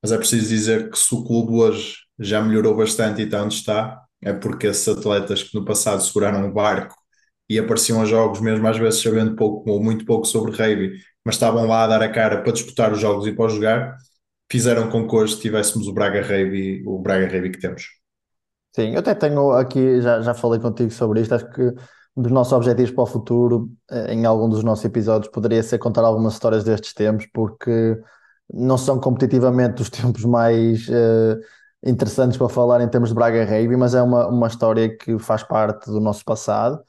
mas é preciso dizer que se o clube hoje já melhorou bastante e está onde está, é porque esses atletas que no passado seguraram o barco e apareciam a jogos, mesmo às vezes sabendo pouco ou muito pouco sobre rugby, mas estavam lá a dar a cara para disputar os jogos e para jogar, fizeram com que hoje tivéssemos o Braga Rugby, o Braga Rugby que temos. Sim, eu até tenho aqui, já, já falei contigo sobre isto, acho que dos nossos objetivos para o futuro, eh, em algum dos nossos episódios, poderia ser contar algumas histórias destes tempos, porque não são competitivamente os *laughs* tempos mais uh, interessantes para falar em termos de Braga Rugby, mas é uma, uma história que faz parte do nosso passado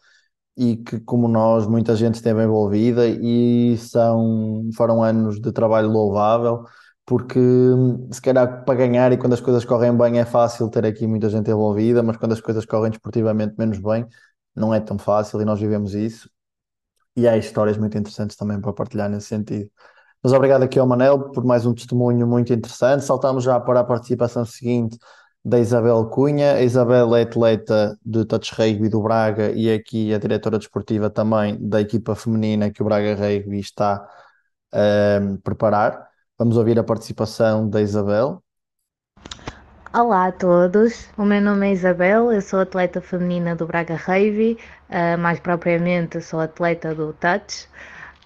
e que, como nós, muita gente esteve envolvida e são, foram anos de trabalho louvável, porque se calhar para ganhar e quando as coisas correm bem é fácil ter aqui muita gente envolvida, mas quando as coisas correm desportivamente menos bem, não é tão fácil e nós vivemos isso. E há histórias muito interessantes também para partilhar nesse sentido. Mas obrigado aqui ao Manel por mais um testemunho muito interessante. Saltamos já para a participação seguinte da Isabel Cunha. A Isabel é atleta de touch rugby do Braga e aqui a diretora desportiva também da equipa feminina que o Braga Rugby está a um, preparar. Vamos ouvir a participação da Isabel. Olá a todos, o meu nome é Isabel, eu sou atleta feminina do Braga Rugby, uh, mais propriamente sou atleta do touch.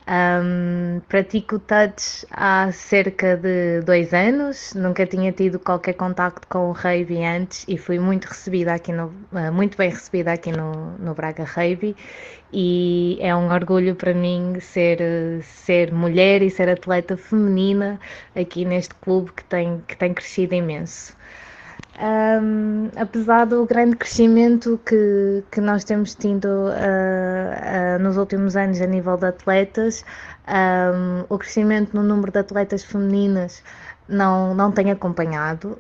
Um, pratico touch há cerca de dois anos, nunca tinha tido qualquer contacto com o rugby antes e fui muito recebida aqui no, uh, muito bem recebida aqui no, no Braga Rugby e é um orgulho para mim ser, ser mulher e ser atleta feminina aqui neste clube que tem, que tem crescido imenso. Um, apesar do grande crescimento que, que nós temos tido uh, uh, nos últimos anos a nível de atletas, um, o crescimento no número de atletas femininas não, não tem acompanhado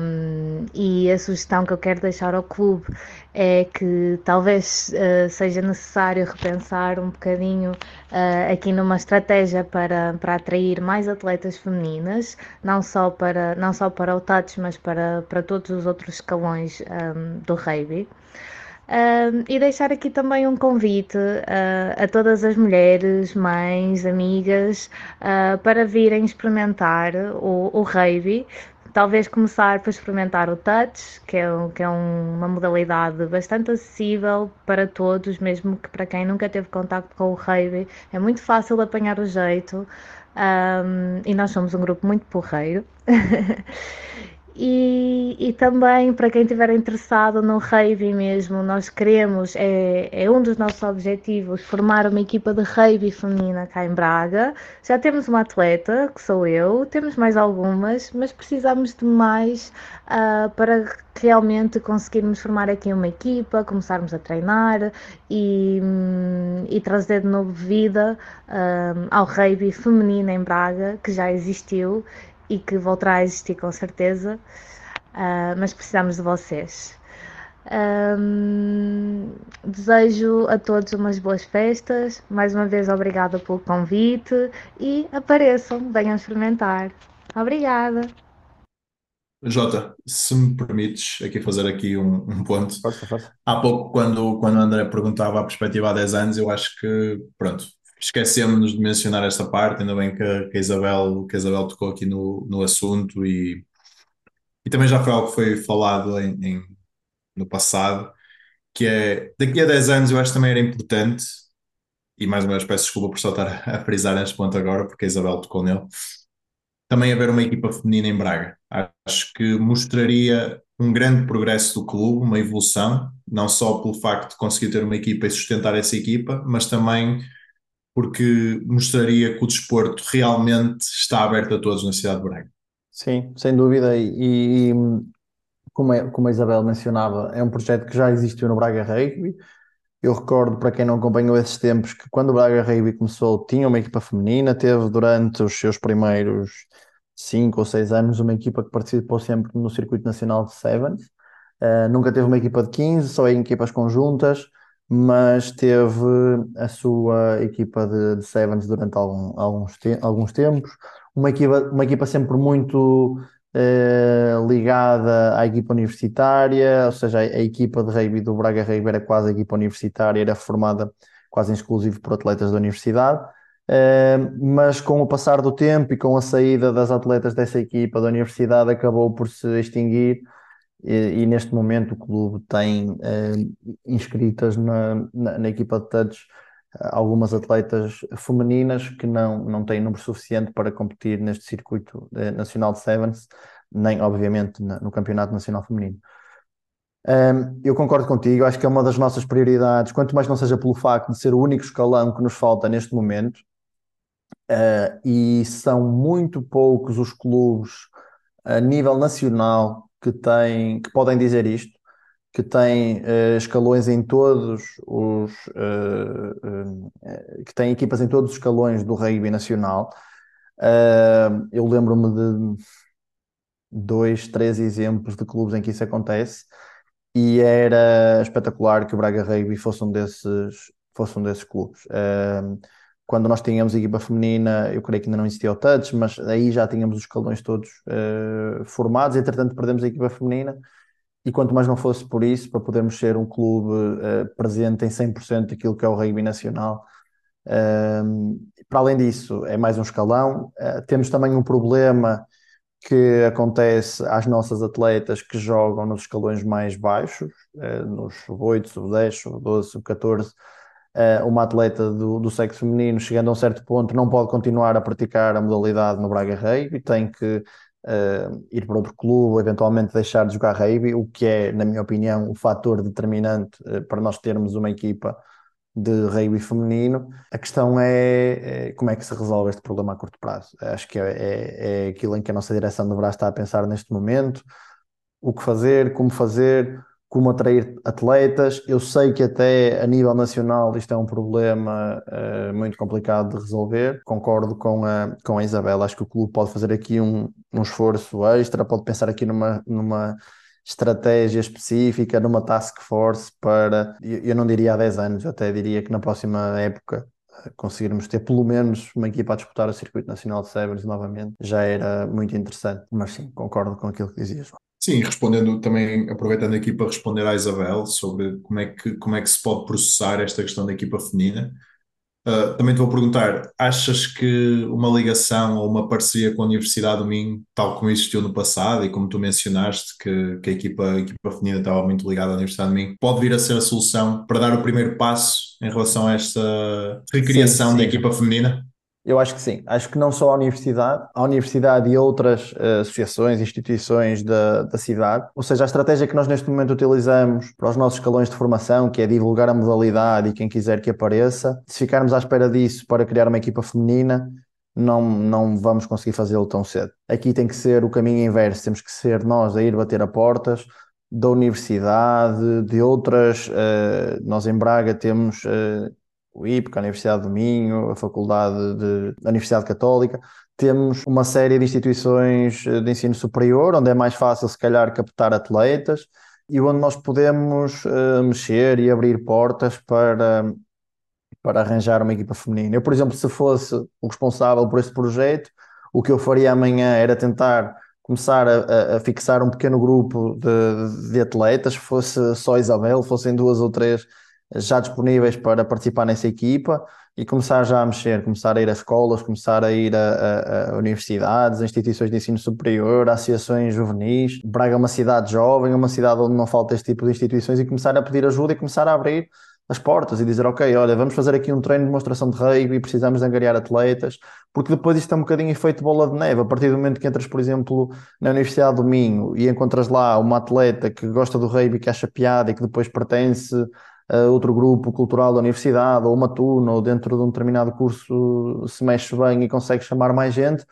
um, e a sugestão que eu quero deixar ao clube é que talvez uh, seja necessário repensar um bocadinho uh, aqui numa estratégia para, para atrair mais atletas femininas, não só para, não só para o touch, mas para, para todos os outros escalões um, do rugby. Uh, e deixar aqui também um convite uh, a todas as mulheres, mães, amigas, uh, para virem experimentar o, o rugby. Talvez começar por experimentar o touch, que é, que é um, uma modalidade bastante acessível para todos, mesmo que para quem nunca teve contato com o rugby. É muito fácil apanhar o jeito um, e nós somos um grupo muito porreiro. *laughs* E, e, também para quem estiver interessado no rugby mesmo, nós queremos, é, é, um dos nossos objetivos, formar uma equipa de rugby feminina cá em Braga. Já temos uma atleta, que sou eu, temos mais algumas, mas precisamos de mais uh, para realmente conseguirmos formar aqui uma equipa, começarmos a treinar e, e trazer de novo vida uh, ao rugby feminino em Braga, que já existiu e que voltará a existir com certeza, uh, mas precisamos de vocês. Um, desejo a todos umas boas festas. Mais uma vez, obrigada pelo convite e apareçam, venham experimentar. Obrigada. Jota, se me permites aqui fazer aqui um, um ponto. Força, força. Há pouco, quando, quando o André perguntava a perspectiva há 10 anos, eu acho que, pronto, esquecemos de mencionar esta parte, ainda bem que a, que a Isabel, que a Isabel tocou aqui no, no assunto e, e também já foi algo que foi falado em, em, no passado, que é daqui a 10 anos eu acho que também era importante, e mais uma vez peço desculpa por só estar a frisar neste ponto agora, porque a Isabel tocou nele, também haver uma equipa feminina em Braga. Acho que mostraria um grande progresso do clube, uma evolução, não só pelo facto de conseguir ter uma equipa e sustentar essa equipa, mas também porque mostraria que o desporto realmente está aberto a todos na cidade de Braga. Sim, sem dúvida. E, e como, é, como a Isabel mencionava, é um projeto que já existiu no Braga Rugby. Eu recordo, para quem não acompanhou esses tempos, que quando o Braga Rugby começou, tinha uma equipa feminina, teve durante os seus primeiros cinco ou seis anos uma equipa que participou sempre no circuito nacional de Sevens. Uh, nunca teve uma equipa de 15, só em equipas conjuntas mas teve a sua equipa de, de Sevens durante algum, alguns, te alguns tempos, uma equipa, uma equipa sempre muito eh, ligada à equipa universitária, ou seja, a, a, equipa de rugby do Braga Rugby era quase a equipa universitária, era formada quase exclusivo por atletas da universidade. Eh, mas com o passar do tempo e com a saída das atletas dessa equipa da universidade, acabou por se extinguir e, e, neste momento o clube tem uh, inscritas na, na, na, equipa de touch uh, algumas atletas femininas que não, não têm número suficiente para competir neste circuito uh, nacional de Sevens, nem obviamente na, no Campeonato Nacional Feminino. Um, eu concordo contigo, acho que é uma das nossas prioridades, quanto mais não seja pelo facto de ser o único escalão que nos falta neste momento, uh, e são muito poucos os clubes a nível nacional que têm, que podem dizer isto, que têm uh, escalões em todos os uh, que têm equipas em todos os escalões do rugby nacional. eu lembro-me de dois, três exemplos de clubes em que isso acontece e era espetacular que o Braga Rugby fosse um desses, fosse um desses clubes. Quando nós tínhamos equipa feminina, eu creio que ainda não existia o touch, mas aí já tínhamos os escalões todos uh, formados, entretanto perdemos a equipa feminina, e quanto mais não fosse por isso, para podermos ser um clube uh, presente em 100% daquilo que é o rugby nacional. Uh, para além disso, é mais um escalão. Uh, temos também um problema que acontece às nossas atletas que jogam nos escalões mais baixos, nos sub-8, sub-10, sub-12, sub-14. Uma atleta do, do sexo feminino, chegando a um certo ponto, não pode continuar a praticar a modalidade no Braga Rugby, tem que uh, ir para outro clube, eventualmente deixar de jogar rugby, o que é, na minha opinião, o fator determinante uh, para nós termos uma equipa de rugby feminino. A questão é, é, como é que se resolve este problema a curto prazo. Acho que é, é, é aquilo em que a nossa direção deverá estar a pensar neste momento. O que fazer, como fazer, como atrair atletas. Eu sei que até a nível nacional isto é um problema uh, muito complicado de resolver. Concordo com a, com a Isabela, acho que o clube pode fazer aqui um, um esforço extra, pode pensar aqui numa, numa estratégia específica, numa task force para, eu não diria há 10 anos, eu até diria que na próxima época eh, conseguirmos ter pelo menos uma equipa a disputar o Circuito Nacional de Sevens novamente, já era muito interessante. Mas sim, concordo com aquilo que dizias. Sim, respondendo também, aproveitando aqui para responder à Isabel sobre como é que, como é que se pode processar esta questão da equipa feminina. Uh, também te vou perguntar: achas que uma ligação ou uma parceria com a Universidade do Minho, tal como existiu no passado, e como tu mencionaste, que, que a, equipa, a equipa feminina estava muito ligada à Universidade do Minho, pode vir a ser a solução para dar o primeiro passo em relação a esta recriação sim, sim. da equipa feminina? Eu acho que sim. Acho que não só a universidade, a universidade e outras uh, associações, instituições da, da cidade. Ou seja, a estratégia que nós neste momento utilizamos para os nossos escalões de formação, que é divulgar a modalidade e quem quiser que apareça, se ficarmos à espera disso para criar uma equipa feminina, não, não vamos conseguir fazê-lo tão cedo. Aqui tem que ser o caminho inverso, temos que ser nós a ir bater a portas da universidade, de outras. Uh, nós em Braga temos. Uh, o IPC, a Universidade do Minho, a Faculdade de, a Universidade Católica. Temos uma série de instituições eh, de ensino superior, onde é mais fácil, se calhar, captar atletas e onde nós podemos uh, mexer e abrir portas para, para arranjar uma equipa feminina. Eu, por exemplo, se fosse o responsável por este projeto, o que eu faria amanhã era tentar começar a, a fixar um pequeno grupo de, de atletas, fosse só Isabel, fossem duas ou três já disponíveis para participar nessa equipa e começar já a mexer, começar a ir a escolas, começar a ir a, a, a universidades, a instituições de ensino superior, associações juvenis. Braga é uma cidade jovem, é uma cidade onde não falta este tipo de instituições e começar a pedir ajuda e começar a abrir as portas e dizer, ok, olha, vamos fazer aqui um treino de demonstração de rugby, precisamos de angariar atletas, porque depois isto é um bocadinho efeito bola de neve. A partir do momento que entras, por exemplo, na Universidade do Minho e encontras lá uma atleta que gosta do rugby, que acha piada e que depois pertence uh, outro grupo cultural da universidade, ou uma turma, ou dentro de um determinado curso se mexe bem e consegue chamar mais gente,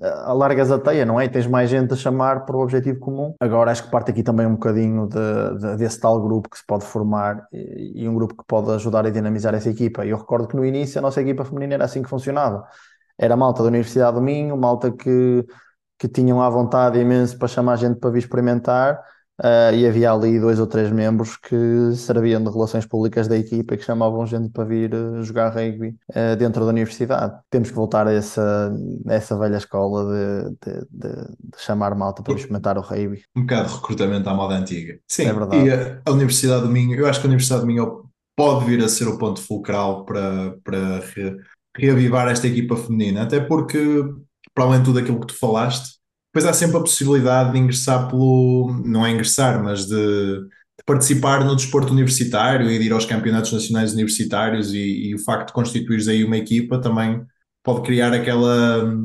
uh, alargas a teia, não é? E tens mais gente a chamar para o objetivo comum. Agora acho que parte aqui também um bocadinho de, de, desse tal grupo que se pode formar e, e, um grupo que pode ajudar a dinamizar essa equipa. Eu recordo que no início a nossa equipa feminina era assim que funcionava. Era malta da Universidade do Minho, malta que, que tinham à vontade imenso para chamar gente para vir experimentar Uh, e havia ali dois ou três membros que serviam de relações públicas da equipa e que chamavam gente para vir uh, jogar rugby uh, dentro da universidade. Temos que voltar a essa, a essa velha escola de, de, de, de chamar malta para experimentar o rugby. Um bocado de recrutamento à moda antiga. Sim, é verdade. E a, a Universidade do Minho, eu acho que a Universidade do Minho pode vir a ser o ponto fulcral para, para re, reavivar esta equipa feminina, até porque, para além de tudo aquilo que tu falaste, depois há sempre a possibilidade de ingressar pelo, não é ingressar, mas de, de participar no desporto universitário e de ir aos campeonatos nacionais universitários e, e o facto de constituires aí uma equipa também pode criar aquela,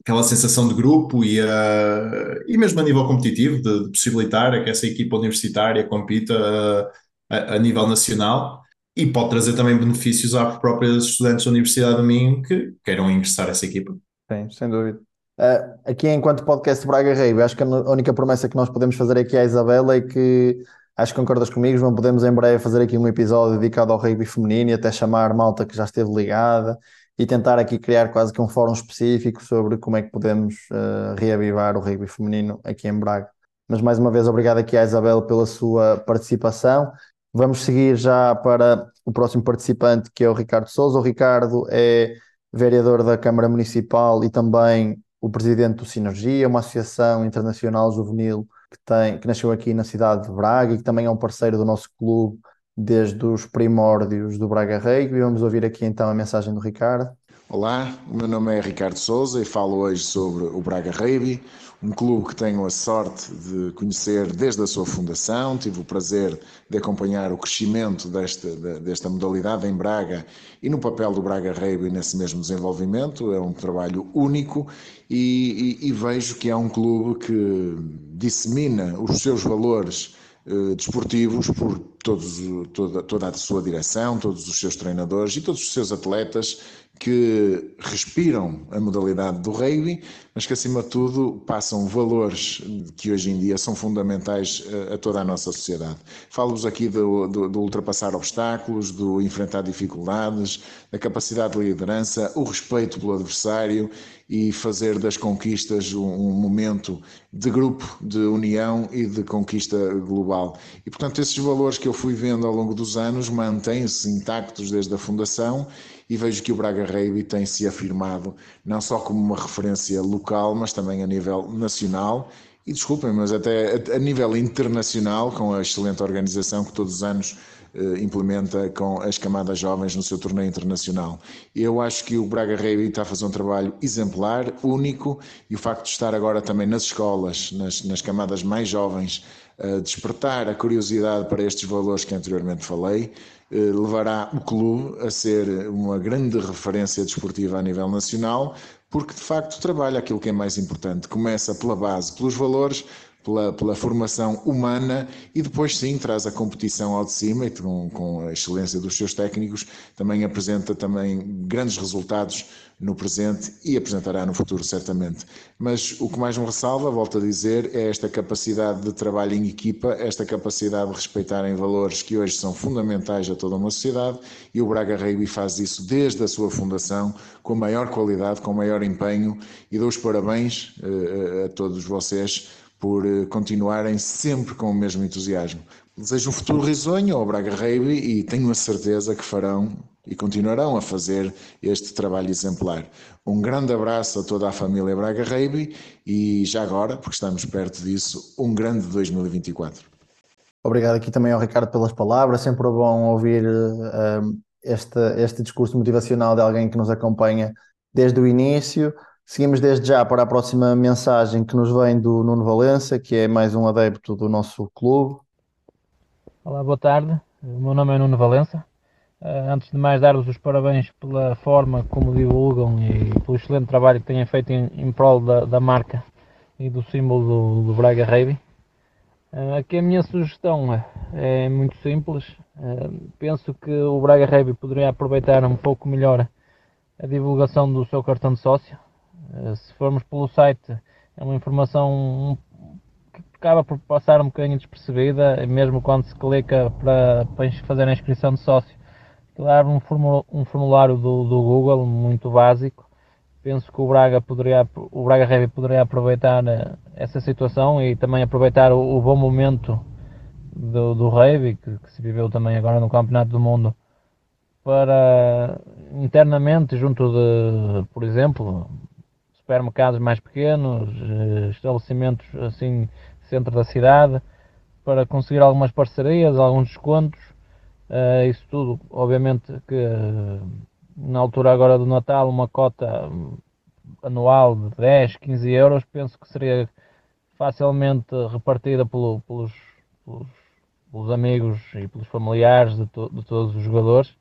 aquela sensação de grupo e, uh, e mesmo a nível competitivo, de, de possibilitar que essa equipa universitária compita uh, a, a, nível nacional e pode trazer também benefícios às próprias estudantes da Universidade do Minho que queiram ingressar essa equipa. Sim, sem dúvida. Uh, aqui, enquanto podcast Braga Rei, acho que a única promessa que nós podemos fazer aqui à Isabela é que acho que concordas comigo, João, podemos em breve fazer aqui um episódio dedicado ao rugby feminino e até chamar malta que já esteve ligada e tentar aqui criar quase que um fórum específico sobre como é que podemos uh, reavivar o rugby feminino aqui em Braga. Mas mais uma vez, obrigado aqui à Isabel pela sua participação. Vamos seguir já para o próximo participante, que é o Ricardo Souza. O Ricardo é vereador da Câmara Municipal e também o presidente do Sinergia, uma associação internacional juvenil que, tem, que nasceu aqui na cidade de Braga e que também é um parceiro do nosso clube desde os primórdios do Braga Rei. Vamos ouvir aqui então a mensagem do Ricardo. Olá, o meu nome é Ricardo Souza e falo hoje sobre o Braga Rugby, um clube que tenho a sorte de conhecer desde a sua fundação. Tive o prazer de acompanhar o crescimento desta, desta modalidade em Braga e no papel do Braga Rugby nesse mesmo desenvolvimento. É um trabalho único e, e, e vejo que é um clube que dissemina os seus valores eh, desportivos por todos, toda, toda a sua direção, todos os seus treinadores e todos os seus atletas que respiram a modalidade do rugby, mas que acima de tudo passam valores que hoje em dia são fundamentais a, toda a nossa sociedade. Falo-vos aqui do, do, do, ultrapassar obstáculos, do enfrentar dificuldades, da capacidade de liderança, o respeito pelo adversário e fazer das conquistas um, um momento de grupo, de união e de conquista global. E portanto esses valores que eu fui vendo ao longo dos anos mantêm-se intactos desde a fundação e vejo que o Braga Rugby tem se afirmado não só como uma referência local, mas também a nível nacional e desculpem, mas até a, nível internacional, com a excelente organização que todos os anos eh, implementa com as camadas jovens no seu torneio internacional. Eu acho que o Braga Rugby está a fazer um trabalho exemplar, único, e o facto de estar agora também nas escolas, nas, nas camadas mais jovens, a despertar a curiosidade para estes valores que anteriormente falei, levará o clube a ser uma grande referência desportiva a nível nacional, porque de facto trabalha aquilo que é mais importante. Começa pela base, pelos valores, pela, pela formação humana e depois sim traz a competição ao de cima e com, com a excelência dos seus técnicos também apresenta também grandes resultados no presente e apresentará no futuro certamente. Mas o que mais me ressalva, volto a dizer, é esta capacidade de trabalho em equipa, esta capacidade de respeitarem valores que hoje são fundamentais a toda uma sociedade e o Braga Rugby faz isso desde a sua fundação com maior qualidade, com maior empenho e dou os parabéns uh, a todos vocês por eh, continuarem sempre com o mesmo entusiasmo. Desejo um futuro risonho ao Braga Rugby e tenho a certeza que farão e continuarão a fazer este trabalho exemplar. Um grande abraço a toda a família Braga Rugby e já agora, porque estamos perto disso, um grande 2024. Obrigado aqui também ao Ricardo pelas palavras, sempre é bom ouvir uh, este, este discurso motivacional de alguém que nos acompanha desde o início. Seguimos desde já para a próxima mensagem que nos vem do Nuno Valença, que é mais um adepto do nosso clube. Olá, boa tarde. O meu nome é Nuno Valença. Eh, antes de mais, dar-vos os parabéns pela forma como divulgam e pelo excelente trabalho que têm feito em, em prol da, da marca e do símbolo do, do Braga Rugby. Eh, aqui a minha sugestão é, é muito simples. Eh, penso que o Braga Rugby poderia aproveitar um pouco melhor a divulgação do seu cartão de sócio se formos pelo site, é uma informação que acaba por passar um bocadinho despercebida, mesmo quando se clica para, para fazer a inscrição de sócio. Claro, um formulário do, do Google muito básico. Penso que o Braga poderia, o Braga Heavy poderia aproveitar eh, essa situação e também aproveitar o, o bom momento do, do Heavy, que, que se viveu também agora no Campeonato do Mundo, para internamente, junto de, por exemplo, supermercados mais pequenos, eh, estabelecimentos assim centro da cidade, para conseguir algumas parcerias, alguns descontos. Uh, isso tudo, obviamente, que na altura agora do Natal, uma cota anual de 10, 15 euros, penso que seria facilmente repartida pelo, pelos, pelos, pelos, amigos e pelos familiares de, to, de todos os jogadores,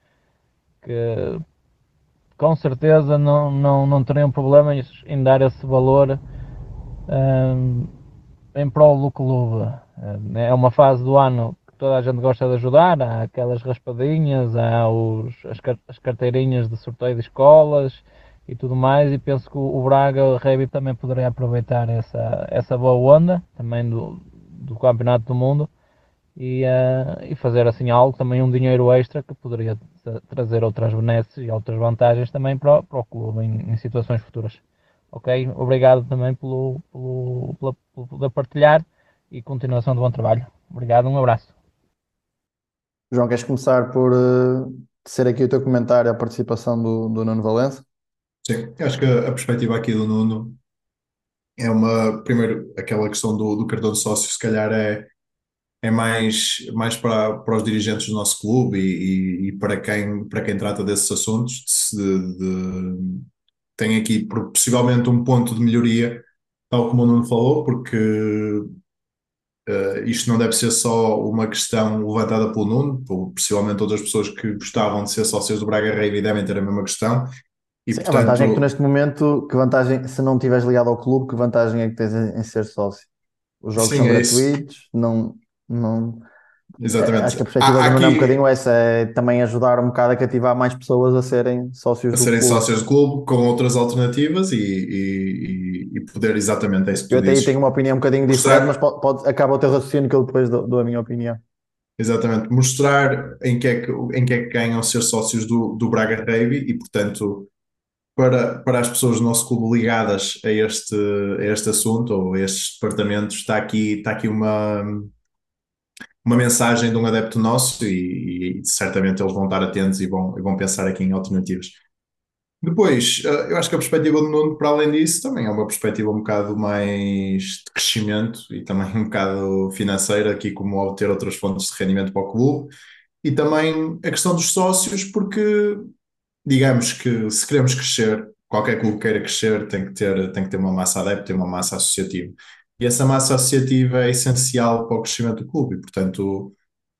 que com certeza não, não, não teriam problemas em dar esse valor em prol do clube. É uma fase do ano toda a gente gosta de ajudar, há aquelas raspadinhas, há os, as, as carteirinhas de sorteio de escolas e tudo mais, e penso que o Braga, o Rebi também poderia aproveitar essa, essa boa onda, também do, do Campeonato do Mundo, e, uh, e fazer assim algo, também um dinheiro extra que poderia trazer outras benesses e outras vantagens também para, para o clube em, em situações futuras. Ok? Obrigado também pelo, pelo, pela, partilhar e continuação do bom trabalho. Obrigado, um abraço. João, queres começar por uh, ser aqui o teu comentário à participação do, do Nuno Valença? Sim, acho que a perspectiva aqui do Nuno é uma, primeiro, aquela questão do, do cartão de sócio, se calhar é, é mais, mais para, para os dirigentes do nosso clube e, e, e para, quem, para quem trata desses assuntos, de, de, tem aqui possivelmente um ponto de melhoria, tal como o Nuno falou, porque uh, isto não deve ser só uma questão levantada pelo Nuno, possivelmente outras pessoas que gostavam de ser sócios do Braga Rei devem ter a mesma questão e, Sim, portanto, a vantagem é que tu neste momento, que vantagem, se não estiveres ligado ao clube, que vantagem é que tens em, em ser sócio? Os jogos Sim, são é gratuitos, não, não, Exatamente. Acho que a perspectiva Há, do Nuno é um bocadinho essa, é também ajudar um bocado a cativar mais pessoas a serem sócios a do serem clube. sócios do clube com outras alternativas e, e, e poder exatamente é isso que Eu até aí tenho uma opinião um bocadinho diferente, mas pode, pode, acaba o teu raciocínio que eu depois dou, dou a minha opinião. Exatamente, mostrar em que é que, em que, é que ganham ser sócios do, do Braga Rave e, portanto, para, para as pessoas do nosso clube ligadas a este, a este assunto ou a estes departamentos, está aqui, está aqui uma, uma mensagem de um adepto nosso e, e certamente eles vão estar atentos e vão, e vão pensar aqui em alternativas. Depois, eh, eu acho que a perspectiva do Nuno, para além disso, também é uma perspectiva um bocado mais de crescimento e também *laughs* um bocado financeira, aqui como obter outras fontes de rendimento para o clube. E também a questão dos sócios, porque digamos que se queremos crescer, qualquer clube queira crescer, tem que ter, tem que ter uma massa adepta, tem uma massa associativa. E essa massa associativa é essencial para o crescimento do clube, e, portanto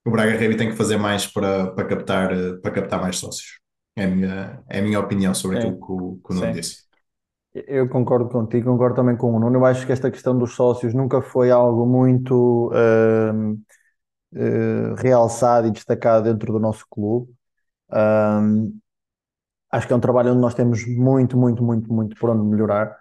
o Braga Rugby tem que fazer mais para, para, captar, para captar mais sócios. É a minha, é a minha opinião sobre aquilo que o, que o Nuno disse. Eu concordo contigo, concordo também com o Nuno. Eu acho que esta questão dos sócios nunca foi algo muito uh, uh, realçado e destacado dentro do nosso clube. Um, acho que é um trabalho onde nós temos muito, muito, muito, muito por onde melhorar.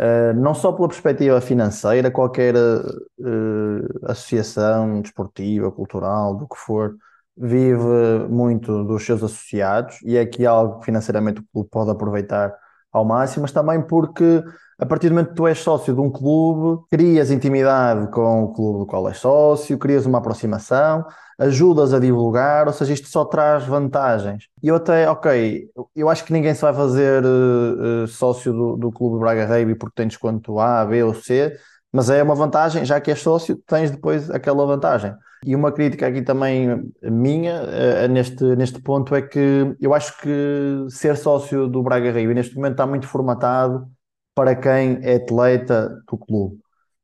Uh, não só pela perspectiva financeira, qualquer uh, associação desportiva, cultural, do que for, vive muito dos seus associados e é aqui algo que financeiramente o clube pode aproveitar ao máximo, mas também porque a partir do momento que tu és sócio de um clube, crias intimidade com o clube do qual és sócio, crias uma aproximação, ajudas a divulgar, ou seja, isto só traz vantagens. E eu até, ok, eu acho que ninguém se vai fazer uh, uh, sócio do, do Clube Braga Rugby porque tem desconto A, B ou C, mas é uma vantagem, já que és sócio, tens depois aquela vantagem. E uma crítica aqui também minha uh, neste, neste ponto é que eu acho que ser sócio do Braga Rugby neste momento está muito formatado para quem é atleta do clube.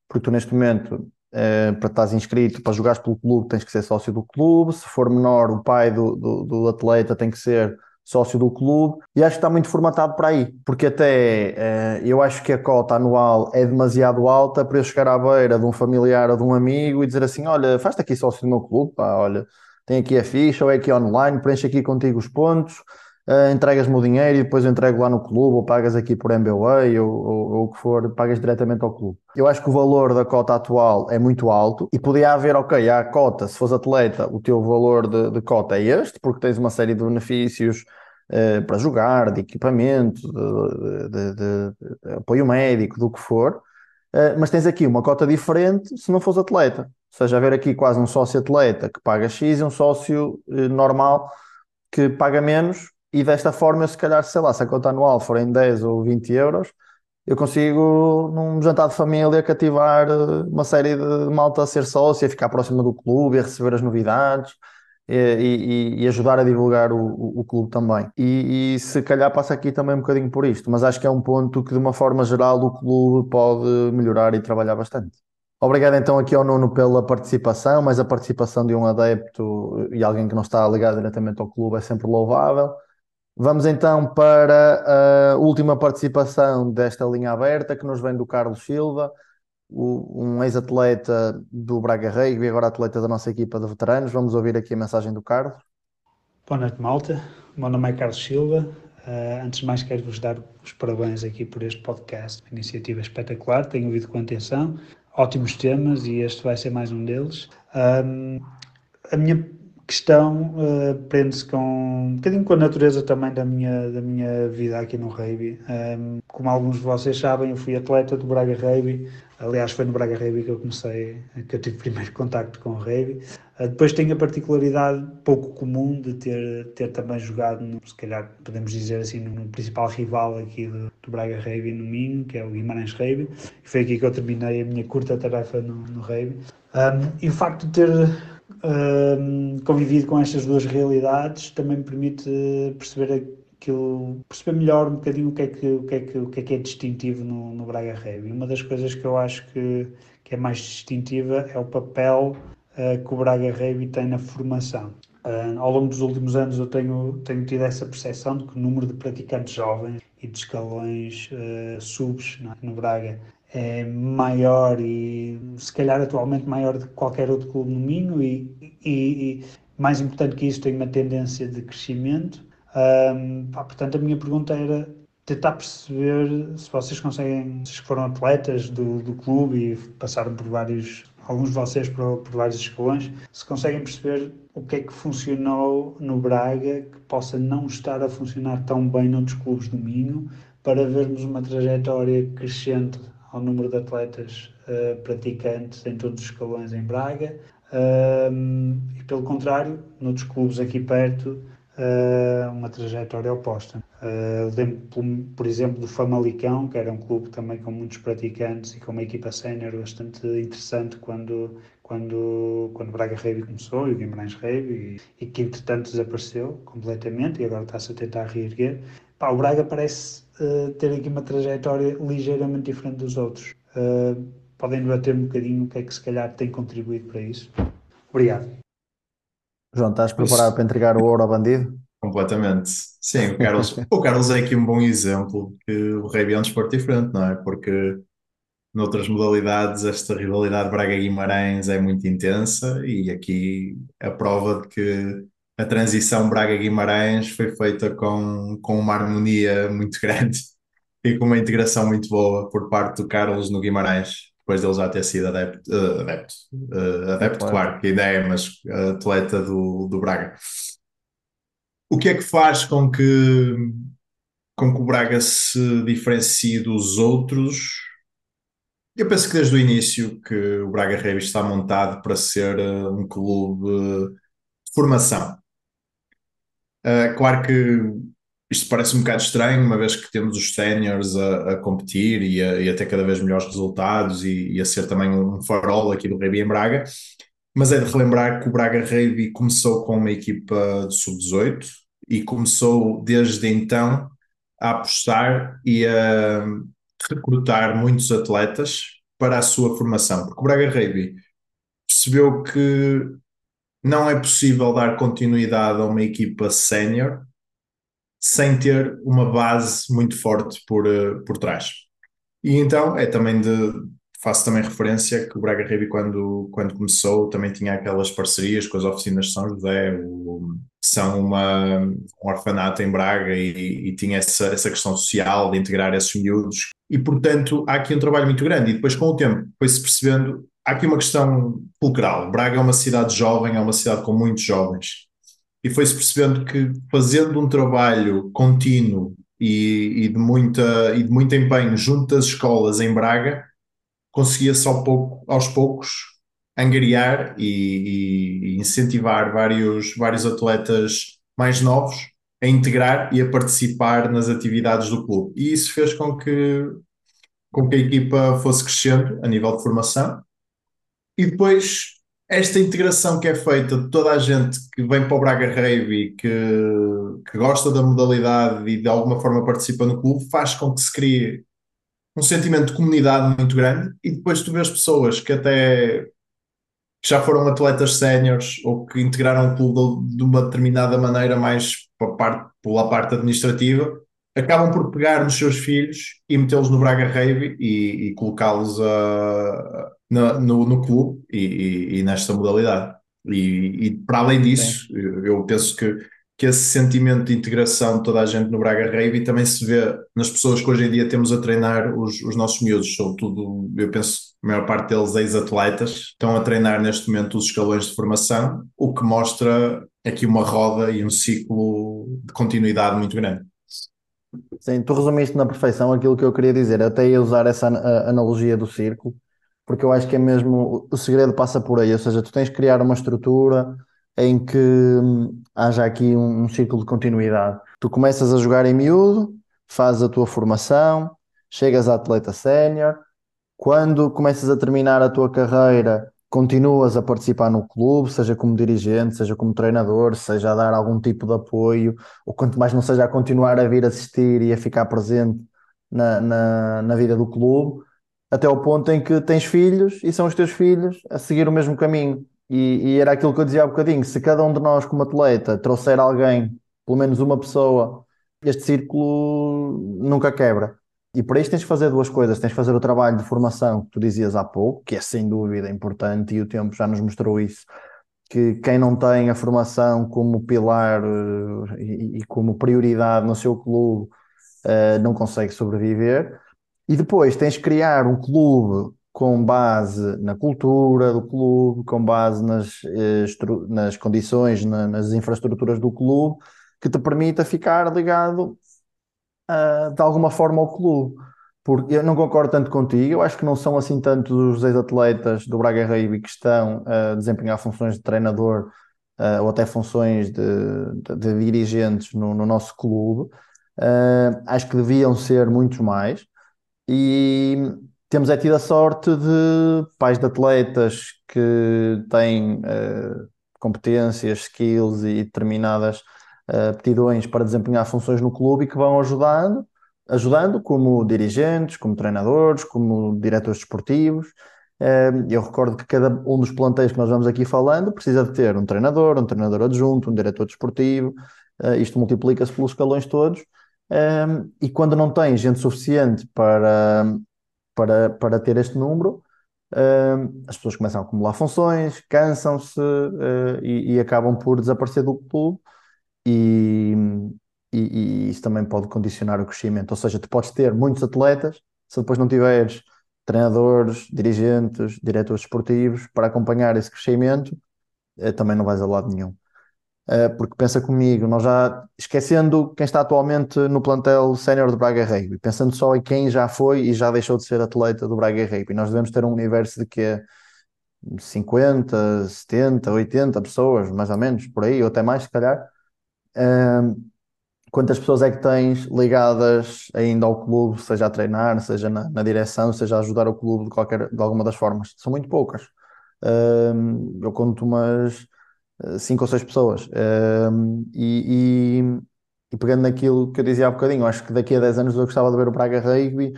Porque tu neste momento Uh, para estás inscrito, para jogares pelo clube, tens que ser sócio do clube. Se for menor, o pai do, do, do, atleta tem que ser sócio do clube. E acho que está muito formatado para aí, porque até uh, eu acho que a cota anual é demasiado alta para eu chegar à beira de um familiar ou de um amigo e dizer assim: Olha, faz-te aqui sócio do meu clube, pá, olha, tem aqui a ficha ou é aqui online, preenche aqui contigo os pontos uh, entregas-me o dinheiro e depois eu entrego lá no clube, ou pagas aqui por MBWay, ou, ou, ou, o que for, pagas diretamente ao clube. Eu acho que o valor da cota atual é muito alto e podia haver, ok, há a cota, se fores atleta, o teu valor de, de cota é este, porque tens uma série de benefícios uh, para jogar, de equipamento, de, de, de, apoio médico, do que for. Uh, mas tens aqui uma cota diferente se não fores atleta. Ou seja, haver aqui quase um sócio atleta que paga X e um sócio normal que paga menos e desta forma, eu, se calhar, sei lá, se a conta anual for em 10 ou 20 euros, eu consigo, num jantar de família, cativar eh, uma série de malta a ser sócia, a ficar próxima do clube, a receber as novidades e, e, e ajudar a divulgar o, o, o clube também. E, e, se calhar passa aqui também um bocadinho por isto, mas acho que é um ponto que, de uma forma geral, o clube pode melhorar e trabalhar bastante. Obrigado então aqui ao Nuno pela participação, mas a participação de um adepto e alguém que não está ligado diretamente ao clube é sempre louvável. Vamos então para a última participação desta linha aberta, que nos vem do Carlos Silva, um ex-atleta do Braga Rugby, agora atleta da nossa equipa de veteranos. Vamos ouvir aqui a mensagem do Carlos. Boa noite, malta. Meu nome é Carlos Silva. Uh, antes de mais, quero-vos dar os parabéns aqui por este podcast. Iniciativa espetacular, tenho ouvido com atenção. Ótimos temas e este vai ser mais um deles. A minha questão uh, prende-se com um bocadinho com a natureza também da minha, da minha vida aqui no rugby. Um, como alguns de vocês sabem, eu fui atleta do Braga Rugby. Aliás, foi no Braga Rugby que eu comecei, que eu tive *laughs* primeiro contacto com o rugby. Uh, depois tenho a particularidade pouco comum de ter, ter também jogado, no, se calhar podemos dizer assim, no, principal rival aqui do, do Braga Rugby no Minho, que é o Guimarães Rugby. E foi aqui que eu terminei a minha curta tarefa no, no rugby. Um, e o facto de ter convivido com estas duas realidades também me permite perceber aquilo, perceber melhor um bocadinho o que é que, o que, é, que, o que, é, que é distintivo no, no Braga Rugby. Uma das coisas que eu acho que, que é mais distintiva é o papel uh, que o Braga Rugby tem na formação. Uh, ao longo dos últimos anos eu tenho, tenho tido essa percepção de que o número de praticantes jovens e de escalões uh, subs é? no Braga é maior e se calhar atualmente maior do que qualquer outro clube no Minho e, e, e mais importante que isso tem uma tendência de crescimento. Um, pá, portanto, a minha pergunta era tentar perceber se vocês conseguem, se foram atletas do, do clube e passaram por vários, alguns de vocês por, por vários escalões, se conseguem perceber o que é que funcionou no Braga que possa não estar a funcionar tão bem noutros clubes do Minho para vermos uma trajetória crescente ao número de atletas uh, praticantes em todos os escalões em Braga. E pelo contrário, noutros clubes aqui perto, uh, uma trajetória oposta. Uh, lembro, por exemplo, do Famalicão, que era um clube também com muitos praticantes e com uma equipa sénior bastante interessante quando, quando, quando Braga Rugby começou e o Guimarães Rugby, e, e que entretanto desapareceu completamente e agora está-se a tentar reerguer. Pá, o Braga parece uh, ter aqui uma trajetória ligeiramente diferente dos outros. Uh, podem debater um bocadinho o que é que se calhar tem contribuído para isso. Obrigado. João, estás preparado para entregar o ouro ao bandido? Completamente. Sim, o Carlos, o Carlos é aqui um bom exemplo que o rugby é um desporto diferente, não é? Porque noutras modalidades esta rivalidade Braga-Guimarães é muito intensa e aqui a prova de que a transição Braga-Guimarães foi feita com, com uma harmonia muito grande e com uma integração muito boa por parte do Carlos no Guimarães, depois dele já ter sido adepto, uh, adepto, uh, adepto claro, que ideia, mas atleta do, do Braga. O que é que faz com que, com que o Braga se diferencie dos outros? Eu penso que desde o início que o Braga Rugby está montado para ser uh, um clube de formação. Uh, claro que isto parece um bocado estranho, uma vez que temos os séniores a, a, competir e a, e a, ter cada vez melhores resultados e, e, a ser também um farol aqui do Rugby em Braga, mas é de relembrar que o Braga Rugby começou com uma equipa de sub-18 e começou desde então a apostar e a recrutar muitos atletas para a sua formação, porque o Braga Rugby percebeu que não é possível dar continuidade a uma equipa sénior sem ter uma base muito forte por, uh, por trás. E então é também de. Faço também referência que o Braga Rugby, quando, quando começou, também tinha aquelas parcerias com as oficinas de São José, o, são uma, um orfanato em Braga e, e, tinha essa, essa questão social de integrar esses miúdos. E, portanto, há aqui um trabalho muito grande. E depois, com o tempo, foi-se percebendo há aqui uma questão fulcral. Braga é uma cidade jovem, é uma cidade com muitos jovens. E foi-se percebendo que fazendo um trabalho contínuo e, e, de muita, e de muito empenho junto às escolas em Braga, conseguia-se ao pouco, aos poucos angariar e, e, incentivar vários, vários atletas mais novos a integrar e a participar nas atividades do clube. E isso fez com que, com que a equipa fosse crescendo a nível de formação e depois, esta integração que é feita de toda a gente que vem para o Braga Rugby, que, que gosta da modalidade e de alguma forma participa no clube, faz com que se crie um sentimento de comunidade muito grande. E depois tu vês pessoas que até já foram atletas séniores ou que integraram o clube de uma determinada maneira mais parte, pela parte administrativa, acabam por pegar nos seus filhos e metê-los no Braga Rave e, e colocá-los uh, no, no clube e, e, e, nesta modalidade. E, para além disso, eu, eu penso que que esse sentimento de integração de toda a gente no Braga Rave também se vê nas pessoas que hoje em dia temos a treinar os, os nossos miúdos, sobretudo, eu penso, a maior parte deles ex-atletas, estão a treinar neste momento os escalões de formação, o que mostra aqui uma roda e um ciclo de continuidade muito grande. Sim, tu resumiste na perfeição aquilo que eu queria dizer, até ia usar essa analogia do círculo, porque eu acho que é mesmo, o segredo passa por aí, ou seja, tu tens que criar uma estrutura em que hum, haja aqui um, um ciclo de continuidade. Tu começas a jogar em miúdo, fazes a tua formação, chegas a atleta sénior, quando começas a terminar a tua carreira, continuas a participar no clube, seja como dirigente, seja como treinador, seja a dar algum tipo de apoio, ou quanto mais não seja a continuar a vir assistir e a ficar presente na, na, na vida do clube, até o ponto em que tens filhos e são os teus filhos a seguir o mesmo caminho. E, e, era aquilo que eu dizia há bocadinho: se cada um de nós, como atleta, trouxer alguém, pelo menos uma pessoa, este círculo nunca quebra. E para isso tens de fazer duas coisas: tens de fazer o trabalho de formação que tu dizias há pouco, que é sem dúvida importante, e o tempo já nos mostrou isso. Que quem não tem a formação como pilar uh, e, e, como prioridade no seu clube uh, não consegue sobreviver. E depois tens de criar um clube com base na cultura do clube, com base nas, eh, nas condições, na, nas infraestruturas do clube, que te permita ficar ligado uh, de alguma forma ao clube. Porque eu não concordo tanto contigo, eu acho que não são assim tantos os ex-atletas do Braga Rugby que estão a desempenhar funções de treinador uh, ou até funções de, de, de dirigentes no, no, nosso clube. Uh, acho que deviam ser muitos mais. E temos é tido a sorte de pais de atletas que têm uh, competências, skills e determinadas uh, aptidões para desempenhar funções no clube e que vão ajudando, ajudando como dirigentes, como treinadores, como diretores desportivos. Uh, eu recordo que cada um dos planteios que nós vamos aqui falando precisa de ter um treinador, um treinador adjunto, um diretor desportivo. isto multiplica-se pelos escalões todos. E quando não tem gente suficiente para para, para ter este número, uh, as pessoas começam a acumular funções, cansam-se uh, e, e, acabam por desaparecer do clube e, e, e, isso também pode condicionar o crescimento. Ou seja, tu podes ter muitos atletas, se depois não tiveres treinadores, dirigentes, diretores esportivos para acompanhar esse crescimento, uh, também não vais a lado nenhum. Uh, porque pensa comigo, nós já esquecendo quem está atualmente no plantel sénior do Braga Rugby, pensando só em quem já foi e já deixou de ser atleta do Braga Rugby, nós devemos ter um universo de que é 50, 70, 80 pessoas, mais ou menos, por aí, ou até mais, se calhar. Uh, quantas pessoas é que tens ligadas ainda ao clube, seja a treinar, seja na, na direção, seja a ajudar o clube de, qualquer, de alguma das formas? São muito poucas. Uh, eu conto umas cinco ou seis pessoas. e, e, e, pegando naquilo que eu dizia há bocadinho, acho que daqui a 10 anos eu gostava de ver o Braga Rugby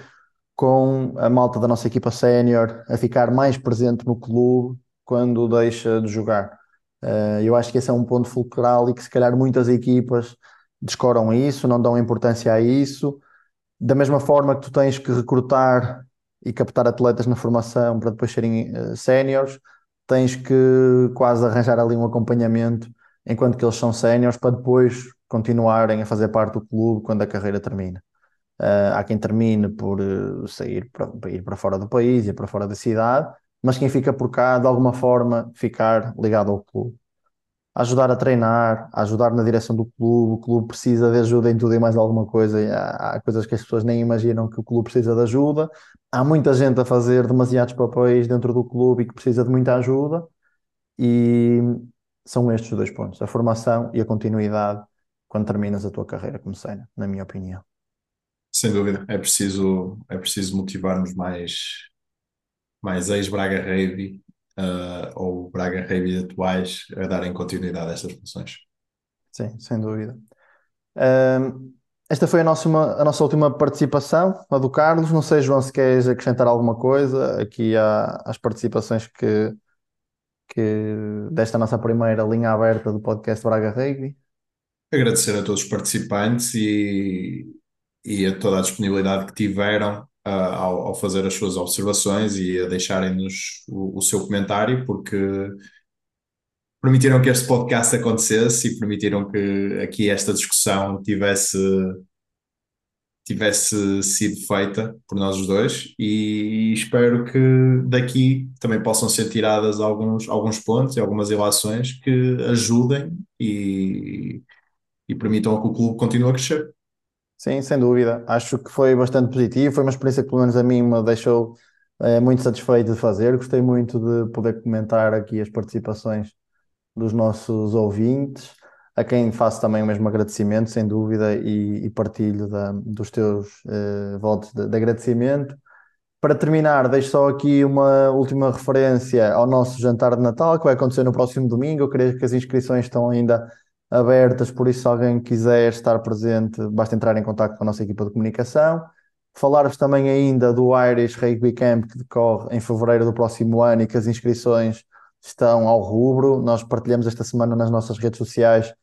com a malta da nossa equipa sénior a ficar mais presente no clube quando deixa de jogar. Uh, eu acho que esse é um ponto fulcral e que se calhar muitas equipas descoram isso, não dão importância a isso. Da mesma forma que tu tens que recrutar e captar atletas na formação para depois serem uh, séniores, tens que quase arranjar ali um acompanhamento enquanto que eles são séniores para depois continuarem a fazer parte do clube quando a carreira termina. Uh, há quem termine por uh, sair para, para, ir para fora do país e para fora da cidade, mas quem fica por cá, de alguma forma, ficar ligado ao clube ajudar a treinar, a ajudar na direção do clube. O clube precisa de ajuda em tudo e mais alguma coisa. Há, há, coisas que as pessoas nem imaginam que o clube precisa de ajuda. Há muita gente a fazer demasiados papéis dentro do clube e que precisa de muita ajuda. E são estes os dois pontos: a formação e a continuidade quando terminas a tua carreira como cena, na minha opinião. Sem dúvida, é preciso, é preciso motivarmos mais, mais ex-Braga Rave uh, ou Braga Rei atuais a darem continuidade a estas funções. Sim, sem dúvida. Uh, esta foi a nossa, a nossa última participação, a do Carlos. Não sei, João, se queres acrescentar alguma coisa aqui há, às participações que, que desta nossa primeira linha aberta do podcast Braga Rugby. Agradecer a todos os participantes e, e a toda a disponibilidade que tiveram uh, ao, ao, fazer as suas observações e a deixarem-nos o, o seu comentário, porque permitiram que este podcast acontecesse e permitiram que aqui esta discussão tivesse tivesse sido feita por nós os dois e espero que daqui também possam ser tiradas alguns, alguns pontos e algumas ilações que ajudem e, e permitam que o clube continue a crescer. Sim, sem dúvida. Acho que foi bastante positivo. Foi uma experiência que, pelo menos a mim, me deixou é, muito satisfeito de fazer. Gostei muito de poder comentar aqui as participações dos nossos ouvintes a quem faço também o mesmo agradecimento, sem dúvida, e, e partilho da, dos teus uh, votos de, de, agradecimento. Para terminar, deixo só aqui uma última referência ao nosso jantar de Natal, que vai acontecer no próximo domingo. Eu creio que as inscrições estão ainda abertas, por isso, se alguém quiser estar presente, basta entrar em contato com a nossa equipa de comunicação. Falar-vos também ainda do Irish Rugby Camp, que decorre em fevereiro do próximo ano e que as inscrições estão ao rubro. Nós partilhamos esta semana nas nossas redes sociais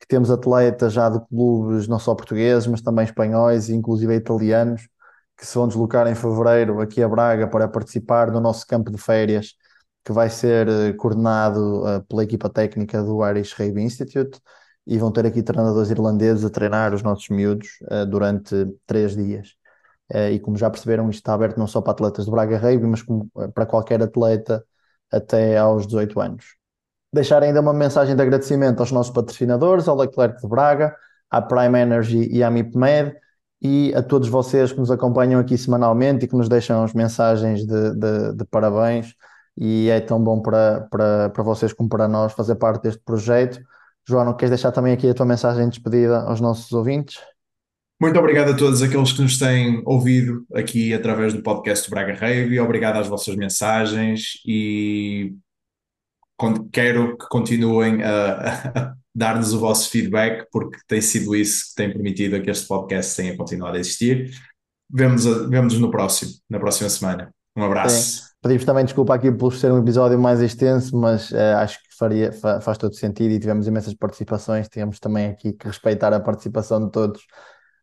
que temos atletas já de clubes não só portugueses, mas também espanhóis e inclusive italianos, que se vão deslocar em fevereiro aqui a Braga para participar no nosso campo de férias, que vai ser eh, coordenado uh, pela equipa técnica do Irish Rugby Institute, e vão ter aqui treinadores irlandeses a treinar os nossos miúdos uh, durante três dias. Uh, e como já perceberam, isto está aberto não só para atletas de Braga Rugby, mas como, para qualquer atleta até aos 18 anos deixar ainda uma mensagem de agradecimento aos nossos patrocinadores, ao Leclerc de Braga, à Prime Energy e à MIPMED e a todos vocês que nos acompanham aqui semanalmente e que nos deixam as mensagens de, de, de parabéns e é tão bom para, para, para vocês como para nós fazer parte deste projeto. João, queres deixar também aqui a tua mensagem de despedida aos nossos ouvintes? Muito obrigado a todos aqueles que nos têm ouvido aqui através do podcast do Braga Rave. Obrigado às vossas mensagens e quero que continuem a, a dar-nos o vosso feedback, porque tem sido isso que tem permitido que este podcast tenha continuado a existir. Vemo-nos vemo no próximo, na próxima semana. Um abraço. Pedimos também desculpa aqui por ser um episódio mais extenso, mas uh, acho que faria, fa faz todo sentido e tivemos imensas participações. Temos também aqui que respeitar a participação de todos.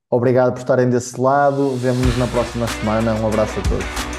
Obrigado por estarem desse lado. Vemo-nos na próxima semana. Um abraço a todos.